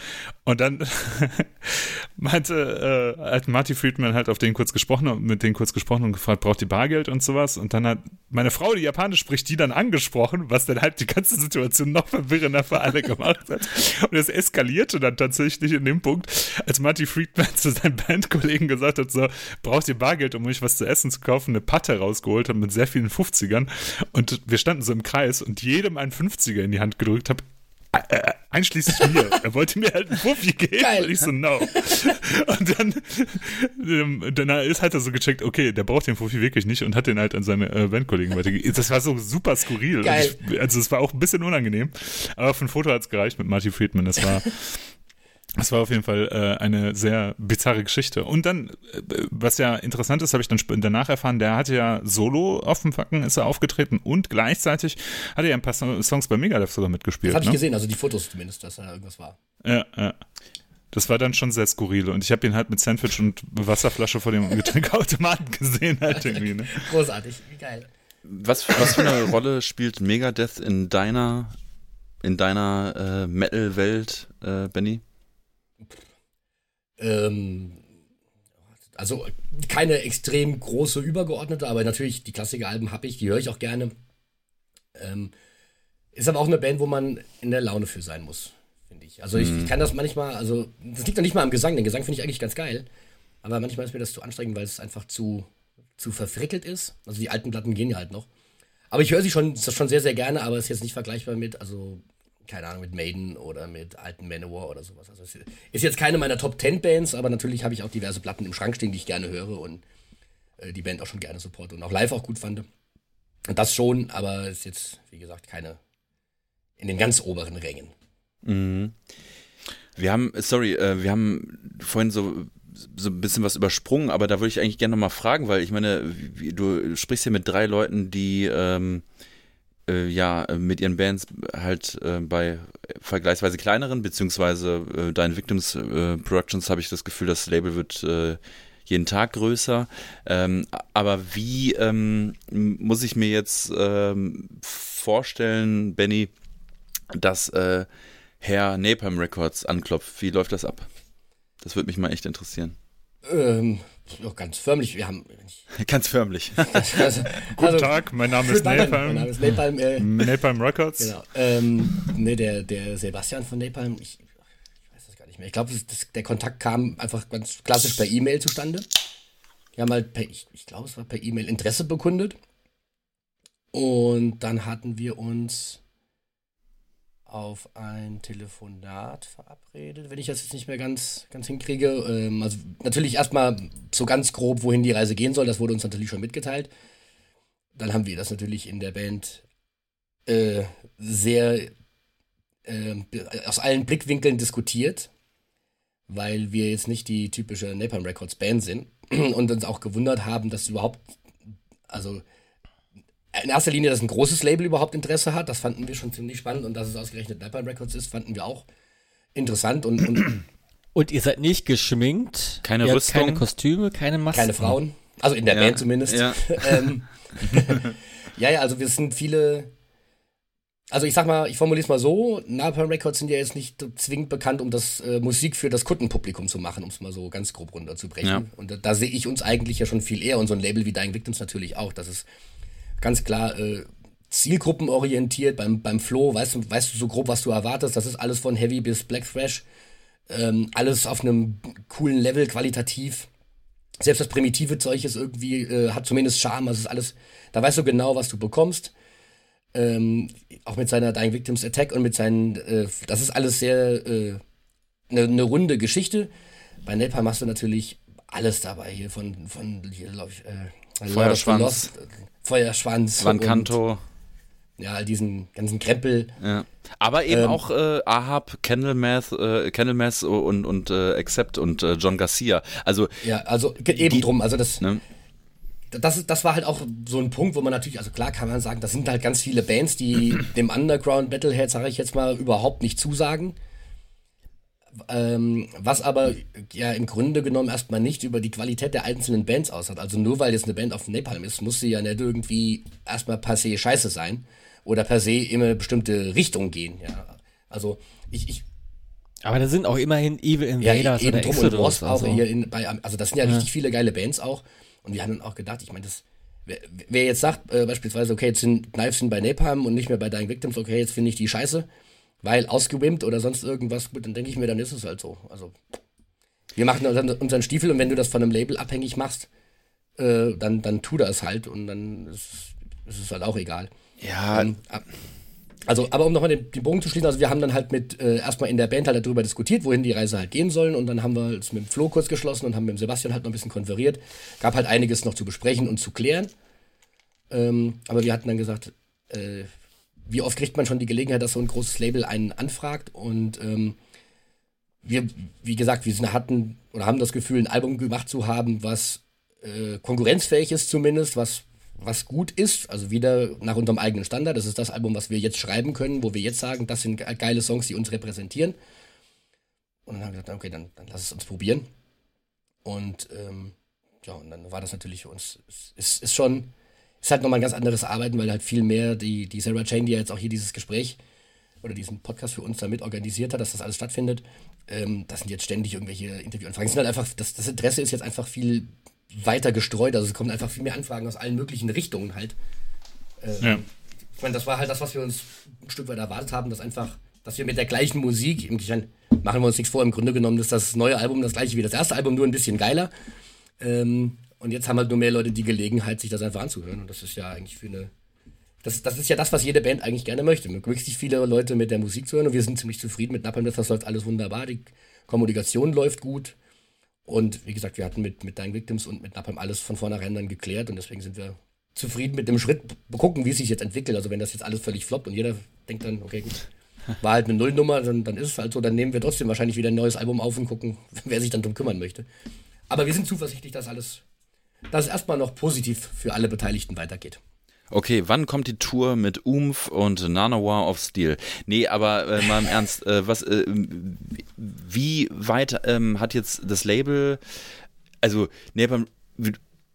und dann meinte, äh, hat Marty Friedman halt auf den kurz gesprochen und mit denen kurz gesprochen und gefragt, braucht die Bargeld und sowas. Und dann hat meine Frau, die Japanisch spricht, die dann angesprochen, was dann halt die ganze Situation noch verwirrender für alle gemacht hat. Und es eskalierte dann tatsächlich in dem Punkt, als Marty Friedman zu seinen Bandkollegen gesagt hat, so, braucht ihr Bargeld, um euch was zu essen zu kaufen, eine Patte rausgeholt hat mit sehr vielen 50ern. Und wir standen so im Kreis und jedem einen 50er in die Hand gedrückt habe äh, einschließlich mir. er wollte mir halt einen Fuffi geben. Geil. Und ich so, no. Und dann, ähm, dann ist halt er so gecheckt, okay, der braucht den Fuffi wirklich nicht und hat den halt an seine äh, Bandkollegen weitergegeben. Das war so super skurril. Ich, also es war auch ein bisschen unangenehm. Aber für ein Foto hat es gereicht mit Marty Friedman. Das war das war auf jeden Fall äh, eine sehr bizarre Geschichte. Und dann, äh, was ja interessant ist, habe ich dann danach erfahren, der hatte ja solo auf dem Facken ist er aufgetreten und gleichzeitig hat er ja ein paar Songs bei Megadeth sogar mitgespielt. Das habe ich ne? gesehen, also die Fotos zumindest, dass da irgendwas war. Ja, ja. Das war dann schon sehr skurril und ich habe ihn halt mit Sandwich und Wasserflasche vor dem Getränkautomaten gesehen halt irgendwie. Ne? Großartig, wie geil. Was, was für eine Rolle spielt Megadeth in deiner in deiner äh, Metal-Welt, äh, Benny? Ähm, also keine extrem große übergeordnete, aber natürlich die Klassiker-Alben habe ich, die höre ich auch gerne. Ähm, ist aber auch eine Band, wo man in der Laune für sein muss, finde ich. Also ich, ich, mhm. kann das manchmal, also das liegt noch nicht mal am Gesang, den Gesang finde ich eigentlich ganz geil, aber manchmal ist mir das zu anstrengend, weil es einfach zu, zu verfrickelt ist. Also die alten Platten gehen ja halt noch. Aber ich höre sie schon, schon sehr, sehr gerne, aber es ist jetzt nicht vergleichbar mit, also keine Ahnung, mit Maiden oder mit alten Manowar oder sowas. Also es ist jetzt keine meiner Top 10 Bands, aber natürlich habe ich auch diverse Platten im Schrank stehen, die ich gerne höre und äh, die Band auch schon gerne supporte und auch live auch gut fand. Und das schon, aber ist jetzt, wie gesagt, keine in den ganz oberen Rängen. Mhm. Wir haben, sorry, äh, wir haben vorhin so so ein bisschen was übersprungen, aber da würde ich eigentlich gerne nochmal fragen, weil ich meine, du sprichst hier mit drei Leuten, die ähm, äh, ja mit ihren Bands halt äh, bei vergleichsweise kleineren, beziehungsweise äh, Dein Victims äh, Productions habe ich das Gefühl, das Label wird äh, jeden Tag größer. Ähm, aber wie ähm, muss ich mir jetzt ähm, vorstellen, Benny, dass äh, Herr Napalm Records anklopft? Wie läuft das ab? Das würde mich mal echt interessieren. Ähm, Doch ganz förmlich. Wir haben. Ganz förmlich. Also, Guten also, Tag, mein Name ist Mein Napalm. Name ist Napalm. Äh, Napalm Records. genau. Ähm, ne, der, der Sebastian von Napalm, ich, ich weiß das gar nicht mehr. Ich glaube, der Kontakt kam einfach ganz klassisch per E-Mail zustande. Die haben halt per, ich, ich glaube, es war per E-Mail Interesse bekundet. Und dann hatten wir uns auf ein Telefonat verabredet, wenn ich das jetzt nicht mehr ganz, ganz hinkriege. Ähm, also natürlich erstmal so ganz grob, wohin die Reise gehen soll, das wurde uns natürlich schon mitgeteilt. Dann haben wir das natürlich in der Band äh, sehr äh, aus allen Blickwinkeln diskutiert, weil wir jetzt nicht die typische Napalm Records Band sind und uns auch gewundert haben, dass überhaupt, also in erster Linie, dass ein großes Label überhaupt Interesse hat, das fanden wir schon ziemlich spannend und dass es ausgerechnet Napalm Records ist, fanden wir auch interessant und, und Und ihr seid nicht geschminkt. Keine ihr Rüstung. Keine Kostüme, keine Masken. keine Frauen, also in der Ja, Band zumindest. ja. ähm, ja, ja, also wir sind viele. Also ich sag mal, ich formuliere es mal so, Napalm Records sind ja jetzt nicht zwingend bekannt, um das äh, Musik für das Kundenpublikum zu machen, um es mal so ganz grob runterzubrechen. Ja. Und da, da sehe ich uns eigentlich ja schon viel eher und so ein Label wie Dying Victims natürlich auch. Das ist ganz klar äh, zielgruppenorientiert beim, beim Flow, weißt du, weißt du so grob, was du erwartest. Das ist alles von Heavy bis Black Thrash. Ähm, alles auf einem coolen Level qualitativ selbst das primitive Zeug ist irgendwie, äh, hat zumindest Charme, es ist alles, da weißt du genau, was du bekommst. Ähm, auch mit seiner Dying Victims Attack und mit seinen, äh, das ist alles sehr äh, eine ne runde Geschichte. Bei Napalm hast du natürlich alles dabei hier von, von hier, ich, äh, Feuerschwanz. Feuerschwanz. Van und, Canto. Ja, all diesen ganzen Krempel. Ja. Aber eben Ähm, auch äh, Ahab, Candlemath, äh, Candlemath und, und äh, Accept und äh, John Garcia. Also, Ja, also eben Die- drum, also das, ne? das, das war halt auch so ein Punkt, wo man natürlich, also klar kann man sagen, das sind halt ganz viele Bands, die dem Underground Metalhead, sage ich jetzt mal, überhaupt nicht zusagen. Ähm, was aber ja im Grunde genommen erstmal nicht über die Qualität der einzelnen Bands aussagt. Also nur weil jetzt eine Band auf Napalm ist, muss sie ja nicht irgendwie erstmal per se scheiße sein oder per se in eine bestimmte Richtung gehen. Ja. Also ich, ich Aber da sind auch immerhin Evil ja, Invaders eben oder drum und Exodus. Wasp auch Also. hier in, bei, also das sind ja, richtig viele geile Bands auch. Und wir haben dann auch gedacht, ich meine, das, wer, wer jetzt sagt, äh, beispielsweise, okay, jetzt sind Knives sind bei Napalm und nicht mehr bei Dying Victims, okay, jetzt finde ich die scheiße, weil ausgewimmt oder sonst irgendwas, gut, dann denke ich mir, dann ist es halt so. Also, wir machen unseren, unseren Stiefel und wenn du das von einem Label abhängig machst, äh, dann, dann tu das halt und dann ist, ist es halt auch egal. ja, Ähm, also, aber um nochmal den, den Bogen zu schließen, also wir haben dann halt mit äh, erstmal in der Band halt darüber diskutiert, wohin die Reise halt gehen sollen und dann haben wir es mit dem Flo kurz geschlossen und haben mit dem Sebastian halt noch ein bisschen konferiert. Gab halt einiges noch zu besprechen und zu klären. Ähm, aber wir hatten dann gesagt, äh, wie oft kriegt man schon die Gelegenheit, dass so ein großes Label einen anfragt und ähm, wir, wie gesagt, wir hatten oder haben das Gefühl, ein Album gemacht zu haben, was äh, konkurrenzfähig ist zumindest, was, was gut ist, also wieder nach unserem eigenen Standard. Das ist das Album, was wir jetzt schreiben können, wo wir jetzt sagen, das sind ge- geile Songs, die uns repräsentieren. Und dann haben wir gesagt, okay, dann, dann lass es uns probieren. Und ähm, ja, und dann war das natürlich für uns, es ist, ist schon, ist halt nochmal ein ganz anderes Arbeiten, weil halt viel mehr die, die Sarah Chain, die ja jetzt auch hier dieses Gespräch oder diesen Podcast für uns damit organisiert hat, dass das alles stattfindet, ähm, das sind jetzt ständig irgendwelche Interviewanfragen. Es sind halt einfach, das, das Interesse ist jetzt einfach viel weiter gestreut, also es kommen einfach viel mehr Anfragen aus allen möglichen Richtungen halt. Ähm, Ja. Ich meine, das war halt das, was wir uns ein Stück weit erwartet haben, dass einfach, dass wir mit der gleichen Musik, im Kern, machen wir uns nichts vor, im Grunde genommen ist das neue Album das gleiche wie das erste Album, nur ein bisschen geiler. Ähm, und jetzt haben halt nur mehr Leute die Gelegenheit, sich das einfach anzuhören. Und das ist ja eigentlich für eine. Das, das ist ja das, was jede Band eigentlich gerne möchte. Möglichst viele Leute mit der Musik zu hören. Und wir sind ziemlich zufrieden mit Napalm. Das läuft alles wunderbar. Die Kommunikation läuft gut. Und wie gesagt, wir hatten mit, mit Dying Victims und mit Napalm alles von vornherein dann geklärt. Und deswegen sind wir zufrieden mit dem Schritt. Gucken, wie es sich jetzt entwickelt. Also wenn das jetzt alles völlig floppt und jeder denkt dann, okay, gut, war halt eine Nullnummer, dann, dann ist es halt so. Dann nehmen wir trotzdem wahrscheinlich wieder ein neues Album auf und gucken, wer sich dann drum kümmern möchte. Aber wir sind zuversichtlich, dass alles, dass es erstmal noch positiv für alle Beteiligten weitergeht. Okay, wann kommt die Tour mit Umf und Nanowar of Steel? Nee, aber äh, mal im Ernst, äh, was, äh, wie weit ähm, hat jetzt das Label, also Napalm,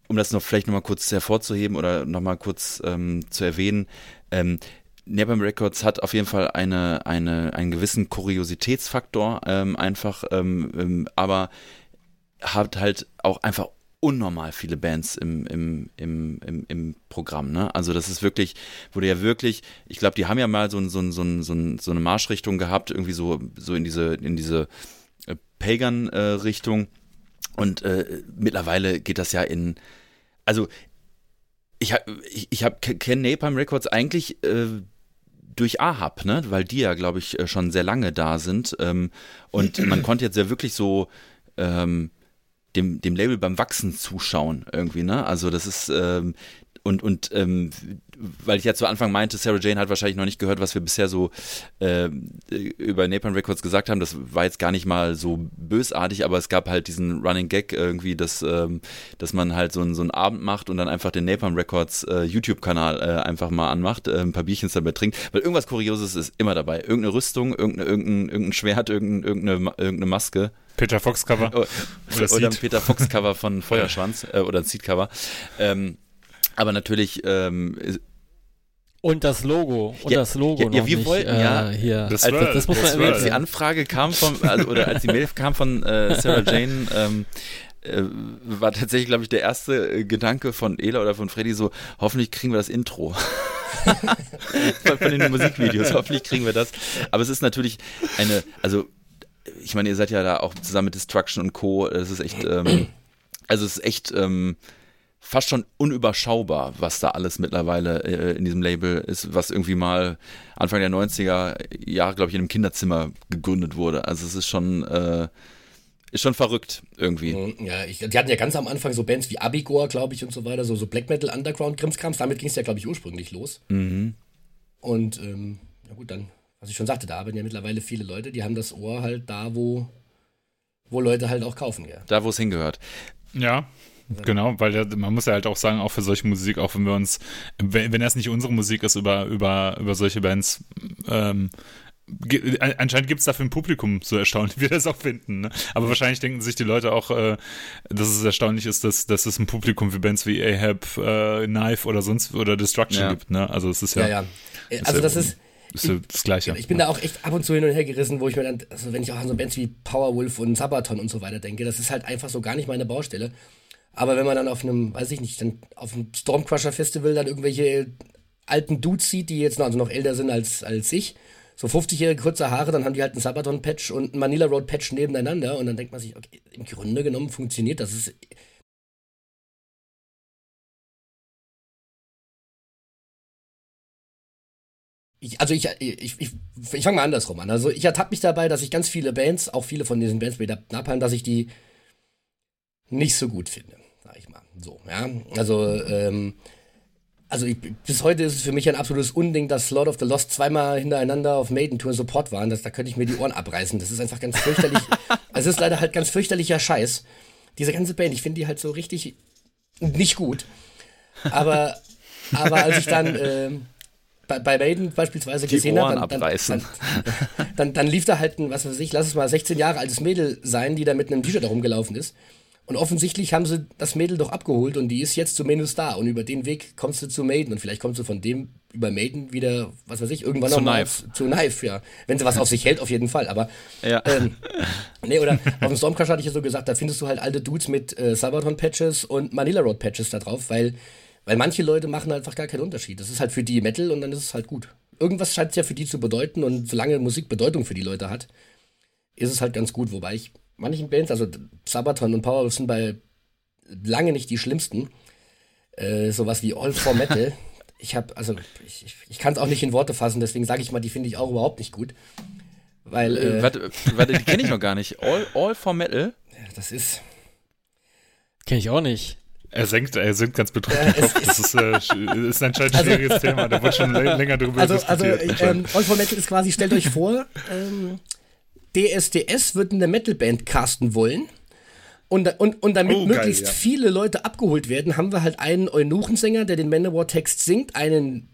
um das noch vielleicht nochmal kurz hervorzuheben oder nochmal kurz ähm, zu erwähnen, ähm, Napalm Records hat auf jeden Fall eine, eine, einen gewissen Kuriositätsfaktor, ähm, einfach, ähm, ähm, aber hat halt auch einfach unnormal viele Bands im, im, im, im, im Programm. Ne? Also das ist wirklich, wurde ja wirklich, ich glaube, die haben ja mal so, so, so, so, so eine Marschrichtung gehabt, irgendwie so, so in diese, in diese äh, Pagan-Richtung. Äh, und äh, mittlerweile geht das ja in, also ich habe ich, ich hab, kenne Napalm Records eigentlich äh, durch Ahab, ne? weil die ja, glaube ich, äh, schon sehr lange da sind. Ähm, und man konnte jetzt ja wirklich so ähm, dem, dem Label beim Wachsen zuschauen irgendwie, ne? Also das ist, ähm, und, und ähm, weil ich ja zu Anfang meinte, Sarah Jane hat wahrscheinlich noch nicht gehört, was wir bisher so äh, über Napalm Records gesagt haben. Das war jetzt gar nicht mal so bösartig, aber es gab halt diesen Running Gag irgendwie, dass, ähm, dass man halt so, ein, so einen Abend macht und dann einfach den Napalm Records äh, YouTube-Kanal äh, einfach mal anmacht, äh, ein paar Bierchen dabei trinkt, weil irgendwas Kurioses ist immer dabei. Irgendeine Rüstung, irgendeine, irgendein, irgendein Schwert, irgendeine, irgendeine, irgendeine Maske. Peter Fox Cover. Oder, oder ein Peter Fox Cover von Feuerschwanz äh, oder ein Seed Cover. Ähm, aber natürlich. Ähm, und das Logo. Und ja, das Logo ja, ja wir nicht, wollten ja äh, hier. Das, als, das, muss man erwähnen. Als die Anfrage kam von, also, oder als die Mail kam von äh, Sarah Jane, ähm, äh, war tatsächlich, glaube ich, der erste äh, Gedanke von Ela oder von Freddy so, hoffentlich kriegen wir das Intro. von den Musikvideos, hoffentlich kriegen wir das. Aber es ist natürlich eine, also ich meine, ihr seid ja da auch zusammen mit Destruction und Co. Das ist echt, ähm, also es ist echt ähm, fast schon unüberschaubar, was da alles mittlerweile äh, in diesem Label ist, was irgendwie mal Anfang der 90er Jahre, glaube ich, in einem Kinderzimmer gegründet wurde. Also es ist schon, äh, ist schon verrückt irgendwie. Mhm, ja, ich, die hatten ja ganz am Anfang so Bands wie Abigor, glaube ich, und so weiter, so, so Black Metal Underground Krimskrams. Damit ging es ja, glaube ich, ursprünglich los. Mhm. Und ähm, ja gut, dann, was ich schon sagte, da arbeiten ja mittlerweile viele Leute, die haben das Ohr halt da, wo, wo Leute halt auch kaufen, ja. Da, wo es hingehört. Ja, Genau, weil der, man muss ja halt auch sagen, auch für solche Musik, auch wenn wir uns, wenn, wenn das nicht unsere Musik ist, über, über, über solche Bands, ähm, anscheinend gibt es dafür ein Publikum, so erstaunlich wir das auch finden. Ne? Aber wahrscheinlich denken sich die Leute auch, äh, dass es erstaunlich ist, dass, dass es ein Publikum für Bands wie Ahab, äh, Knife oder sonst oder Destruction ja. gibt. Ne? Also es ist ja. Ja, ja. Also das ist. Ist ich, das Gleiche. Ich bin da auch echt ab und zu hin und her gerissen, wo ich mir dann, also wenn ich auch an so Bands wie Powerwolf und Sabaton und so weiter denke, das ist halt einfach so gar nicht meine Baustelle. Aber wenn man dann auf einem, weiß ich nicht, dann auf einem Stormcrusher Festival dann irgendwelche alten Dudes sieht, die jetzt noch, also noch älter sind als, als ich, so 50-jährige kurze Haare, dann haben die halt einen Sabaton-Patch und einen Manila Road-Patch nebeneinander und dann denkt man sich, okay, im Grunde genommen funktioniert das. Ist, ich, also ich, ich, ich, ich fange mal andersrum an. Also ich ertappe mich dabei, dass ich ganz viele Bands, auch viele von diesen Bands wie Napalm, dass ich die nicht so gut finde sag ich mal. So, ja. Also, ähm, also ich, bis heute ist es für mich ein absolutes Unding, dass Lord of the Lost zweimal hintereinander auf Maiden Tour Support waren. Das, da könnte ich mir die Ohren abreißen. Das ist einfach ganz fürchterlich. es ist leider halt ganz fürchterlicher Scheiß. Diese ganze Band, ich finde die halt so richtig nicht gut. Aber, aber als ich dann äh, bei, bei Maiden beispielsweise die gesehen habe, dann, dann, dann, dann, dann, lief da halt ein, was weiß ich, lass es mal 16 Jahre altes Mädel sein, die da mit einem T-Shirt herumgelaufen ist. Und offensichtlich haben sie das Mädel doch abgeholt und die ist jetzt zumindest da. Und über den Weg kommst du zu Maiden und vielleicht kommst du von dem über Maiden wieder, was weiß ich, irgendwann zu nochmal Knife. zu Knife, ja. Wenn sie was auf sich hält, auf jeden Fall. Aber ja. ähm, nee, oder auf dem Stormcrush hatte ich ja so gesagt, da findest du halt alte Dudes mit äh, Sabaton-Patches und Manila Road-Patches da drauf, weil, weil manche Leute machen einfach gar keinen Unterschied. Das ist halt für die Metal und dann ist es halt gut. Irgendwas scheint es ja für die zu bedeuten und solange Musik Bedeutung für die Leute hat, ist es halt ganz gut. Wobei ich manchen Bands, also Sabaton und Power sind bei lange nicht die schlimmsten. Äh, sowas wie All for Metal. ich habe, also ich, ich, ich kann es auch nicht in Worte fassen, deswegen sage ich mal, die finde ich auch überhaupt nicht gut. Weil, äh, äh, warte, warte, die kenne ich noch gar nicht. All, All for Metal? Das ist. Kenne ich auch nicht. Er singt, er singt ganz ja, Kopf. Das ist, äh, ist anscheinend ein also, schwieriges Thema. Da wird schon länger drüber also, diskutiert. Also, ähm, for Metal ist quasi, stellt euch vor, ähm, DSDS wird eine Metalband casten wollen. Und, und, und damit oh, möglichst geil, ja. viele Leute abgeholt werden, haben wir halt einen Eunuchensänger, der den Manowar-Text singt, einen,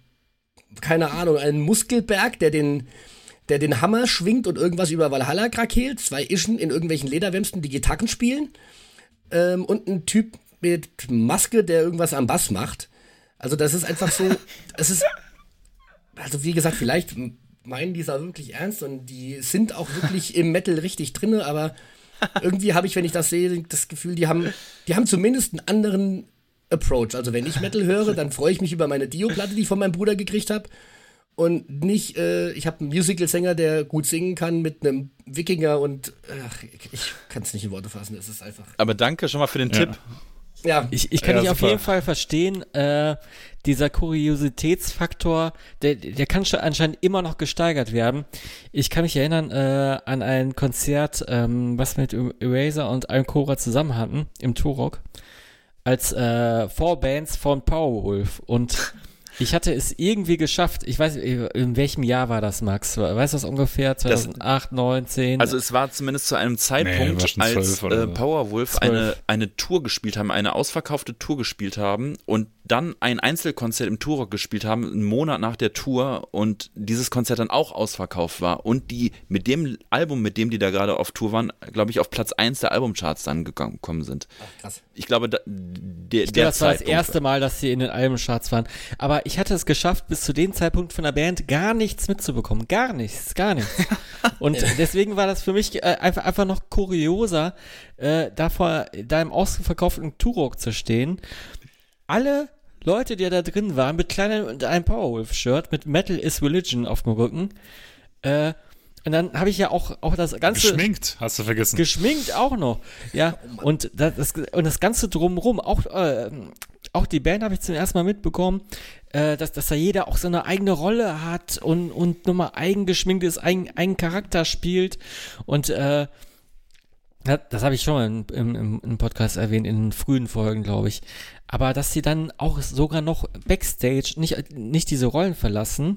keine Ahnung, einen Muskelberg, der den, der den Hammer schwingt und irgendwas über Valhalla krakeelt, zwei Ischen in irgendwelchen Lederwämsten, die Gitarren spielen, ähm, und ein Typ mit Maske, der irgendwas am Bass macht. Also das ist einfach so, es ist, also wie gesagt, vielleicht meinen die es auch wirklich ernst und die sind auch wirklich im Metal richtig drinne, aber irgendwie habe ich, wenn ich das sehe, das Gefühl, die haben, die haben zumindest einen anderen Approach. Also wenn ich Metal höre, dann freue ich mich über meine Dio-Platte, die ich von meinem Bruder gekriegt habe. Und nicht, äh, ich habe einen Musical-Sänger, der gut singen kann mit einem Wikinger und ach, ich kann es nicht in Worte fassen. Es ist einfach. Aber danke schon mal für den Ja. Tipp. Ja, Ich, ich kann Ja, dich auf super. jeden Fall verstehen. Äh, dieser Kuriositätsfaktor, der, der kann schon anscheinend immer noch gesteigert werden. Ich kann mich erinnern äh, an ein Konzert, ähm, was wir mit Eraser und Alcora zusammen hatten im Turok, als äh, Vorbands von Powerwolf. Und ich hatte es irgendwie geschafft. Ich weiß, in welchem Jahr war das, Max? Weißt du das ungefähr? 2008, 9, 10? Also es war zumindest zu einem Zeitpunkt, schon als äh. Powerwolf eine, eine Tour gespielt haben, eine ausverkaufte Tour gespielt haben und dann ein Einzelkonzert im Turok gespielt haben, einen Monat nach der Tour und dieses Konzert dann auch ausverkauft war und die mit dem Album, mit dem die da gerade auf Tour waren, glaube ich, auf Platz 1 der Albumcharts dann gegangen- gekommen sind. ach, krass. Ich glaube, da, der, Ich der glaube, das war das Zeitpunkt- erste Mal, dass sie in den Albencharts waren. Aber ich hatte es geschafft, bis zu dem Zeitpunkt von der Band gar nichts mitzubekommen. Gar nichts, gar nichts. Und deswegen war das für mich äh, einfach, einfach noch kurioser, äh, da, vor, da im ausverkauften Turok zu stehen. Alle Leute, die da drin waren, mit kleinem und einem Powerwolf-Shirt, mit Metal is Religion auf dem Rücken. Äh, und dann habe ich ja auch, auch das ganze Geschminkt, hast du vergessen. geschminkt auch noch. Ja, und das, das, und das Ganze drumrum, auch, äh, auch die Band habe ich zum ersten Mal mitbekommen, äh, dass, dass da jeder auch so eine eigene Rolle hat und, und nochmal eigen geschminkt ist, eigen, eigen Charakter spielt. Und äh, das, das habe ich schon mal im, im, im- Podcast erwähnt, in den frühen Folgen, glaube ich. Aber dass sie dann auch sogar noch Backstage nicht, nicht diese Rollen verlassen,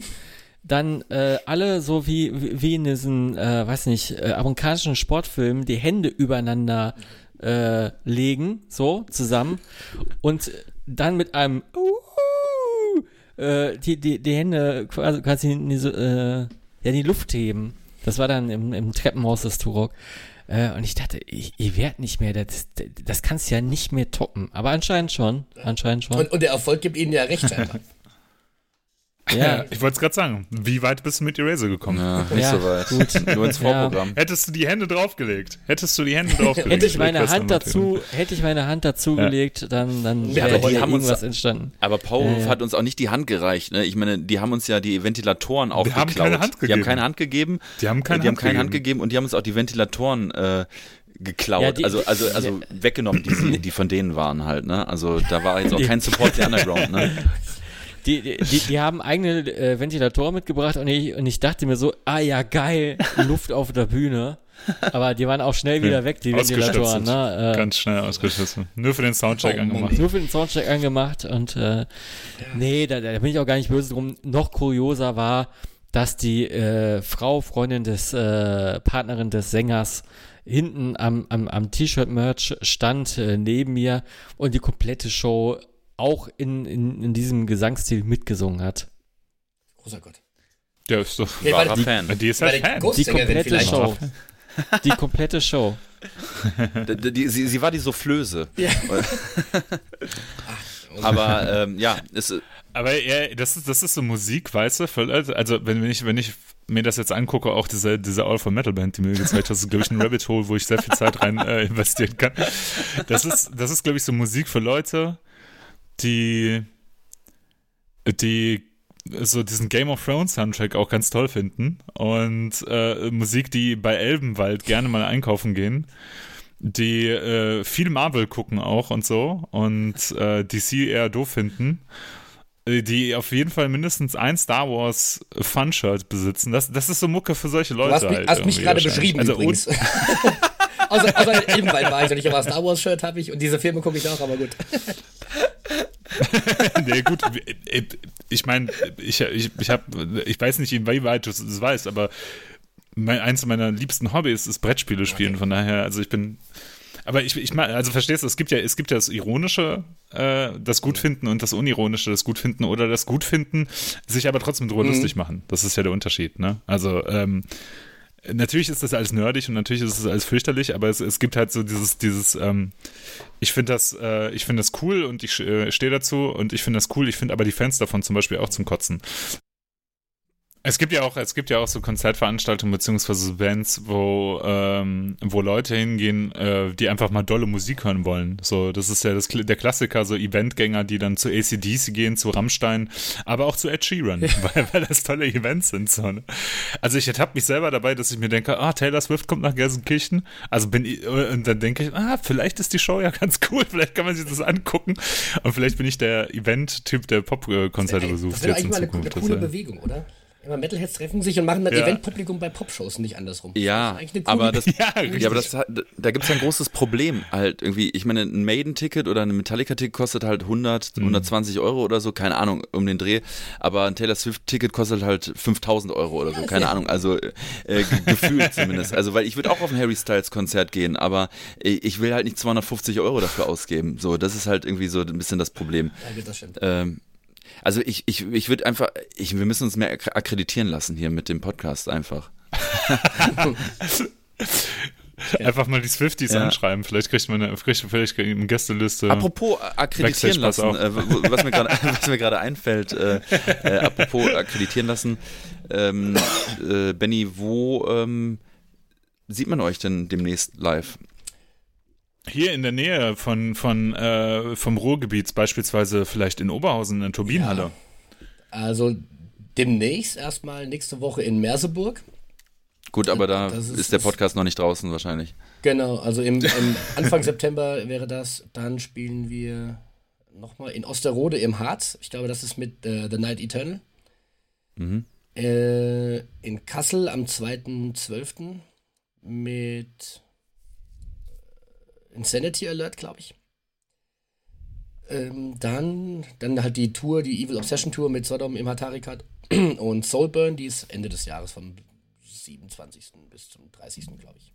dann äh, alle so wie, wie in diesen, äh, weiß nicht, äh, amerikanischen Sportfilmen die Hände übereinander äh, legen, so zusammen und dann mit einem uh, äh, die, die, die Hände quasi, quasi in, die, äh, ja, in die Luft heben. Das war dann im, im Treppenhaus des Turok. Äh, und ich dachte, ich, ihr werdet nicht mehr, das, das kannst du ja nicht mehr toppen. Aber anscheinend schon, anscheinend schon. Und, und der Erfolg gibt ihnen ja recht. ja, Ich wollte es gerade sagen. Wie weit bist du mit Eraser gekommen? Ja, nicht Ja, so weit. gut. Nur ins Ja. Vorprogramm. Hättest du die Hände draufgelegt? Hättest du die Hände draufgelegt? Hätte ich meine Hand dann dazu, hätte ich meine Hand dazu Ja. gelegt, dann, dann Ja, wäre haben uns- irgendwas entstanden. Aber Powerwolf Ja, ja. hat uns auch nicht die Hand gereicht. Ne? Ich meine, die haben uns ja die Ventilatoren haben aufgeklaut. keine Hand Die haben gegeben. keine Hand gegeben. Die haben keine die haben Hand keine Hand gegeben. gegeben und die haben uns auch die Ventilatoren äh, geklaut. Ja, die- also also also weggenommen, die, die von denen waren halt. Ne? Also da war jetzt auch kein Support der Underground. Ne? Die, die, die, die haben eigene äh, Ventilatoren mitgebracht und ich, und ich dachte mir so, ah ja, geil, Luft auf der Bühne. Aber die waren auch schnell wieder weg, die Ventilatoren. Ne? Äh, Ganz schnell ausgeschissen. Nur für den Soundcheck Oh, angemacht. nur für den Soundcheck angemacht und äh, nee, da, da bin ich auch gar nicht böse drum. Noch kurioser war, dass die äh, Frau, Freundin des äh, Partnerin des Sängers hinten am, am, am T-Shirt-Merch stand äh, neben mir und die komplette Show auch in, in, in diesem Gesangsstil mitgesungen hat. Großer Gott. Der ist doch. War Wahrer die- Fan. Die ist War halt Fan. Die komplette Show. Die komplette Show. D- d- die, sie, sie war die Soufflöse. Ja. Aber ähm, ja, es, Aber ja, das ist, das ist so Musik, weißt du? voll- Also, wenn, wenn, ich, wenn ich mir das jetzt angucke, auch diese, diese All for Metal Band, die mir gezeigt hast, ist, glaube ich, ein Rabbit Hole, wo ich sehr viel Zeit rein äh, investieren kann. Das ist, das ist, glaube ich, so Musik für Leute, die, die so diesen Game of Thrones Soundtrack auch ganz toll finden und äh, Musik, die bei Elbenwald gerne mal einkaufen gehen, die äh, viel Marvel gucken auch und so und äh, DC eher doof finden, äh, die auf jeden Fall mindestens ein Star Wars Fun-Shirt besitzen. Das, das ist so Mucke für solche Leute. Du hast mich, halt hast mich gerade beschrieben also, übrigens. außer, außer ebenfalls war ich noch nicht, aber Star Wars Shirt habe ich und diese Filme gucke ich auch, aber gut. nee, gut, äh, ich meine, ich, ich, ich, hab, ich weiß nicht, wie weit du es weißt, aber mein, eins meiner liebsten Hobbys ist Brettspiele spielen, von daher, also ich bin. Aber ich, ich meine, also verstehst du, es gibt ja, es gibt ja das Ironische, äh, das Gutfinden und das Unironische, das Gutfinden oder das Gutfinden, sich aber trotzdem drüber lustig machen. Das ist ja der Unterschied, ne? Also, ähm, natürlich ist das alles nerdig und natürlich ist es alles fürchterlich, aber es, es gibt halt so dieses, dieses, ähm, ich finde das, äh, ich finde das cool und ich äh, stehe dazu und ich finde das cool, ich finde aber die Fans davon zum Beispiel auch zum Kotzen. Es gibt ja auch, es gibt ja auch so Konzertveranstaltungen beziehungsweise Bands, wo, ähm, wo Leute hingehen, äh, die einfach mal dolle Musik hören wollen. So, das ist ja das, der Klassiker, so Eventgänger, die dann zu ACDC gehen, zu Rammstein, aber auch zu Ed Sheeran, weil, weil das tolle Events sind. So, ne? Also ich ertappe mich selber dabei, dass ich mir denke, ah, Taylor Swift kommt nach Gelsenkirchen. Also bin ich, und dann denke ich, ah, vielleicht ist die Show ja ganz cool, vielleicht kann man sich das angucken. Und vielleicht bin ich der Event-Typ, der Popkonzerte besucht. Das wäre eigentlich mal eine, eine coole Bewegung, oder? Immer Metalheads treffen sich und machen dann ja. Eventpublikum bei Popshows, nicht andersrum. Ja, das aber das, ja, ja, aber das, da gibt es ein großes Problem halt irgendwie. Ich meine, ein Maiden-Ticket oder ein Metallica-Ticket kostet halt 100, mhm. 120 Euro oder so, keine Ahnung, um den Dreh. Aber ein Taylor Swift-Ticket kostet halt 5000 Euro oder so, ja, keine Ahnung. Also äh, gefühlt zumindest. Also, weil ich würde auch auf ein Harry Styles-Konzert gehen, aber ich will halt nicht 250 Euro dafür ausgeben. So, das ist halt irgendwie so ein bisschen das Problem. Ja, das stimmt. Ähm, also ich, ich, ich würde einfach, ich, wir müssen uns mehr akkreditieren lassen hier mit dem Podcast einfach. Einfach mal die Swifties ja. anschreiben. Vielleicht kriegt man eine, vielleicht, eine Gästeliste. Apropos akkreditieren lassen, äh, was mir gerade was mir gerade einfällt. Äh, äh, apropos akkreditieren lassen, ähm, äh, Benny, wo ähm, sieht man euch denn demnächst live? Hier in der Nähe von, von, äh, vom Ruhrgebiet, beispielsweise vielleicht in Oberhausen, in Turbinenhalle. Ja. Also demnächst erstmal nächste Woche in Merseburg. Gut, aber da ist, ist, der Podcast noch nicht draußen wahrscheinlich. Genau, also im, im Anfang September wäre das. Dann spielen wir nochmal in Osterode im Harz. Ich glaube, das ist mit äh, The Night Eternal. Mhm. Äh, in Kassel am 2.12. mit Insanity Alert, glaube ich. Ähm, dann, dann halt die Tour, die Evil Obsession Tour mit Sodom im Hatari-Cut und Soulburn, die ist Ende des Jahres vom 27. bis zum 30. glaube ich.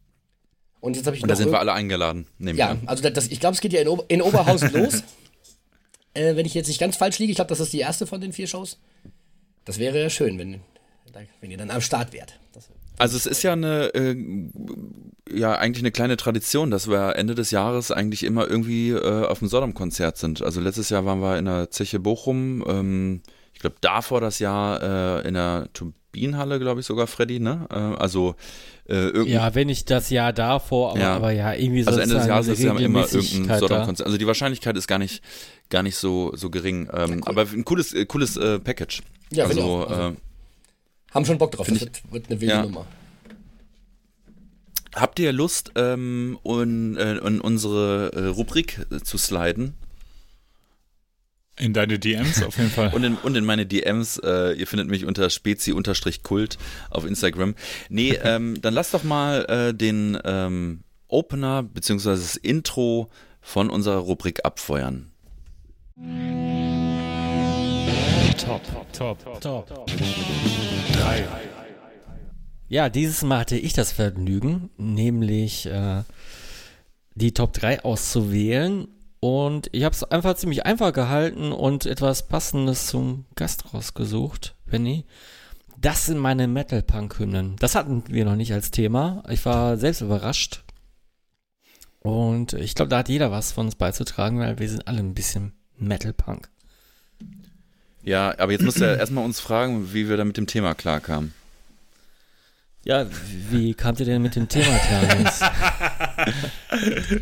Und jetzt habe ich Und da sind wir alle eingeladen, nehme Ja, also das, ich glaube, es geht ja in, Ober in Oberhausen los. Äh, wenn ich jetzt nicht ganz falsch liege, ich glaube, das ist die erste von den vier Shows. Das wäre ja schön, wenn, wenn ihr dann am Start wärt. Das also es ist ja eine, äh, ja eigentlich eine kleine Tradition, dass wir Ende des Jahres eigentlich immer irgendwie äh, auf dem Sodom-Konzert sind. Also letztes Jahr waren wir in der Zeche Bochum, ähm, ich glaube davor das Jahr äh, in der Turbinenhalle, glaube ich sogar, Freddy, ne? Äh, also äh, ja, wenn ich das Jahr davor, aber ja, aber ja irgendwie so. Also Ende des Jahres ist ja immer irgendein Sodom-Konzert. Also die Wahrscheinlichkeit ist gar nicht, gar nicht so, so gering. Ähm, ja, cool. Aber ein cooles, äh, cooles äh, Package. Ja, also, also äh, haben schon Bock drauf, das wird, wird, eine wilde ja. Nummer. Habt ihr Lust, ähm, in, äh, in unsere äh, Rubrik äh, zu sliden? In deine DMs auf jeden Fall. und, in, und in meine DMs. Äh, ihr findet mich unter spezi-kult auf Instagram. Nee, ähm, dann lass doch mal äh, den ähm, Opener bzw. das Intro von unserer Rubrik abfeuern. Top, top, top, top. Drei. Ja, dieses Mal hatte ich das Vergnügen, nämlich äh, die Top 3 auszuwählen. Und ich habe es einfach ziemlich einfach gehalten und etwas Passendes zum Gast rausgesucht, Benny. Das sind meine Metal-Punk-Hymnen. Das hatten wir noch nicht als Thema. Ich war selbst überrascht. Und ich glaube, da hat jeder was von uns beizutragen, weil wir sind alle ein bisschen Metal-Punk. Ja, aber jetzt musst du ja erstmal uns fragen, wie wir da mit dem Thema klarkamen. Ja, wie kamt ihr denn mit dem Thema klar?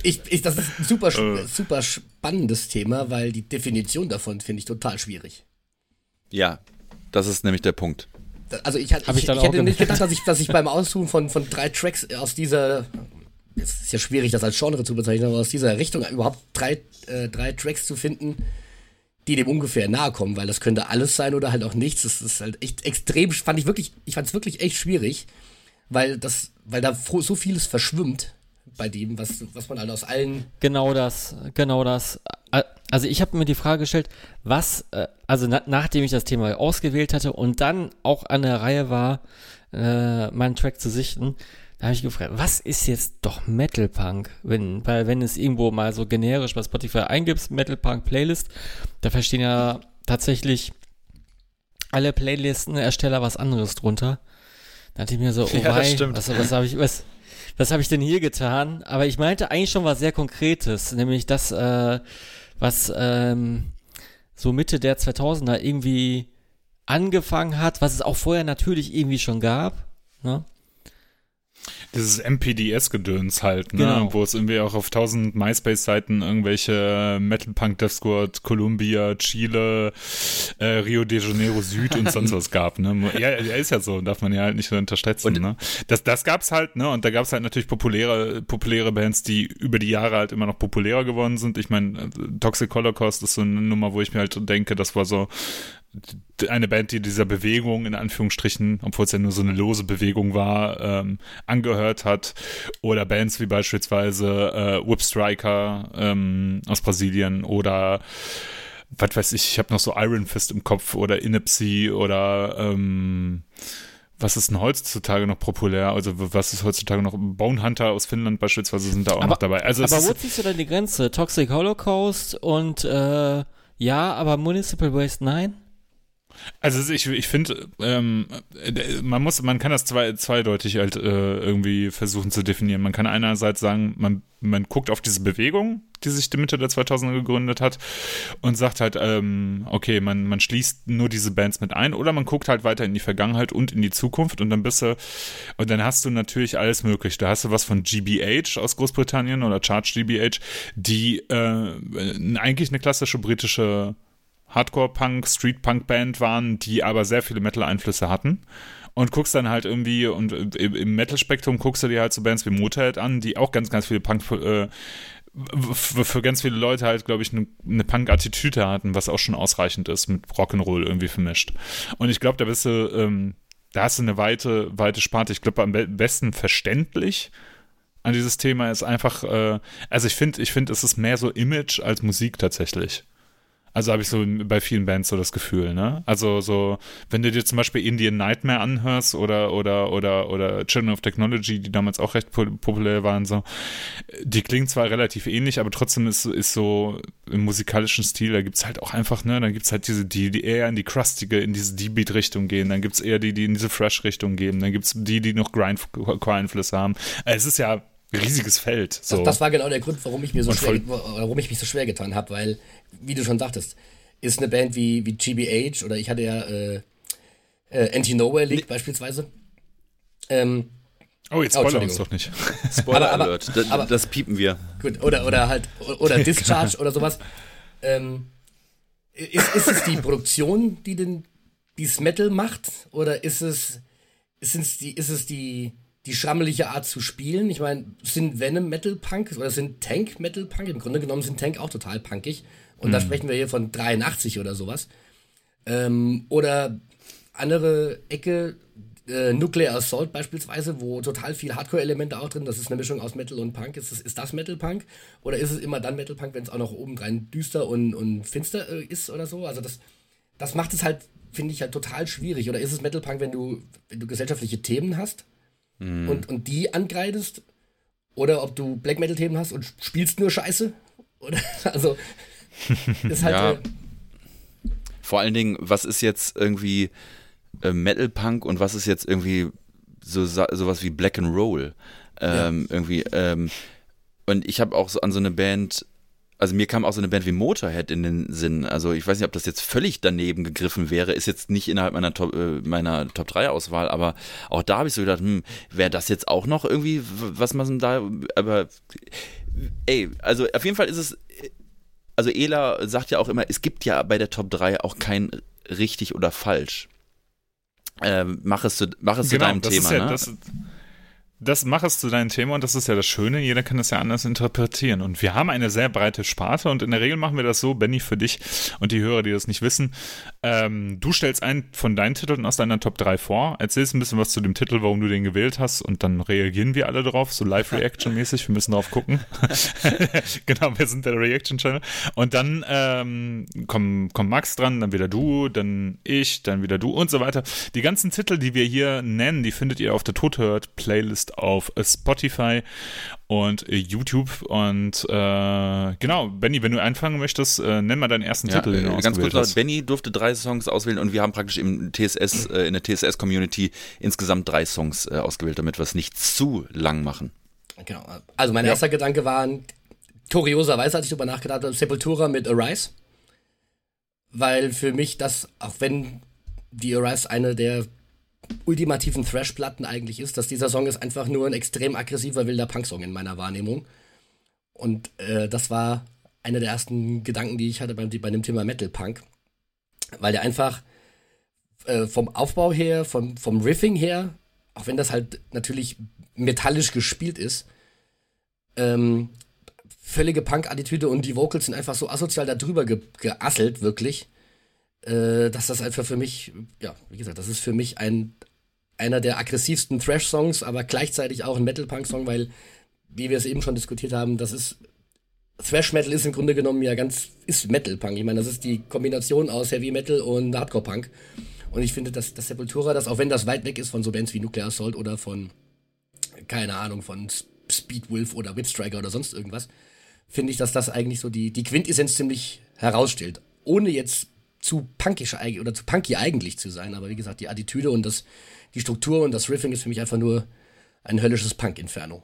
ich, ich, das ist ein super, äh. super spannendes Thema, weil die Definition davon finde ich total schwierig. Ja, das ist nämlich der Punkt. Also ich, ich, ich, ich hätte nicht gedacht, dass ich, dass ich beim Aussuchen von, von drei Tracks aus dieser, es ist ja schwierig, das als Genre zu bezeichnen, aber aus dieser Richtung überhaupt drei, äh, drei Tracks zu finden, die dem ungefähr nahe kommen, weil das könnte alles sein oder halt auch nichts. Das ist halt echt extrem, fand ich wirklich, ich fand es wirklich echt schwierig, weil das, weil da so vieles verschwimmt bei dem, was, was man halt aus allen. Genau das, genau das. Also ich habe mir die Frage gestellt, was, äh, also na, nachdem ich das Thema ausgewählt hatte und dann auch an der Reihe war, äh, meinen Track zu sichten, da habe ich gefragt, was ist jetzt doch Metal Punk? Wenn, weil wenn es irgendwo mal so generisch bei Spotify eingibst, Metal Punk Playlist, da verstehen ja tatsächlich alle Playlisten-Ersteller was anderes drunter. Da dachte ich mir so, oh ja, wei, was, was habe ich, was, was habe ich denn hier getan? Aber ich meinte eigentlich schon was sehr Konkretes, nämlich das, äh, was ähm, so Mitte der 2000er irgendwie angefangen hat, was es auch vorher natürlich irgendwie schon gab. Ne? Dieses MPDS-Gedöns halt, ne? Genau. Wo es irgendwie auch auf tausend MySpace-Seiten irgendwelche Metal Punk Death Squad, Columbia, Chile, äh, Rio de Janeiro Süd und sonst was gab, ne? Ja, er ist ja so, darf man ja halt nicht so unterschätzen, Und- ne? Das, das gab's halt, ne? Und da gab's halt natürlich populäre, populäre Bands, die über die Jahre halt immer noch populärer geworden sind. Ich meine, Toxic Holocaust ist so eine Nummer, wo ich mir halt denke, das war so eine Band, die dieser Bewegung in Anführungsstrichen, obwohl es ja nur so eine lose Bewegung war, ähm, angehört hat. Oder Bands wie beispielsweise äh, Whip Striker ähm, aus Brasilien oder was weiß ich, ich habe noch so Iron Fist im Kopf oder Inepsy oder ähm, was ist denn heutzutage noch populär? Also was ist heutzutage noch? Bone Hunter aus Finnland beispielsweise sind da auch Aber- noch dabei. Also aber wo ziehst du denn die Grenze? Toxic Holocaust und äh, ja, aber Municipal Waste nein? Also ich, ich finde, ähm, äh, man muss, man kann das zwei, zweideutig halt äh, irgendwie versuchen zu definieren. Man kann einerseits sagen, man, man guckt auf diese Bewegung, die sich Mitte der 2000er gegründet hat und sagt halt, ähm, okay, man, man schließt nur diese Bands mit ein oder man guckt halt weiter in die Vergangenheit und in die Zukunft und dann bist du, und dann hast du natürlich alles möglich. Da hast du was von GBH aus Großbritannien oder Charge GBH, die äh, eigentlich eine klassische britische Hardcore-Punk, Street-Punk-Band waren, die aber sehr viele Metal-Einflüsse hatten. Und guckst dann halt irgendwie, und im im Metal-Spektrum guckst du dir halt so Bands wie Motorhead an, die auch ganz, ganz viele Punk, äh, für, ganz viele Leute halt, glaube ich, eine, eine Punk-Attitüde hatten, was auch schon ausreichend ist, mit Rock'n'Roll irgendwie vermischt. Und ich glaube, da bist du, ähm, da hast du eine weite, weite Sparte. Ich glaube, am be besten verständlich an dieses Thema ist einfach, äh, also ich finde, ich finde, es ist mehr so Image als Musik tatsächlich. Also habe ich so bei vielen Bands so das Gefühl, ne? Also so, wenn du dir zum Beispiel Indian Nightmare anhörst oder oder oder oder Children of Technology, die damals auch recht po populär waren, so, die klingen zwar relativ ähnlich, aber trotzdem ist, ist so im musikalischen Stil, da gibt's halt auch einfach, ne, dann gibt's halt diese, die, die eher in die crustige, in diese D-Beat-Richtung gehen, dann gibt's eher die, die in diese Fresh-Richtung gehen, dann gibt's die, die noch Grindcore-Einflüsse haben. Es ist ja riesiges Feld. So. Das, das war genau der Grund, warum ich mir so schwer, warum ich mich so schwer getan habe, weil, wie du schon sagtest, ist eine Band wie, wie GBH oder ich hatte ja äh, äh, Anti-Nowhere League beispielsweise. Ähm, oh, jetzt Oh, spoiler uns Entschuldigung. doch nicht. Spoiler Aber- aber- Alert. das, aber- das piepen wir. gut, oder, oder halt, oder Discharge oder sowas. Ähm, ist, ist es die Produktion, die den, die's Metal macht? Oder ist es, ist es die, ist es die, die schrammelige Art zu spielen? Ich meine, sind Venom Metal Punk oder sind Tank Metal Punk? Im Grunde genommen sind Tank auch total punkig. Und da sprechen wir hier von 83 oder sowas. Ähm, oder andere Ecke, äh, Nuclear Assault beispielsweise, wo total viel Hardcore-Elemente auch drin, das ist eine Mischung aus Metal und Punk. Ist das, ist das Metal Punk? Oder ist es immer dann Metal Punk, wenn es auch noch obendrein düster und, und finster äh, ist oder so? Also das, das macht es halt, finde ich, halt total schwierig. Oder ist es Metal Punk, wenn du, wenn du gesellschaftliche Themen hast und, und die angreidest? Oder ob du Black Metal-Themen hast und spielst nur Scheiße? Oder, also, ist halt, Ja. äh, Vor allen Dingen, was ist jetzt irgendwie äh, Metal Punk und was ist jetzt irgendwie so sowas wie Black and Roll? Ähm, Irgendwie. Ähm, und ich habe auch so an so eine Band, also mir kam auch so eine Band wie Motorhead in den Sinn. Also ich weiß nicht, ob das jetzt völlig daneben gegriffen wäre, ist jetzt nicht innerhalb meiner Top, äh, meiner Top 3 Auswahl, aber auch da habe ich so gedacht, hm, wäre das jetzt auch noch irgendwie, was man da, aber ey, also auf jeden Fall ist es also Ela sagt ja auch immer, es gibt ja bei der Top 3 auch kein richtig oder falsch. Ähm, mach es zu, mach es zu deinem Thema, ja, ne? das, das mach es zu deinem Thema und das ist ja das Schöne, jeder kann das ja anders interpretieren. Und wir haben eine sehr breite Sparte und in der Regel machen wir das so, Benny, für dich und die Hörer, die das nicht wissen. Ähm, du stellst einen von deinen Titeln aus deiner Top 3 vor, erzählst ein bisschen was zu dem Titel, warum du den gewählt hast und dann reagieren wir alle drauf, so Live-Reaction-mäßig, wir müssen drauf gucken. genau, wir sind der Reaction-Channel. Und dann ähm, kommt komm Max dran, dann wieder du, dann ich, dann wieder du und so weiter. Die ganzen Titel, die wir hier nennen, die findet ihr auf der Tothört-Playlist auf äh, Spotify und äh, YouTube. Und äh, genau, Benny, wenn du anfangen möchtest, äh, nenn mal deinen ersten Ja, Titel, den du äh, ganz kurz, hast. Benny durfte drei Songs auswählen und wir haben praktisch im TSS, äh, in der TSS-Community insgesamt drei Songs äh, ausgewählt, damit wir es nicht zu lang machen. Genau. Also mein erster Gedanke war, kurioserweise, als ich darüber nachgedacht habe, Sepultura mit Arise. Weil für mich das, auch wenn die Arise eine der ultimativen Thrash-Platten eigentlich ist, dass dieser Song ist einfach nur ein extrem aggressiver wilder Punk-Song in meiner Wahrnehmung. Und äh, das war einer der ersten Gedanken, die ich hatte beim, bei dem Thema Metal Punk. Weil der einfach äh, vom Aufbau her, vom, vom Riffing her, auch wenn das halt natürlich metallisch gespielt ist, ähm, völlige Punk-Attitüde und die Vocals sind einfach so asozial darüber ge geasselt, wirklich, äh, dass das einfach für mich, ja, wie gesagt, das ist für mich ein, einer der aggressivsten Thrash-Songs, aber gleichzeitig auch ein Metal-Punk-Song, weil, wie wir es eben schon diskutiert haben, das ist Thrash Metal ist im Grunde genommen ja ganz, ist Metal Punk. Ich meine, das ist die Kombination aus Heavy Metal und Hardcore Punk. Und ich finde, dass, dass Sepultura das, auch wenn das weit weg ist von so Bands wie Nuclear Assault oder von, keine Ahnung, von Speedwolf oder Whipstriker oder sonst irgendwas, finde ich, dass das eigentlich so die, die Quintessenz ziemlich herausstellt. Ohne jetzt zu punkisch oder zu punky eigentlich zu sein. Aber wie gesagt, die Attitüde und das, die Struktur und das Riffing ist für mich einfach nur ein höllisches Punk-Inferno.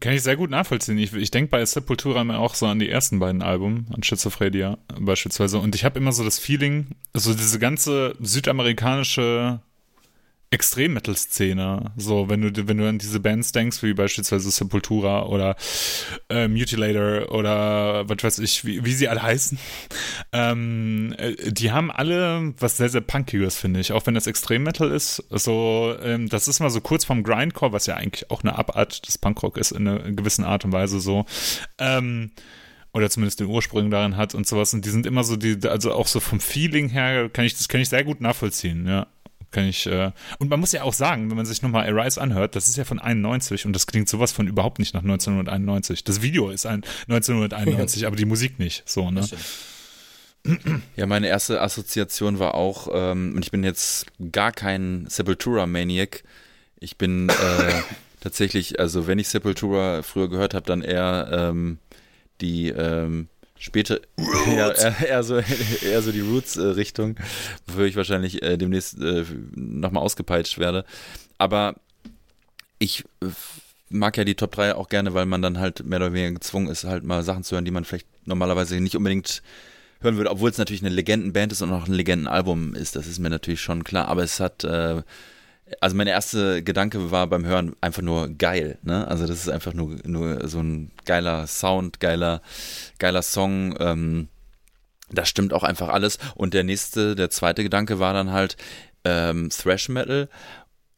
Kann ich sehr gut nachvollziehen. Ich, ich denke bei Sepultura immer auch so an die ersten beiden Alben, an Schizophrenia beispielsweise. Und ich habe immer so das Feeling, so diese ganze südamerikanische Extrem-Metal-Szene. So, wenn du, wenn du an diese Bands denkst, wie beispielsweise Sepultura oder äh, Mutilator oder was weiß ich, wie, wie sie alle heißen, ähm, äh, die haben alle was sehr, sehr Punkiges, finde ich. Auch wenn das Extrem-Metal ist. So, ähm, das ist mal so kurz vom Grindcore, was ja eigentlich auch eine Abart des Punkrock ist, in einer gewissen Art und Weise so. Ähm, oder zumindest den Ursprung darin hat und sowas. Und die sind immer so, die, also auch so vom Feeling her kann ich, das kann ich sehr gut nachvollziehen, ja. Kann ich, äh, und man muss ja auch sagen, wenn man sich nochmal Arise anhört, das ist ja von 91 und das klingt sowas von überhaupt nicht nach 1991. Das Video ist ein 1991, aber die Musik nicht. So, ne? Ja, meine erste Assoziation war auch, ähm, und ich bin jetzt gar kein Sepultura-Maniac. Ich bin äh, tatsächlich, also wenn ich Sepultura früher gehört habe, dann eher ähm, die ähm, später eher, eher, so, eher so die Roots-Richtung, wofür ich wahrscheinlich äh, demnächst äh, nochmal ausgepeitscht werde. Aber ich mag ja die Top 3 auch gerne, weil man dann halt mehr oder weniger gezwungen ist, halt mal Sachen zu hören, die man vielleicht normalerweise nicht unbedingt hören würde, obwohl es natürlich eine Legendenband ist und auch ein Legendenalbum ist, das ist mir natürlich schon klar, aber es hat äh, also mein erster Gedanke war beim Hören einfach nur geil, ne? Also das ist einfach nur, nur so ein geiler Sound, geiler, geiler Song. Ähm, da stimmt auch einfach alles. Und der nächste, der zweite Gedanke war dann halt ähm, Thrash Metal.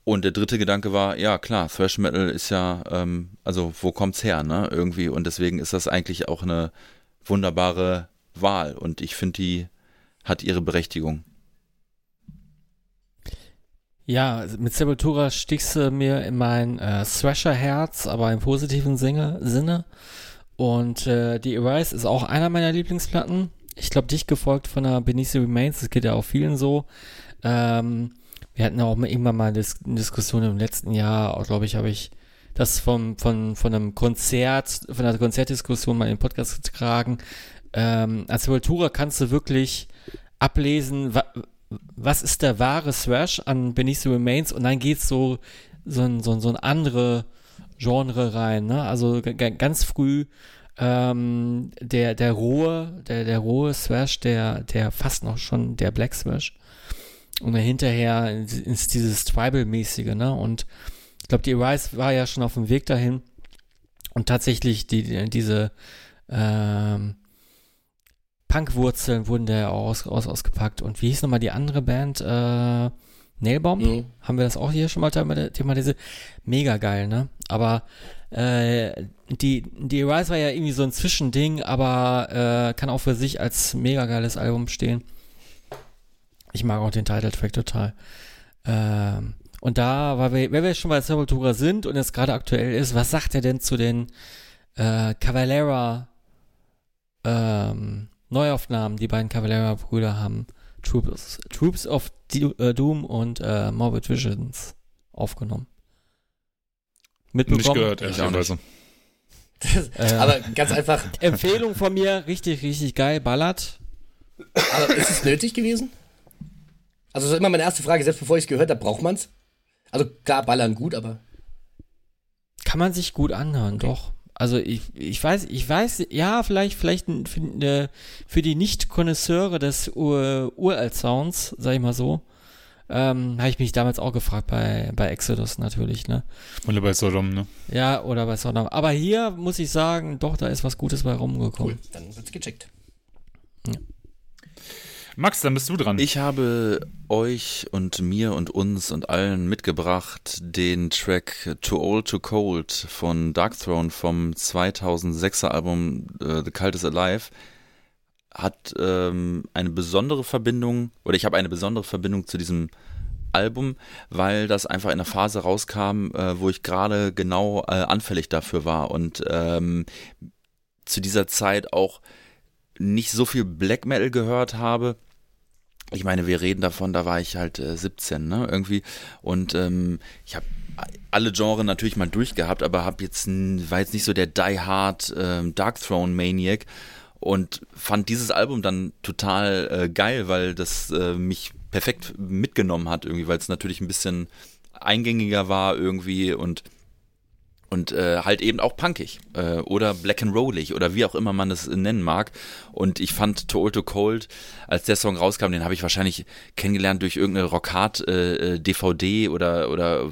Und der dritte Gedanke war, ja klar, Thrash Metal ist ja, ähm, also wo kommt's her, ne? Irgendwie. Und deswegen ist das eigentlich auch eine wunderbare Wahl. Und ich finde, die hat ihre Berechtigung. Ja, mit Sepultura stichst du mir in mein äh, Thrasher-Herz, aber im positiven Sinne. Sinne. Und äh, die Arise ist auch einer meiner Lieblingsplatten. Ich glaube, dich gefolgt von der Benicio Remains. Das geht ja auch vielen so. Ähm, wir hatten auch irgendwann mal eine Diskussion im letzten Jahr, glaube ich, habe ich das vom, von, von einem Konzert, von einer Konzertdiskussion mal in den Podcast getragen. Ähm, als Sepultura kannst du wirklich ablesen, was ist der wahre Thrash an Benicio Remains und dann geht's so so ein, so, so ein andere Genre rein, ne? Also ganz früh ähm, der der rohe der der rohe Thrash, der der fast noch schon der Black Thrash und dann hinterher ist dieses Tribal-mäßige, ne? Und ich glaube, die Arise war ja schon auf dem Weg dahin und tatsächlich die diese ähm, Punkwurzeln wurden da aus, aus, ausgepackt. Und wie hieß nochmal die andere Band? Äh, Nailbomb? Mhm. Haben wir das auch hier schon mal thematisiert? Mega geil, ne? Aber äh, die, die Rise war ja irgendwie so ein Zwischending, aber äh, kann auch für sich als mega geiles Album stehen. Ich mag auch den Titeltrack total. Ähm, und da, weil wir, wenn wir schon bei Sepultura sind und es gerade aktuell ist, was sagt er denn zu den äh, Cavalera ähm, Neuaufnahmen, die beiden Cavalera-Brüder haben Troops, Troops of äh, Doom und äh, Morbid Visions aufgenommen. Mitbekommen? Nicht gehört, ehrlicherweise. äh, aber ganz einfach. Empfehlung von mir, richtig, richtig geil, ballert. Aber ist es nötig gewesen? Also, das ist immer meine erste Frage, selbst bevor ich es gehört habe, braucht man es? Also, klar, ballern gut, aber. Kann man sich gut anhören, okay. doch. Also ich, ich weiß, ich weiß, ja, vielleicht, vielleicht für, für die Nicht-Konnoisseure des Ur Uralt-Sounds, sag ich mal so, ähm, habe ich mich damals auch gefragt bei, bei Exodus natürlich, ne? Oder bei Sodom, ne? Ja, oder bei Sodom. Aber hier muss ich sagen, doch, da ist was Gutes bei rumgekommen. Cool, dann wird's gecheckt. Ja. Max, dann bist du dran. Ich habe euch und mir und uns und allen mitgebracht den Track Too Old to Cold von Darkthrone vom 2006er Album uh, The Cult is Alive. Hat ähm, eine besondere Verbindung, oder ich habe eine besondere Verbindung zu diesem Album, weil das einfach in einer Phase rauskam, äh, wo ich gerade genau äh, anfällig dafür war und ähm, zu dieser Zeit auch nicht so viel Black Metal gehört habe ich meine, wir reden davon, da war ich halt äh, 17, ne, irgendwie. Und ähm, ich habe alle Genres natürlich mal durchgehabt, aber hab jetzt war jetzt nicht so der Die Hard ähm, Dark Throne Maniac und fand dieses Album dann total äh, geil, weil das äh, mich perfekt mitgenommen hat irgendwie, weil es natürlich ein bisschen eingängiger war irgendwie und und äh, halt eben auch punkig äh, oder black and rollig oder wie auch immer man das nennen mag. Und ich fand To Old To Cold, als der Song rauskam, den habe ich wahrscheinlich kennengelernt durch irgendeine Rockhard äh, DVD äh, oder oder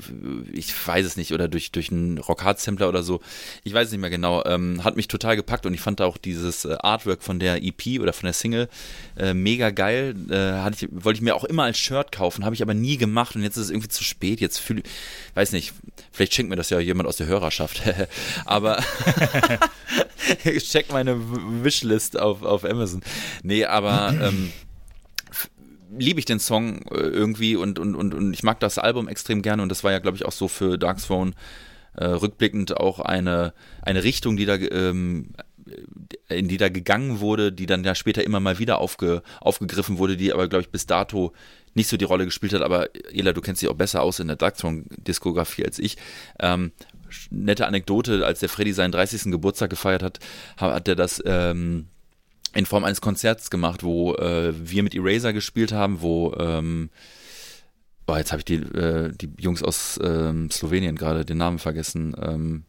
ich weiß es nicht oder durch durch einen Rockhard Sampler oder so. Ich weiß es nicht mehr genau. Ähm, hat mich total gepackt und ich fand auch dieses äh, Artwork von der EP oder von der Single äh, mega geil. Äh, hatte ich, wollte ich mir auch immer als Shirt kaufen, habe ich aber nie gemacht und jetzt ist es irgendwie zu spät. Jetzt fühle weiß nicht, vielleicht schenkt mir das ja jemand aus der Hörer Hörerschaft. Aber ich check meine Wishlist auf, auf Amazon. Nee, aber ähm, liebe ich den Song äh, irgendwie und, und, und, und ich mag das Album extrem gerne und das war ja, glaube ich, auch so für Darkthrone äh, rückblickend auch eine, eine Richtung, die da ähm, in die da gegangen wurde, die dann ja später immer mal wieder aufge, aufgegriffen wurde, die aber, glaube ich, bis dato nicht so die Rolle gespielt hat, aber Ela, du kennst dich auch besser aus in der Darkthrone-Diskografie als ich. Ähm, nette Anekdote, als der Freddy seinen 30. Geburtstag gefeiert hat, hat er das ähm, in Form eines Konzerts gemacht, wo äh, wir mit Eraser gespielt haben, wo ähm, boah, jetzt habe ich die, äh, die Jungs aus ähm, Slowenien gerade den Namen vergessen. Ähm,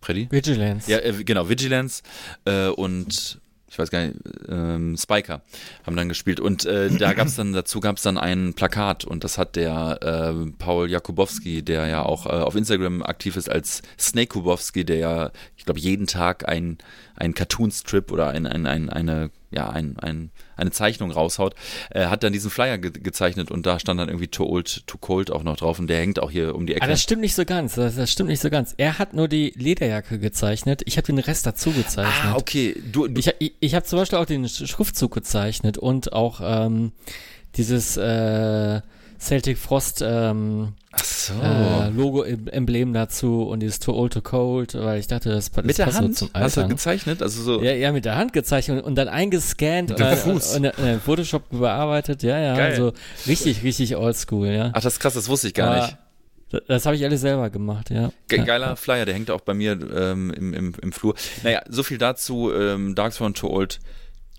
Freddy? Vigilance. Ja, äh, genau, Vigilance äh, und ich weiß gar nicht, ähm, Spiker haben dann gespielt. Und äh, da gab es dann, dazu gab es dann ein Plakat und das hat der äh, Paul Jakubowski, der ja auch äh, auf Instagram aktiv ist als Snake Kubowski, der ja, ich glaube, jeden Tag ein, ein Cartoon-Strip oder ein, ein, ein, eine ja, ein, ein, eine Zeichnung raushaut, äh, hat dann diesen Flyer ge gezeichnet und da stand dann irgendwie Too Old, Too Cold auch noch drauf und der hängt auch hier um die Ecke. Aber das stimmt nicht so ganz, das, das stimmt nicht so ganz. Er hat nur die Lederjacke gezeichnet, ich habe den Rest dazu gezeichnet. Ah, okay. Du, du ich ich, ich habe zum Beispiel auch den Schriftzug gezeichnet und auch ähm, dieses äh, Celtic Frost ähm, so. äh, Logo-Emblem dazu und dieses Too Old to Cold, weil ich dachte, das, das mit der Hand so Hast du gezeichnet? Also so. Ja, ja, mit der Hand gezeichnet und, dann eingescannt mit äh, Fuß. und, und, und, Photoshop bearbeitet. Ja, ja, Geil. also richtig, richtig oldschool, ja. Ach, das ist krass, das wusste ich gar Aber nicht. Das, habe ich alles selber gemacht, ja. Ge geiler Flyer, der hängt auch bei mir ähm, im, im, im Flur. Naja, so viel dazu. Ähm, Darkthrone Too Old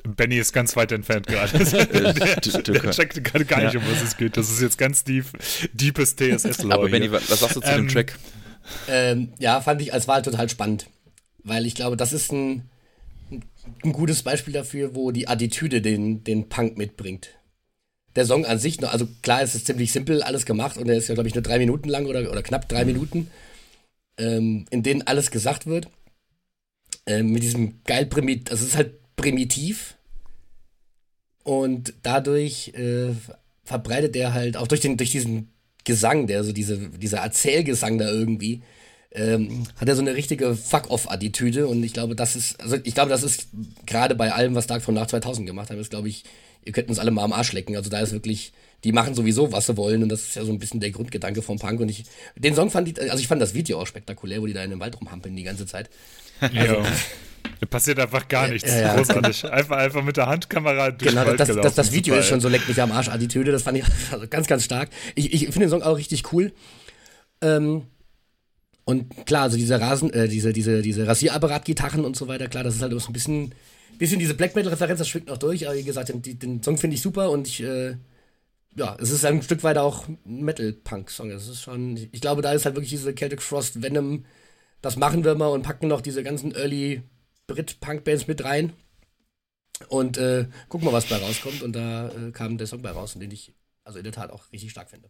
Benny ist ganz weit entfernt gerade. der, der checkt gerade gar nicht, ja. um was es geht. Das ist jetzt ganz deep, deepes TSS-Lore. Aber Benny, was sagst du zu ähm, dem Track? Ähm, ja, fand ich als Wahl total spannend. Weil ich glaube, das ist ein, ein gutes Beispiel dafür, wo die Attitüde den, den Punk mitbringt. Der Song an sich, also klar, es ist ziemlich simpel alles gemacht und er ist ja, glaube ich, nur drei Minuten lang oder, oder knapp drei Minuten, ähm, in denen alles gesagt wird. Ähm, mit diesem geil primitiv, also es ist halt primitiv. Und dadurch äh, verbreitet er halt auch durch, den, durch diesen Gesang, der so diese, dieser Erzählgesang da irgendwie, ähm, hat er so eine richtige Fuck-off-Attitüde. Und ich glaube, das ist, also ich glaube, das ist gerade bei allem, was Dark von nach 2000 gemacht haben, ist, glaube ich, ihr könnt uns alle mal am Arsch lecken. Also da ist wirklich, die machen sowieso, was sie wollen. Und das ist ja so ein bisschen der Grundgedanke vom Punk. Und ich, den Song fand ich, also ich fand das Video auch spektakulär, wo die da in den Wald rumhampeln die ganze Zeit. Also, passiert einfach gar nichts. Ja, ja. Großartig. Einfach, einfach mit der Handkamera durch Genau, das, das, das, Video ist schon so leck mich am Arsch Attitüde. Das fand ich also ganz, ganz stark. Ich, ich finde den Song auch richtig cool. Ähm, und klar, also diese Rasen, äh, diese, diese, diese Rasierapparat-Gitarren und so weiter, klar, das ist halt so ein bisschen, bisschen diese Black Metal-Referenz, das schwingt noch durch, aber wie gesagt, den, den Song finde ich super und ich, äh, ja, es ist ein Stück weit auch Metal-Punk-Song. Es ist schon, ich glaube, da ist halt wirklich diese Celtic Frost Venom das machen wir mal und packen noch diese ganzen Early Brit-Punk-Bands mit rein. Und äh, gucken mal, was bei rauskommt. Und da äh, kam der Song bei raus, den ich also in der Tat auch richtig stark finde.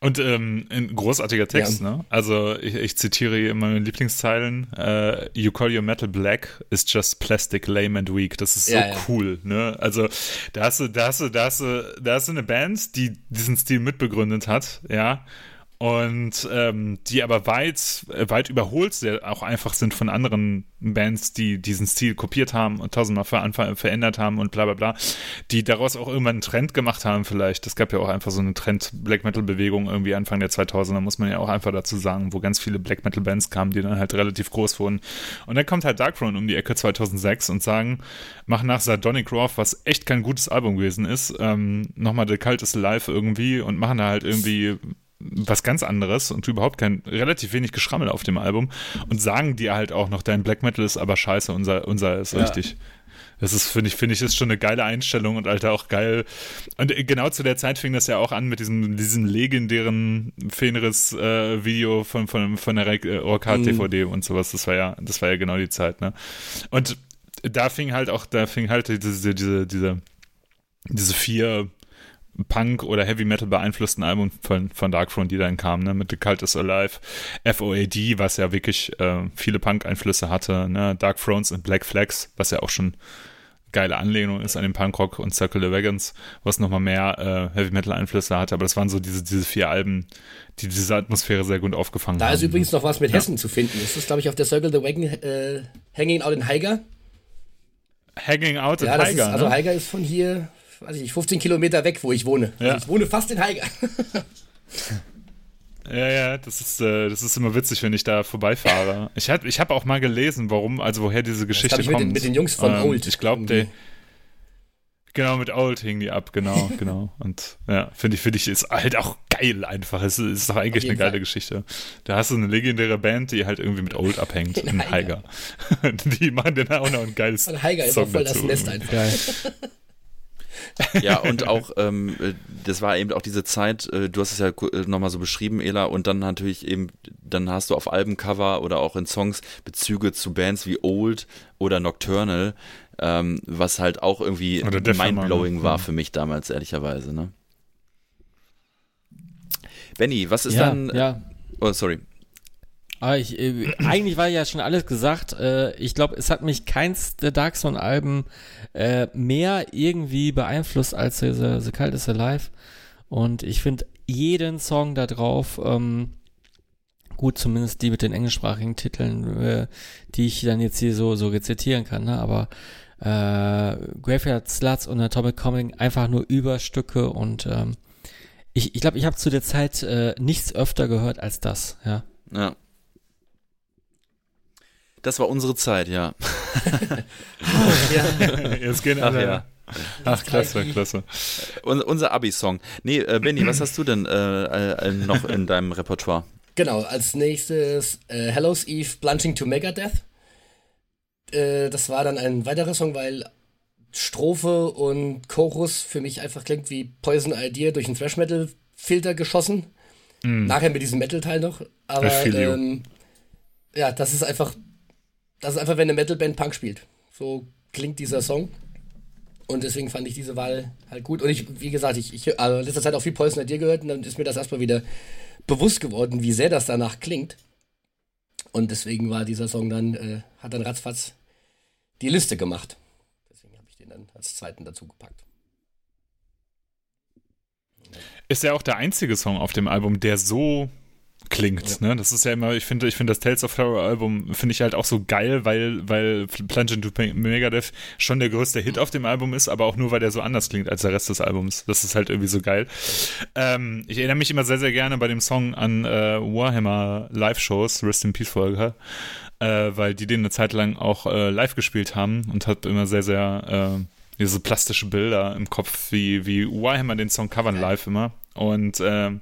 Und ähm, ein großartiger Text, ja. ne? Also ich, ich, zitiere hier meine Lieblingszeilen. Uh, you call your metal black is just plastic, lame and weak. Das ist so ja, ja. cool, ne? Also da hast du, da hast du, da hast du, da hast du eine Band, die diesen Stil mitbegründet hat, ja und ähm, die aber weit, weit überholt sehr, auch einfach sind von anderen Bands, die diesen Stil kopiert haben und tausendmal ver verändert haben und bla bla bla, die daraus auch irgendwann einen Trend gemacht haben vielleicht. Es gab ja auch einfach so eine Trend-Black Metal-Bewegung irgendwie Anfang der 2000er, muss man ja auch einfach dazu sagen, wo ganz viele Black Metal-Bands kamen, die dann halt relativ groß wurden. Und dann kommt halt Darkthrone um die Ecke 2006 und sagen, machen nach Sardonic Wrath, was echt kein gutes Album gewesen ist, ähm, nochmal The Cult is Alive irgendwie und machen da halt irgendwie was ganz anderes und überhaupt kein, relativ wenig Geschrammel auf dem Album und sagen dir halt auch noch, dein Black Metal ist aber scheiße, unser, unser ist ja. richtig. Das ist, finde ich, finde ich, ist schon eine geile Einstellung und Alter auch geil. Und genau zu der Zeit fing das ja auch an mit diesem, diesem legendären Fenris-Video äh, von, von, von der äh, Orca-DVD mhm. und sowas. Das war ja, das war ja genau die Zeit, ne? Und da fing halt auch, da fing halt diese, diese, diese, diese vier Punk oder Heavy Metal beeinflussten Album von, von Darkthrone, die dann kamen, ne, mit The Cult is Alive, FOAD, was ja wirklich äh, viele Punk-Einflüsse hatte, ne, Dark Thrones und Black Flags, was ja auch schon geile Anlehnung ist an den Punkrock und Circle the Wagons, was nochmal mehr äh, Heavy Metal Einflüsse hatte, aber das waren so diese, diese vier Alben, die diese Atmosphäre sehr gut aufgefangen da haben. Da ist übrigens noch was mit ja. Hessen zu finden. Das ist, glaube ich, auf der Circle the Wagon äh, Hanging Out in Haiger. Hanging Out in ja, Haiger. Ist, also ne? Haiger ist von hier weiß ich nicht, 15 Kilometer weg, wo ich wohne. Ja. Ich wohne fast in Haiger. Ja, ja, das ist, äh, das ist immer witzig, wenn ich da vorbeifahre. Ich habe ich hab auch mal gelesen, warum, also woher diese Geschichte das kommt. Mit den, mit den Jungs von ähm, Old. Ich glaube, der. Genau, mit Old hingen die ab, genau, genau. Und ja, finde ich, finde ich, ist halt auch geil einfach. Es ist, ist doch eigentlich eine geile Fall. Geschichte. Da hast du eine legendäre Band, die halt irgendwie mit Old abhängt, in, in Haiger. die machen dann auch noch ein geiles Und Haiger ist auch voll dazu. das Nest einfach. Geil. Ja, und auch, ähm, äh, das war eben auch diese Zeit, äh, du hast es ja äh, nochmal so beschrieben, Ela, und dann natürlich eben, dann hast du auf Albencover oder auch in Songs Bezüge zu Bands wie Old oder Nocturnal, ähm, was halt auch irgendwie mindblowing war mhm. für mich damals, ehrlicherweise, ne? Benny, was ist ja, dann. Ja. Oh, sorry. Aber ich, äh, eigentlich war ja schon alles gesagt. Äh, ich glaube, es hat mich keins der Dark Zone-Alben äh, mehr irgendwie beeinflusst als The, The Cult is Alive. Und ich finde jeden Song da drauf, ähm, gut, zumindest die mit den englischsprachigen Titeln, äh, die ich dann jetzt hier so, so rezitieren kann, ne? aber äh, Graveyard Sluts und Atomic Coming einfach nur Überstücke und ähm, ich glaube, ich, glaub, ich habe zu der Zeit äh, nichts öfter gehört als das, ja. Ja. Das war unsere Zeit, ja. Ja. Jetzt gehen alle. Ach, ja. Ach, klasse, klasse. Un unser Abi-Song. Nee, äh, Benny, was hast du denn äh, äh, noch in deinem Repertoire? Genau, als nächstes äh, Hello's Eve Plunging to Megadeth. Äh, das war dann ein weiterer Song, weil Strophe und Chorus für mich einfach klingt wie Poison Idea durch einen Thrash Metal Filter geschossen. Mm. Nachher mit diesem Metal-Teil noch. Aber ähm, ja, das ist einfach das ist einfach, wenn eine Metalband Punk spielt. So klingt dieser Song. Und deswegen fand ich diese Wahl halt gut. Und ich, wie gesagt, ich, ich also in letzter Zeit auch viel Poison dir gehört und dann ist mir das erstmal wieder bewusst geworden, wie sehr das danach klingt. Und deswegen war dieser Song dann, äh, hat dann ratzfatz die Liste gemacht. Deswegen habe ich den dann als zweiten dazu gepackt. Ist ja auch der einzige Song auf dem Album, der so klingt. Ja. Ne? Das ist ja immer, ich finde, ich finde das Tales of Terror Album finde ich halt auch so geil, weil, weil Plunge into Megadeth schon der größte Hit auf dem Album ist, aber auch nur, weil der so anders klingt als der Rest des Albums. Das ist halt irgendwie so geil. Ähm, ich erinnere mich immer sehr, sehr gerne bei dem Song an äh, Warhammer Live-Shows, Rest in Peace Folge, äh, weil die den eine Zeit lang auch äh, live gespielt haben und hat immer sehr, sehr äh, diese plastische Bilder im Kopf, wie, wie Warhammer den Song covern live immer. Und ähm,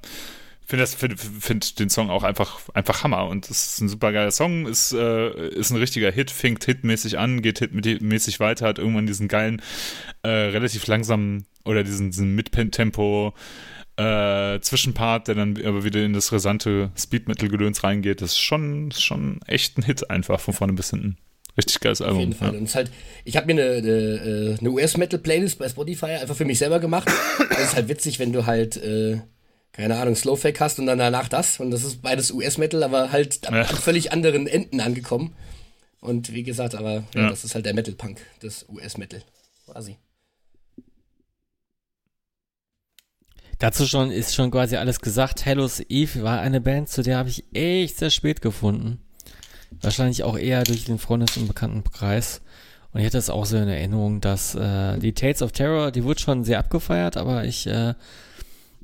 finde find, find den Song auch einfach, einfach Hammer und es ist ein super geiler Song, ist, äh, ist ein richtiger Hit, fängt hitmäßig an, geht hitmäßig weiter, hat irgendwann diesen geilen, äh, relativ langsamen oder diesen, diesen Mid-Tempo, äh, äh, Zwischenpart, der dann aber wieder in das rasante Speed Metal Gedöns reingeht, das ist schon, schon echt ein Hit einfach von vorne bis hinten. Richtig geiles Album. Auf jeden Fall. Ja. Und es halt, ich habe mir eine, eine, eine US-Metal-Playlist bei Spotify einfach für mich selber gemacht. das ist halt witzig, wenn du halt, äh, keine Ahnung, Slowfake hast und dann danach das. Und das ist beides US-Metal, aber halt ja. an völlig anderen Enden angekommen. Und wie gesagt, aber ja. das ist halt der Metal-Punk, das US-Metal. Quasi. Dazu schon ist schon quasi alles gesagt. Hellos Eve war eine Band, zu der habe ich echt sehr spät gefunden. Wahrscheinlich auch eher durch den Freundes- und Bekanntenkreis. Und ich hatte es auch so in Erinnerung, dass äh, die Tales of Terror, die wurde schon sehr abgefeiert, aber ich äh,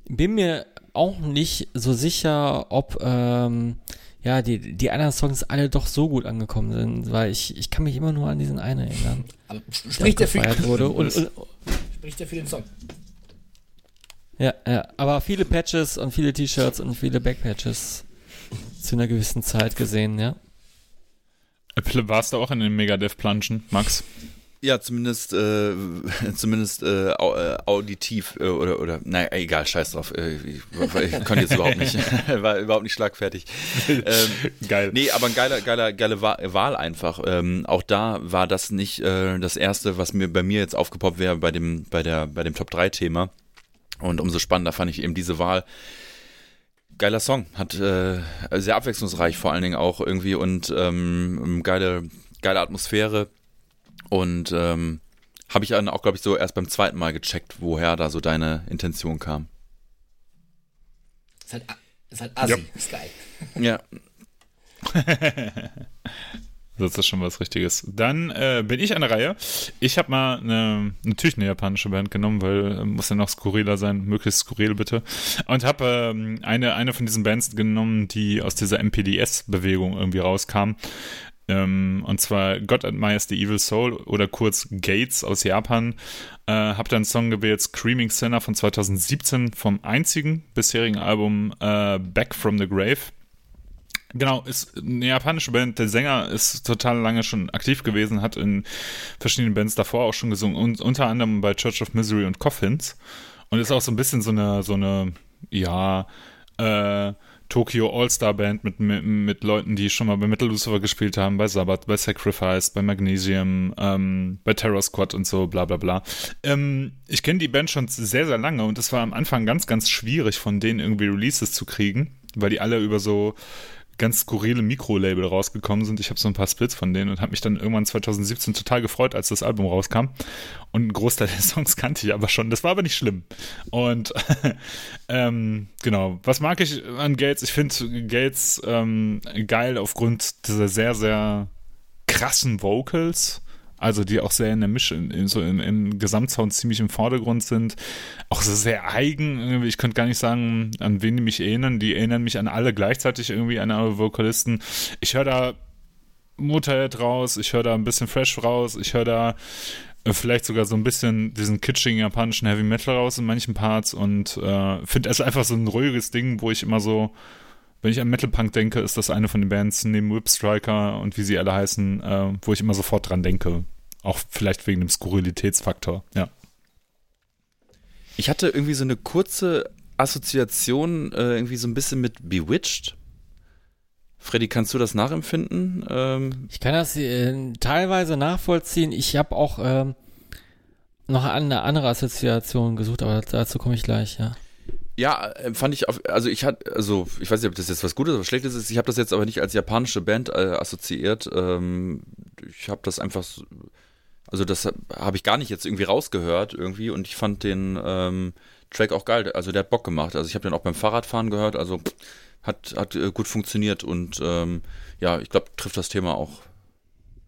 bin mir auch nicht so sicher, ob ähm, ja, die, die anderen Songs alle doch so gut angekommen sind, weil ich, ich kann mich immer nur an diesen einen erinnern. Aber spricht der, der wurde und, und, spricht der für den Song? Ja, ja, aber viele Patches und viele T-Shirts und viele Backpatches zu einer gewissen Zeit gesehen, ja. Warst du auch in den Megadeth-Planschen, Max? Ja, zumindest, äh, zumindest äh, äh, auditiv äh, oder, oder, naja, egal, scheiß drauf. Äh, ich, ich konnte jetzt überhaupt nicht, war überhaupt nicht schlagfertig. Ähm, Geil. Nee, aber ein geiler, geiler, geile Wahl einfach. Ähm, auch da war das nicht äh, das erste, was mir bei mir jetzt aufgepoppt wäre bei dem, bei der, bei dem Top 3 Thema. Und umso spannender fand ich eben diese Wahl geiler Song, hat äh, sehr abwechslungsreich vor allen Dingen auch irgendwie und ähm, geile, geile Atmosphäre und ähm, habe ich dann auch, glaube ich, so erst beim zweiten Mal gecheckt, woher da so deine Intention kam. Ist halt, ist halt assi, ja. ist geil. Ja. Das ist schon was Richtiges. Dann äh, bin ich an der Reihe. Ich habe mal eine, natürlich eine japanische Band genommen, weil äh, muss ja noch skurriler sein, möglichst skurril bitte. Und habe ähm, eine, eine von diesen Bands genommen, die aus dieser MPDS-Bewegung irgendwie rauskam. Ähm, und zwar God Admires the Evil Soul oder kurz Gates aus Japan. Äh, habe dann einen Song gewählt, Screaming Sinner von 2017 vom einzigen bisherigen Album äh, Back from the Grave. Genau, ist eine japanische Band. Der Sänger ist total lange schon aktiv gewesen, hat in verschiedenen Bands davor auch schon gesungen und unter anderem bei Church of Misery und Coffins und ist auch so ein bisschen so eine so eine ja äh, Tokyo All-Star Band mit, mit, Leuten, die schon mal bei Metal Lucifer gespielt haben, bei Sabbath, bei Sacrifice, bei Magnesium, ähm, bei Terror Squad und so, bla bla bla. Ähm, ich kenne die Band schon sehr, sehr lange und es war am Anfang ganz, ganz schwierig, von denen irgendwie Releases zu kriegen, weil die alle über so ganz skurrile Mikrolabel rausgekommen sind. Ich habe so ein paar Splits von denen und habe mich dann irgendwann 2017 total gefreut, als das Album rauskam. Und einen Großteil der Songs kannte ich aber schon. Das war aber nicht schlimm. Und ähm, genau, was mag ich an Gates? Ich finde Gates ähm, geil aufgrund dieser sehr, sehr krassen Vocals also die auch sehr in der Mischung, in, so im, im Gesamtsound ziemlich im Vordergrund sind. Auch so sehr eigen, ich könnte gar nicht sagen, an wen die mich erinnern. Die erinnern mich an alle gleichzeitig irgendwie an alle Vokalisten. Ich höre da Motorhead raus, ich höre da ein bisschen Fresh raus, ich höre da äh, vielleicht sogar so ein bisschen diesen kitschigen japanischen Heavy Metal raus in manchen Parts und äh, finde es einfach so ein ruhiges Ding, wo ich immer so wenn ich an Metal Punk denke, ist das eine von den Bands neben Whip Striker und wie sie alle heißen, äh, wo ich immer sofort dran denke. Auch vielleicht wegen dem Skurrilitätsfaktor, ja. Ich hatte irgendwie so eine kurze Assoziation, äh, irgendwie so ein bisschen mit Bewitched. Freddy, kannst du das nachempfinden? Ähm ich kann das äh, teilweise nachvollziehen. Ich habe auch ähm, noch eine andere Assoziation gesucht, aber dazu komme ich gleich, ja. Ja, äh, fand ich, auf, also ich hatte, also ich weiß nicht, ob das jetzt was Gutes oder Schlechtes ist. Ich habe das jetzt aber nicht als japanische Band äh, assoziiert. Ähm, ich habe das einfach, also das habe ich gar nicht jetzt irgendwie rausgehört irgendwie und ich fand den ähm, Track auch geil. Also der hat Bock gemacht. Also ich habe den auch beim Fahrradfahren gehört. Also hat hat äh, gut funktioniert und ähm, ja, ich glaube trifft das Thema auch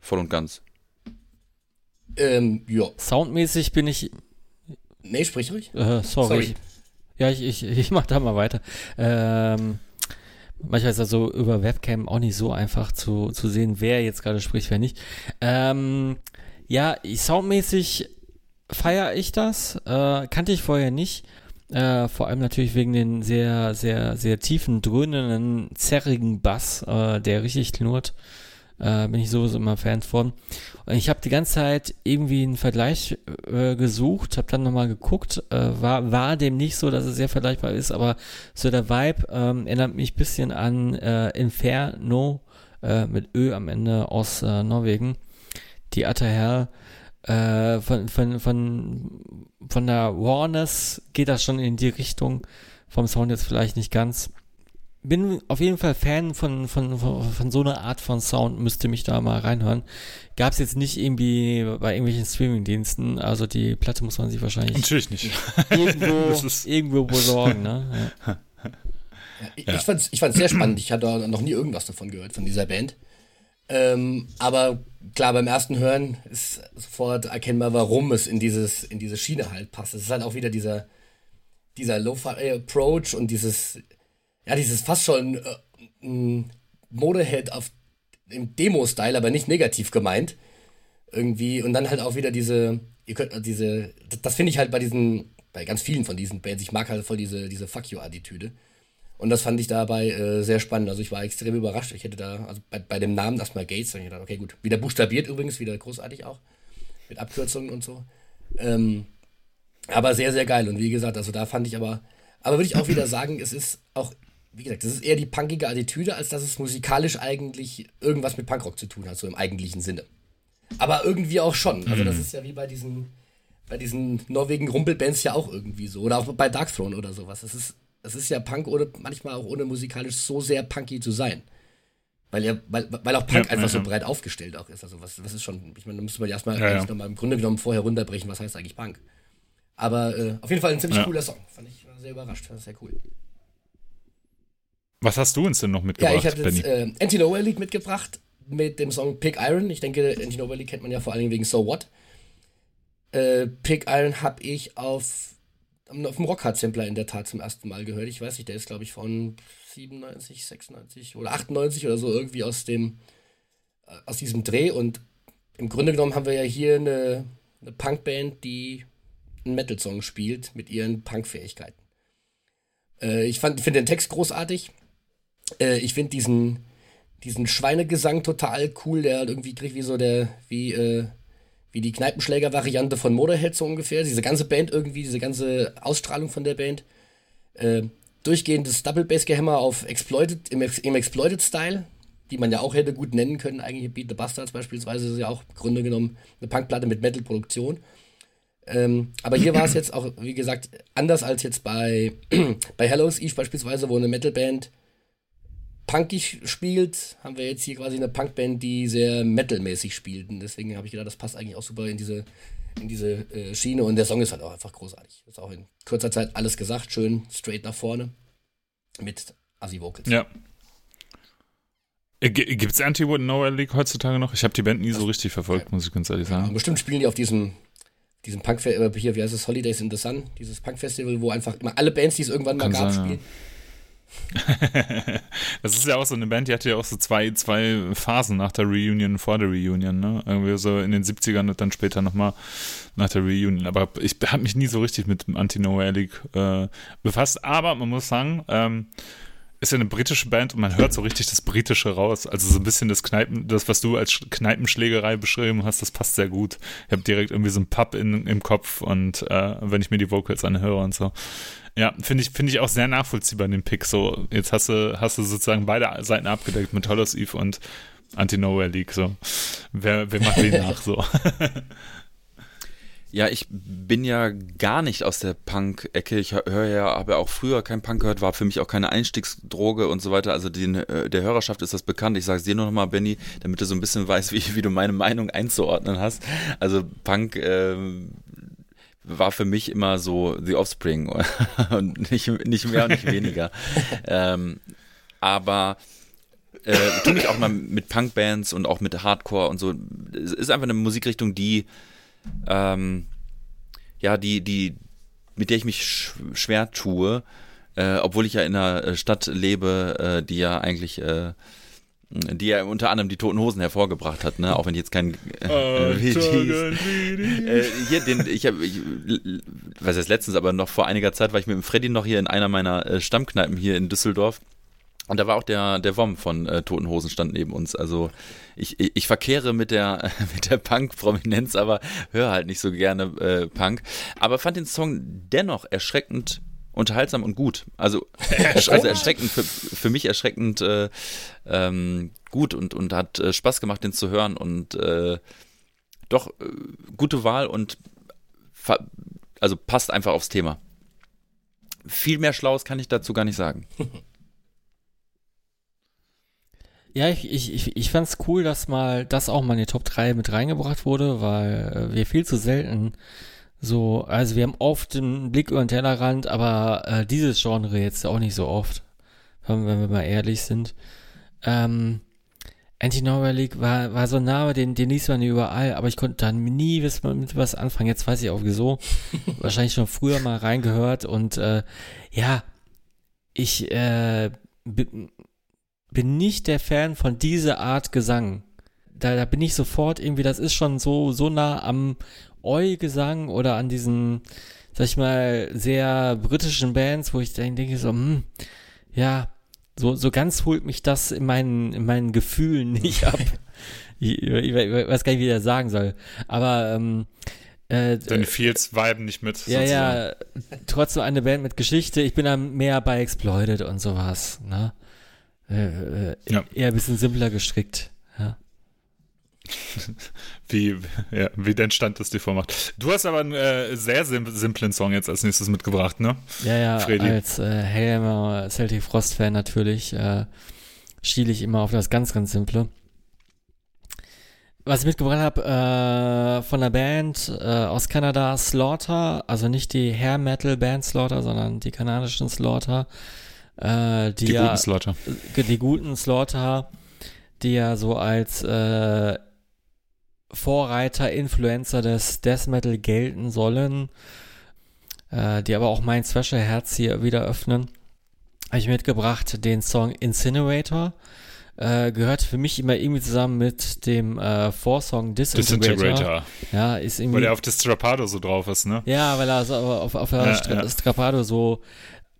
voll und ganz. Ähm, ja. Soundmäßig bin ich. Nee, sprich ruhig. Äh, sorry. sorry. Ja, ich, ich, ich mach da mal weiter. Ähm, manchmal ist das so über Webcam auch nicht so einfach zu, zu sehen, wer jetzt gerade spricht, wer nicht. Ähm, ja, soundmäßig feiere ich das. Äh, kannte ich vorher nicht. Äh, vor allem natürlich wegen den sehr, sehr, sehr tiefen, dröhnenden, zerrigen Bass, äh, der richtig knurrt. Äh, bin ich sowieso immer Fan von. Und ich habe die ganze Zeit irgendwie einen Vergleich äh, gesucht, habe dann nochmal geguckt, äh, war, war dem nicht so, dass es sehr vergleichbar ist, aber so der Vibe ähm, erinnert mich bisschen an äh, Inferno äh, mit Ö am Ende aus äh, Norwegen. Die Atta äh, von, von, von, von der Warners geht das schon in die Richtung, vom Sound jetzt vielleicht nicht ganz bin auf jeden Fall Fan von, von, von, von, so einer Art von Sound, müsste mich da mal reinhören. Gab es jetzt nicht irgendwie bei irgendwelchen Streaming-Diensten, also die Platte muss man sich wahrscheinlich Natürlich nicht. irgendwo, irgendwo besorgen, ne? Ja. Ja, ich, ja. ich fand es ich fand's sehr spannend. Ich hatte noch nie irgendwas davon gehört, von dieser Band. Ähm, aber klar, beim ersten Hören ist sofort erkennbar, warum es in, dieses, in diese Schiene halt passt. Es ist halt auch wieder dieser, dieser Lo-Fi-Approach und dieses ja, dieses fast schon äh, Modehead auf im Demo-Style, aber nicht negativ gemeint. Irgendwie. Und dann halt auch wieder diese, ihr könnt, äh, diese, das, finde ich halt bei diesen, bei ganz vielen von diesen Bands, ich mag halt voll diese, diese Fuck you-Attitüde. Und das fand ich dabei äh, sehr spannend. Also ich war extrem überrascht. Ich hätte da, also bei, bei dem Namen erstmal Gates, dann ich gedacht, okay, gut. Wieder buchstabiert übrigens, wieder großartig auch. Mit Abkürzungen und so. Ähm, aber sehr, sehr geil. Und wie gesagt, also da fand ich aber, aber würde ich auch wieder sagen, es ist auch wie gesagt, das ist eher die punkige Attitüde, als dass es musikalisch eigentlich irgendwas mit Punkrock zu tun hat, so im eigentlichen Sinne. Aber irgendwie auch schon. Also das mhm. ist ja wie bei diesen, bei diesen Norwegen Rumpelbands ja auch irgendwie so. Oder auch bei Darkthrone oder sowas. Es ist, es ist ja Punk oder manchmal auch ohne musikalisch so sehr punky zu sein. Weil, ja, weil, weil auch Punk ja, einfach ja, so breit aufgestellt auch ist. Also was, was ist schon, ich meine, da müsste man ja erstmal ja, ja. nochmal im Grunde genommen vorher runterbrechen, was heißt eigentlich Punk. Aber äh, auf jeden Fall ein ziemlich cooler Song. Fand ich sehr überrascht, fand ich sehr cool. Was hast du uns denn noch mitgebracht, Ja, ich habe jetzt äh, Anti-Nowhere League mitgebracht mit dem Song Pig Iron. Ich denke, Anti-Nowhere League kennt man ja vor allen Dingen wegen So What. Äh, Pig Iron habe ich auf, auf dem Rockhard-Sampler in der Tat zum ersten Mal gehört. Ich weiß nicht, der ist, glaube ich, von 97, 96 oder 98 oder so irgendwie aus dem äh, aus diesem Dreh. Und im Grunde genommen haben wir ja hier eine, eine Punkband, die einen Metal-Song spielt mit ihren Punk-Fähigkeiten. Äh, ich finde den Text großartig. Äh, ich finde diesen, diesen Schweinegesang total cool, der irgendwie kriegt wie so der, wie, äh, wie die Kneipenschläger-Variante von Motorhead so ungefähr. Diese ganze Band irgendwie, diese ganze Ausstrahlung von der Band. Äh, durchgehendes Double Bass Gehämmer auf Exploited, im, im Exploited-Style, die man ja auch hätte gut nennen können. Eigentlich Beat the Bastards beispielsweise ist ja auch im Grunde genommen eine Punkplatte mit Metal-Produktion. Ähm, aber hier war es jetzt auch, wie gesagt, anders als jetzt bei, bei Hello's Eve beispielsweise, wo eine Metalband punkig spielt, haben wir jetzt hier quasi eine Punkband, die sehr metalmäßig spielt. Und deswegen habe ich gedacht, das passt eigentlich auch super in diese, in diese äh, Schiene. Und der Song ist halt auch einfach großartig. Ist auch in kurzer Zeit alles gesagt, schön straight nach vorne mit Assi Vocals. Ja. Äh, Gibt es Anti-Wood Nowhere League heutzutage noch? Ich habe die Band nie so richtig verfolgt, ja. muss ich ganz ehrlich sagen. Ja, bestimmt spielen die auf diesem diesem Punk äh, hier, wie heißt es, Holidays in the Sun, dieses Punk-Festival, wo einfach immer alle Bands, die es irgendwann mal Kann gab, sein, spielen. das ist ja auch so eine Band, die hatte ja auch so zwei, zwei Phasen nach der Reunion, vor der Reunion, ne? Irgendwie so in den 70ern und dann später nochmal nach der Reunion. Aber ich habe mich nie so richtig mit Anti-Noelic äh, befasst. Aber man muss sagen, ähm, ist ja eine britische Band und man hört so richtig das Britische raus. Also so ein bisschen das Kneipen, das, was du als Kneipenschlägerei beschrieben hast, das passt sehr gut. Ich habe direkt irgendwie so einen Pub in, im Kopf und äh, wenn ich mir die Vocals anhöre und so. Ja, finde ich, finde ich auch sehr nachvollziehbar, den Pick. So, jetzt hast du, hast du sozusagen beide Seiten abgedeckt mit Hollows Eve und Anti-Nowhere League. So. Wer, wer macht den nach? So. Ja, ich bin ja gar nicht aus der Punk-Ecke. Ich höre ja, habe ja auch früher kein Punk gehört, war für mich auch keine Einstiegsdroge und so weiter. Also den, äh, der Hörerschaft ist das bekannt. Ich sage es dir nur nochmal, Benny, damit du so ein bisschen weißt, wie, wie du meine Meinung einzuordnen hast. Also Punk äh, war für mich immer so The Offspring und nicht, nicht mehr und nicht weniger. ähm, aber äh, tue mich auch mal mit Punkbands und auch mit Hardcore und so. Es ist einfach eine Musikrichtung, die ähm, ja, die, die, mit der ich mich sch schwer tue, äh, obwohl ich ja in einer äh, Stadt lebe, äh, die ja eigentlich, äh, die ja unter anderem die Toten Hosen hervorgebracht hat, ne? Auch wenn ich jetzt kein äh, äh, hier den ich habe was heißt letztens, aber noch vor einiger Zeit war ich mit dem Freddy noch hier in einer meiner äh, Stammkneipen hier in Düsseldorf Und da war auch der, der Wom von äh, Toten Hosen stand neben uns. Also ich, ich, ich verkehre mit der, mit der Punk-Prominenz, aber höre halt nicht so gerne äh, Punk. Aber fand den Song dennoch erschreckend unterhaltsam und gut. Also, also erschreckend, für, für mich erschreckend äh, ähm, gut und, und hat äh, Spaß gemacht, den zu hören. Und äh, doch, äh, gute Wahl und also passt einfach aufs Thema. Viel mehr Schlaues kann ich dazu gar nicht sagen. Ja, ich, ich, ich, ich fand es cool, dass mal das auch mal in die Top 3 mit reingebracht wurde, weil äh, wir viel zu selten so, also wir haben oft einen Blick über den Tellerrand, aber äh, dieses Genre jetzt auch nicht so oft, wenn, wir mal ehrlich sind. Ähm, Anti-Norway League war, war so ein Name, den, den liest man überall, aber ich konnte dann nie mit was anfangen. Jetzt weiß ich auch wieso. Wahrscheinlich schon früher mal reingehört und äh, ja, ich äh, bin nicht der Fan von dieser Art Gesang. Da, da bin ich sofort irgendwie, das ist schon so, so nah am Eu-Gesang oder an diesen, sag ich mal, sehr britischen Bands, wo ich dann denke so, hm, ja, so, so ganz holt mich das in meinen, in meinen Gefühlen nicht ab. ich, ich, ich, weiß gar nicht, wie ich das sagen soll. Aber ähm, äh, Dann Fields Vibe nicht mit. Ja, sozusagen. ja, trotzdem eine Band mit Geschichte. Ich bin da mehr bei Exploited und sowas. Ne? Äh, äh, ja. Eher ein bisschen simpler gestrickt. Ja. wie, ja, wie dein Stand das dir vormacht. Du hast aber einen äh, sehr sim simplen Song jetzt als nächstes mitgebracht, ne? Ja, ja, Freddy. als äh, Helmer Celtic Frost-Fan natürlich äh, schiele ich immer auf das ganz, ganz Simple. Was ich mitgebracht habe äh, von der Band äh, aus Kanada, Slaughter, also nicht die Hair Metal Band Slaughter, sondern die kanadischen Slaughter. Äh, die, die ja, guten Slaughter. Die guten Slaughter, die ja so als äh, Vorreiter, Influencer des Death Metal gelten sollen, äh, die aber auch mein Special Herz hier wieder öffnen, habe ich mitgebracht den Song Incinerator. Äh, gehört für mich immer irgendwie zusammen mit dem äh, Vorsong Disintegrator. Disintegrator. Ja, ist irgendwie. Weil er auf das Strapado so drauf ist, ne? Ja, weil er so auf, auf der ja, Stra ja. Strapado so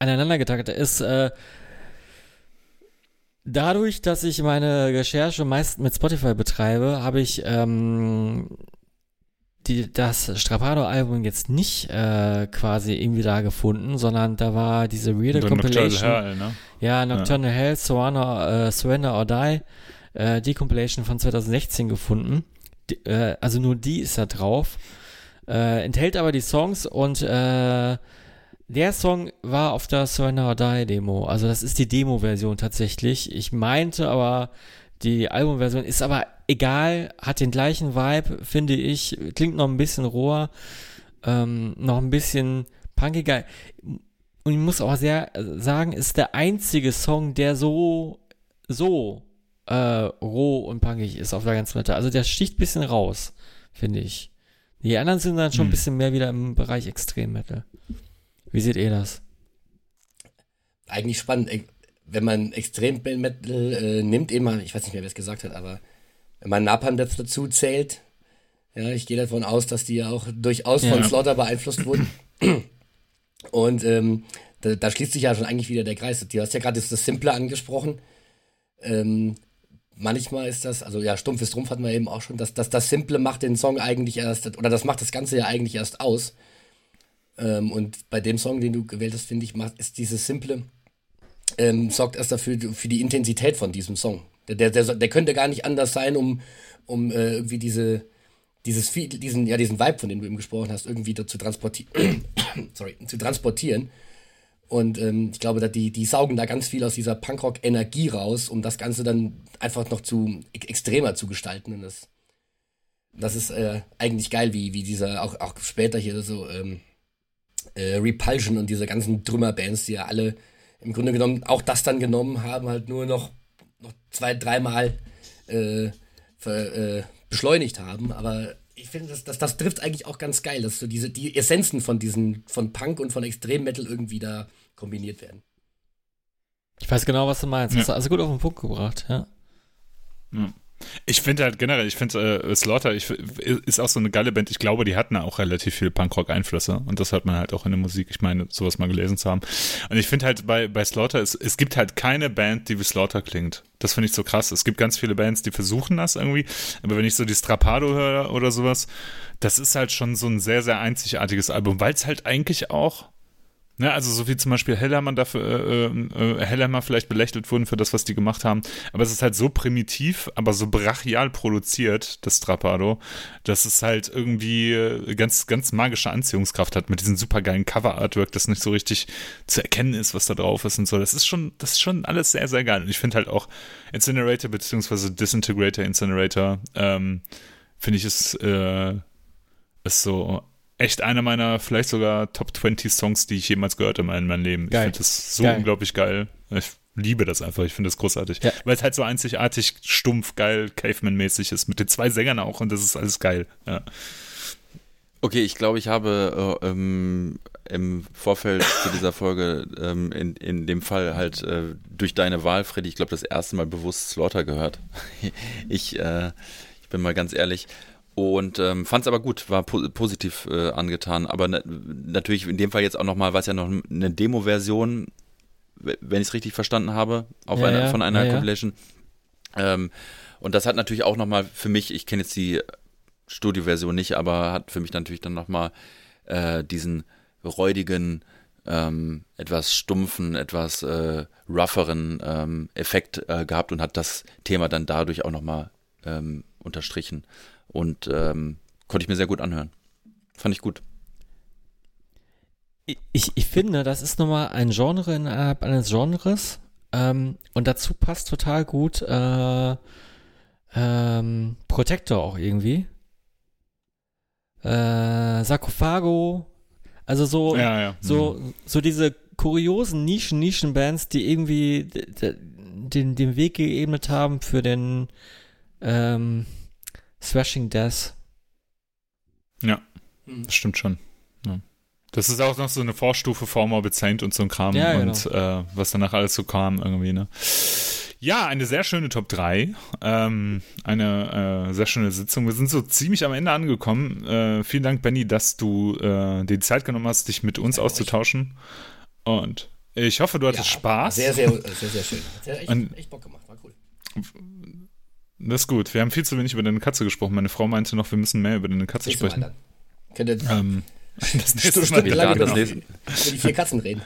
aneinander getaktet ist. Äh, dadurch, dass ich meine Recherche meist mit Spotify betreibe, habe ich ähm, die, das Strapado-Album jetzt nicht äh, quasi irgendwie da gefunden, sondern da war diese weirde Compilation. Nocturnal Hell, ne? Ja, Nocturnal ja. Hell, Surrender, äh, Surrender or Die, äh, die Compilation von 2016 gefunden. Die, äh, also nur die ist da drauf. Äh, enthält aber die Songs und äh, der Song war auf der Surrender or Die Demo. Also das ist die Demo-Version tatsächlich. Ich meinte aber, die Albumversion ist aber egal, hat den gleichen Vibe, finde ich. Klingt noch ein bisschen roher, ähm, noch ein bisschen punkiger. Und ich muss auch sehr sagen, ist der einzige Song, der so, so äh, roh und punkig ist auf der ganzen Platte. Also der sticht ein bisschen raus, finde ich. Die anderen sind dann schon hm. ein bisschen mehr wieder im Bereich Extrem Metal. Wie seht ihr das? Eigentlich spannend. Wenn man Extrem Metal äh, nimmt, eben, ich weiß nicht mehr, wer es gesagt hat, aber wenn man Napalm dazu zählt, ja, ich gehe davon aus, dass die ja auch durchaus ja. von Slaughter beeinflusst wurden. Und ähm, da, da, schließt sich ja schon eigentlich wieder der Kreis. Du hast ja gerade das Simple angesprochen. Ähm, manchmal ist das, also ja, stumpf ist Trumpf hatten wir eben auch schon, dass, dass das Simple macht den Song eigentlich erst, oder das macht das Ganze ja eigentlich erst aus. Ähm, und bei dem Song, den du gewählt hast, finde ich, macht, ist dieses Simple, ähm, sorgt erst dafür, für die Intensität von diesem Song. Der, der, der, der könnte gar nicht anders sein, um, um äh, irgendwie diese, dieses, diesen, ja, diesen Vibe, von dem du eben gesprochen hast, irgendwie zu transportieren. sorry, zu transportieren. Und ähm, ich glaube, die, die saugen da ganz viel aus dieser Punkrock-Energie raus, um das Ganze dann einfach noch zu extremer zu gestalten. Und das, das ist äh, eigentlich geil, wie, wie dieser, auch, auch später hier so, ähm, äh, Repulsion und diese ganzen Trümmerbands, die ja alle im Grunde genommen auch das dann genommen haben, halt nur noch, noch zwei, dreimal äh, ver, äh, beschleunigt haben. Aber ich finde, das, das, das trifft eigentlich auch ganz geil, dass so diese, die Essenzen von diesen, von Punk und von Extremmetal irgendwie da kombiniert werden. Ich weiß genau, was du meinst. Ja. Hast du also gut auf den Punkt gebracht, ja. ja. Ich finde halt generell, ich finde äh, Slaughter ich, ist auch so eine geile Band. Ich glaube, die hatten auch relativ viel Punkrock-Einflüsse und das hört man halt auch in der Musik. Ich meine, sowas mal gelesen zu haben. Und ich finde halt bei, bei Slaughter, es, es gibt halt keine Band, die wie Slaughter klingt. Das finde ich so krass. Es gibt ganz viele Bands, die versuchen das irgendwie, aber wenn ich so die Strapado höre oder sowas, das ist halt schon so ein sehr, sehr einzigartiges Album, weil es halt eigentlich auch Ne, also so wie zum Beispiel Hellhammer dafür, äh, äh, Hellhammer vielleicht belächelt wurden für das, was die gemacht haben. Aber es ist halt so primitiv, aber so brachial produziert, das Strapado, dass es halt irgendwie äh, ganz, ganz magische Anziehungskraft hat mit diesem supergeilen Cover-Artwork, das nicht so richtig zu erkennen ist, was da drauf ist und so. Das ist schon, das ist schon alles sehr, sehr geil. Und ich finde halt auch Incinerator beziehungsweise Disintegrator Incinerator, ähm, finde ich ist, äh, ist so echt einer meiner vielleicht sogar Top 20 Songs, die ich jemals gehört habe in meinem Leben. Geil. Ich finde das so geil. unglaublich geil. Ich liebe das einfach. Ich finde das großartig. Ja. Weil es halt so einzigartig, stumpf, geil, Caveman-mäßig ist. Mit den zwei Sängern auch und das ist alles geil. Ja. Okay, ich glaube, ich habe äh, ähm, im Vorfeld zu dieser Folge ähm, in, in dem Fall halt äh, durch deine Wahl, Freddy, ich glaube, das erste Mal bewusst Slaughter gehört. ich, äh, ich bin mal ganz ehrlich. Und ähm, fand es aber gut, war po positiv äh, angetan. Aber na natürlich in dem Fall jetzt auch nochmal, war es ja noch eine Demo-Version, wenn ich es richtig verstanden habe, auf ja, einer, ja, von einer ja, Compilation. Ähm, und das hat natürlich auch nochmal für mich, ich kenne jetzt die Studio-Version nicht, aber hat für mich natürlich dann nochmal äh, diesen räudigen, ähm, etwas stumpfen, etwas äh, rougheren ähm, Effekt äh, gehabt und hat das Thema dann dadurch auch nochmal ähm, unterstrichen. Und ähm, konnte ich mir sehr gut anhören. Fand ich gut. Ich, ich finde, das ist nochmal ein Genre innerhalb eines Genres. Ähm, und dazu passt total gut äh, ähm, Protector auch irgendwie. Äh, Sarkophago. Also so, ja, ja. so, mhm. so diese kuriosen Nischen, Nischenbands, die irgendwie den, den Weg geebnet haben für den ähm, Thrashing Death. Ja, hm. das stimmt schon. Ja. Das ist auch noch so eine Vorstufe vor Morbid Saint und so ein Kram ja, und genau. äh, was danach alles so kam irgendwie, ne? Ja, eine sehr schöne Top 3. Ähm, eine äh, sehr schöne Sitzung. Wir sind so ziemlich am Ende angekommen. Äh, vielen Dank, Benny, dass du äh, dir die Zeit genommen hast, dich mit uns auszutauschen. Und ich hoffe, du hattest ja, Spaß. Sehr, sehr, sehr, sehr schön. Hat ja echt, echt Bock gemacht. War cool. Das ist gut. Wir haben viel zu wenig über deine Katze gesprochen. Meine Frau meinte noch, wir müssen mehr über deine Katze Nächste sprechen. Mal Könnt ihr ähm, das nächste Mal lange über, über die vier Katzen reden.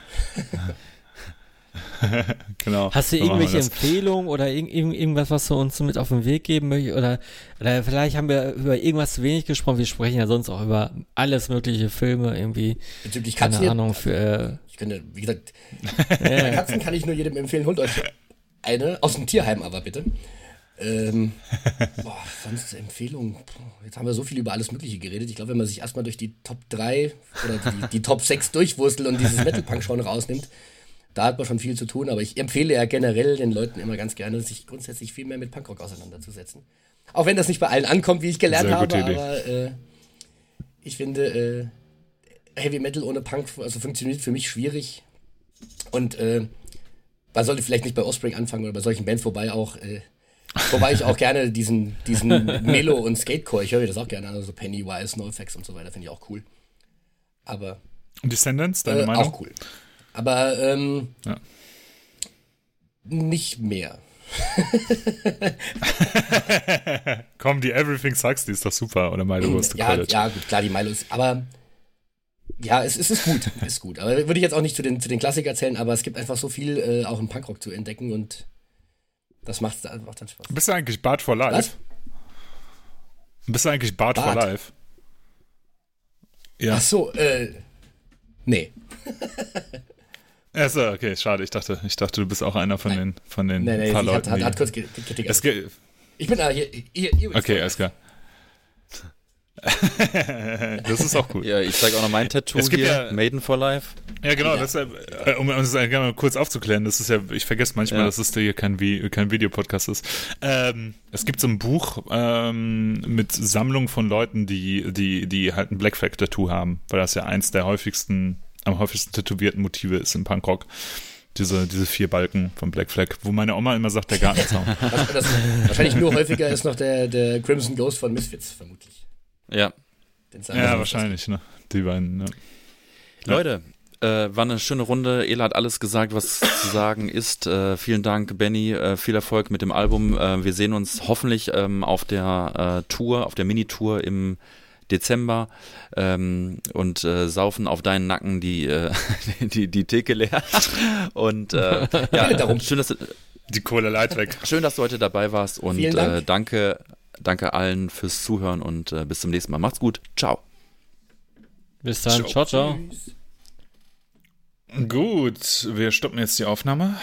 genau. Hast du irgendwelche Empfehlungen oder irg irgendwas, was du uns mit auf den Weg geben möchtest? Oder, oder vielleicht haben wir über irgendwas zu wenig gesprochen. Wir sprechen ja sonst auch über alles mögliche Filme irgendwie. Bezüglich Katzen. Keine Ahnung für. Äh, ich könnte, wie gesagt. Katzen kann ich nur jedem empfehlen. Holt euch eine aus dem Tierheim aber bitte. Ähm, boah, sonst Empfehlungen. Jetzt haben wir so viel über alles Mögliche geredet. Ich glaube, wenn man sich erstmal durch die Top 3 oder die, die Top 6 durchwurstelt und dieses Metal-Punk-Genre rausnimmt, da hat man schon viel zu tun. Aber ich empfehle ja generell den Leuten immer ganz gerne, sich grundsätzlich viel mehr mit Punkrock auseinanderzusetzen. Auch wenn das nicht bei allen ankommt, wie ich gelernt habe, aber äh, ich finde, äh, Heavy Metal ohne Punk also funktioniert für mich schwierig. Und äh, man sollte vielleicht nicht bei Offspring anfangen oder bei solchen Bands, wobei auch äh, Wobei ich auch gerne diesen, diesen Melo und Skatecore, ich höre mir das auch gerne an, also Pennywise, NoFX und so weiter, finde ich auch cool. Aber. Und Descendants, deine äh, Meinung? Auch cool. Aber ähm, ja. nicht mehr. Komm, die Everything Sucks, die ist doch super. Oder Milo Goes to ja, College. Ja, gut, klar, die Milo ist. Aber ja, es, es ist gut. ist gut. Aber würde ich jetzt auch nicht zu den, zu den Klassikern zählen, aber es gibt einfach so viel äh, auch im Punkrock zu entdecken und das macht, macht dann Spaß. Bist du eigentlich Bart for Life? Was? Bist du eigentlich Bart, Bart? for Life? Ja. Ach so, äh, nee. Achso, okay, schade. Ich dachte, ich dachte, du bist auch einer von den, von den nee, nee, paar Leuten. Hat, hat, hat kurz Kritik. Ich bin da hier, hier, hier Okay, alles klar. das ist auch cool. Ja, ich zeige auch noch mein Tattoo es gibt hier, ja, Maiden for Life. Ja, genau, ja. Das, äh, um es gerne kurz aufzuklären, das ist ja, ich vergesse manchmal, ja. dass es hier kein, kein Videopodcast ist. Ähm, es gibt so ein Buch ähm, mit Sammlung von Leuten, die, die, die halt ein Black Flag Tattoo haben, weil das ja eins der häufigsten, am häufigsten tätowierten Motive ist im Punkrock. Diese, diese vier Balken von Black Flag, wo meine Oma immer sagt, der Gartenzaun. Was, das, wahrscheinlich nur häufiger ist noch der, der Crimson Ghost von Misfits, vermutlich. Ja. ja, wahrscheinlich, ne? Die beiden, ne? Leute, äh, war eine schöne Runde. Ela hat alles gesagt, was zu sagen ist. Äh, vielen Dank, Benny. Äh, viel Erfolg mit dem Album. Äh, wir sehen uns hoffentlich ähm, auf der äh, Tour, auf der Mini-Tour im Dezember ähm, und äh, saufen auf deinen Nacken die, äh, die, die Theke leer. Und äh, ja, schön, dass du, die Kohle leid weg. Schön, dass du heute dabei warst und Dank. äh, danke, danke allen fürs Zuhören und äh, bis zum nächsten Mal. Macht's gut. Ciao. Bis dann. Ciao, ciao. ciao. Gut, wir stoppen jetzt die Aufnahme.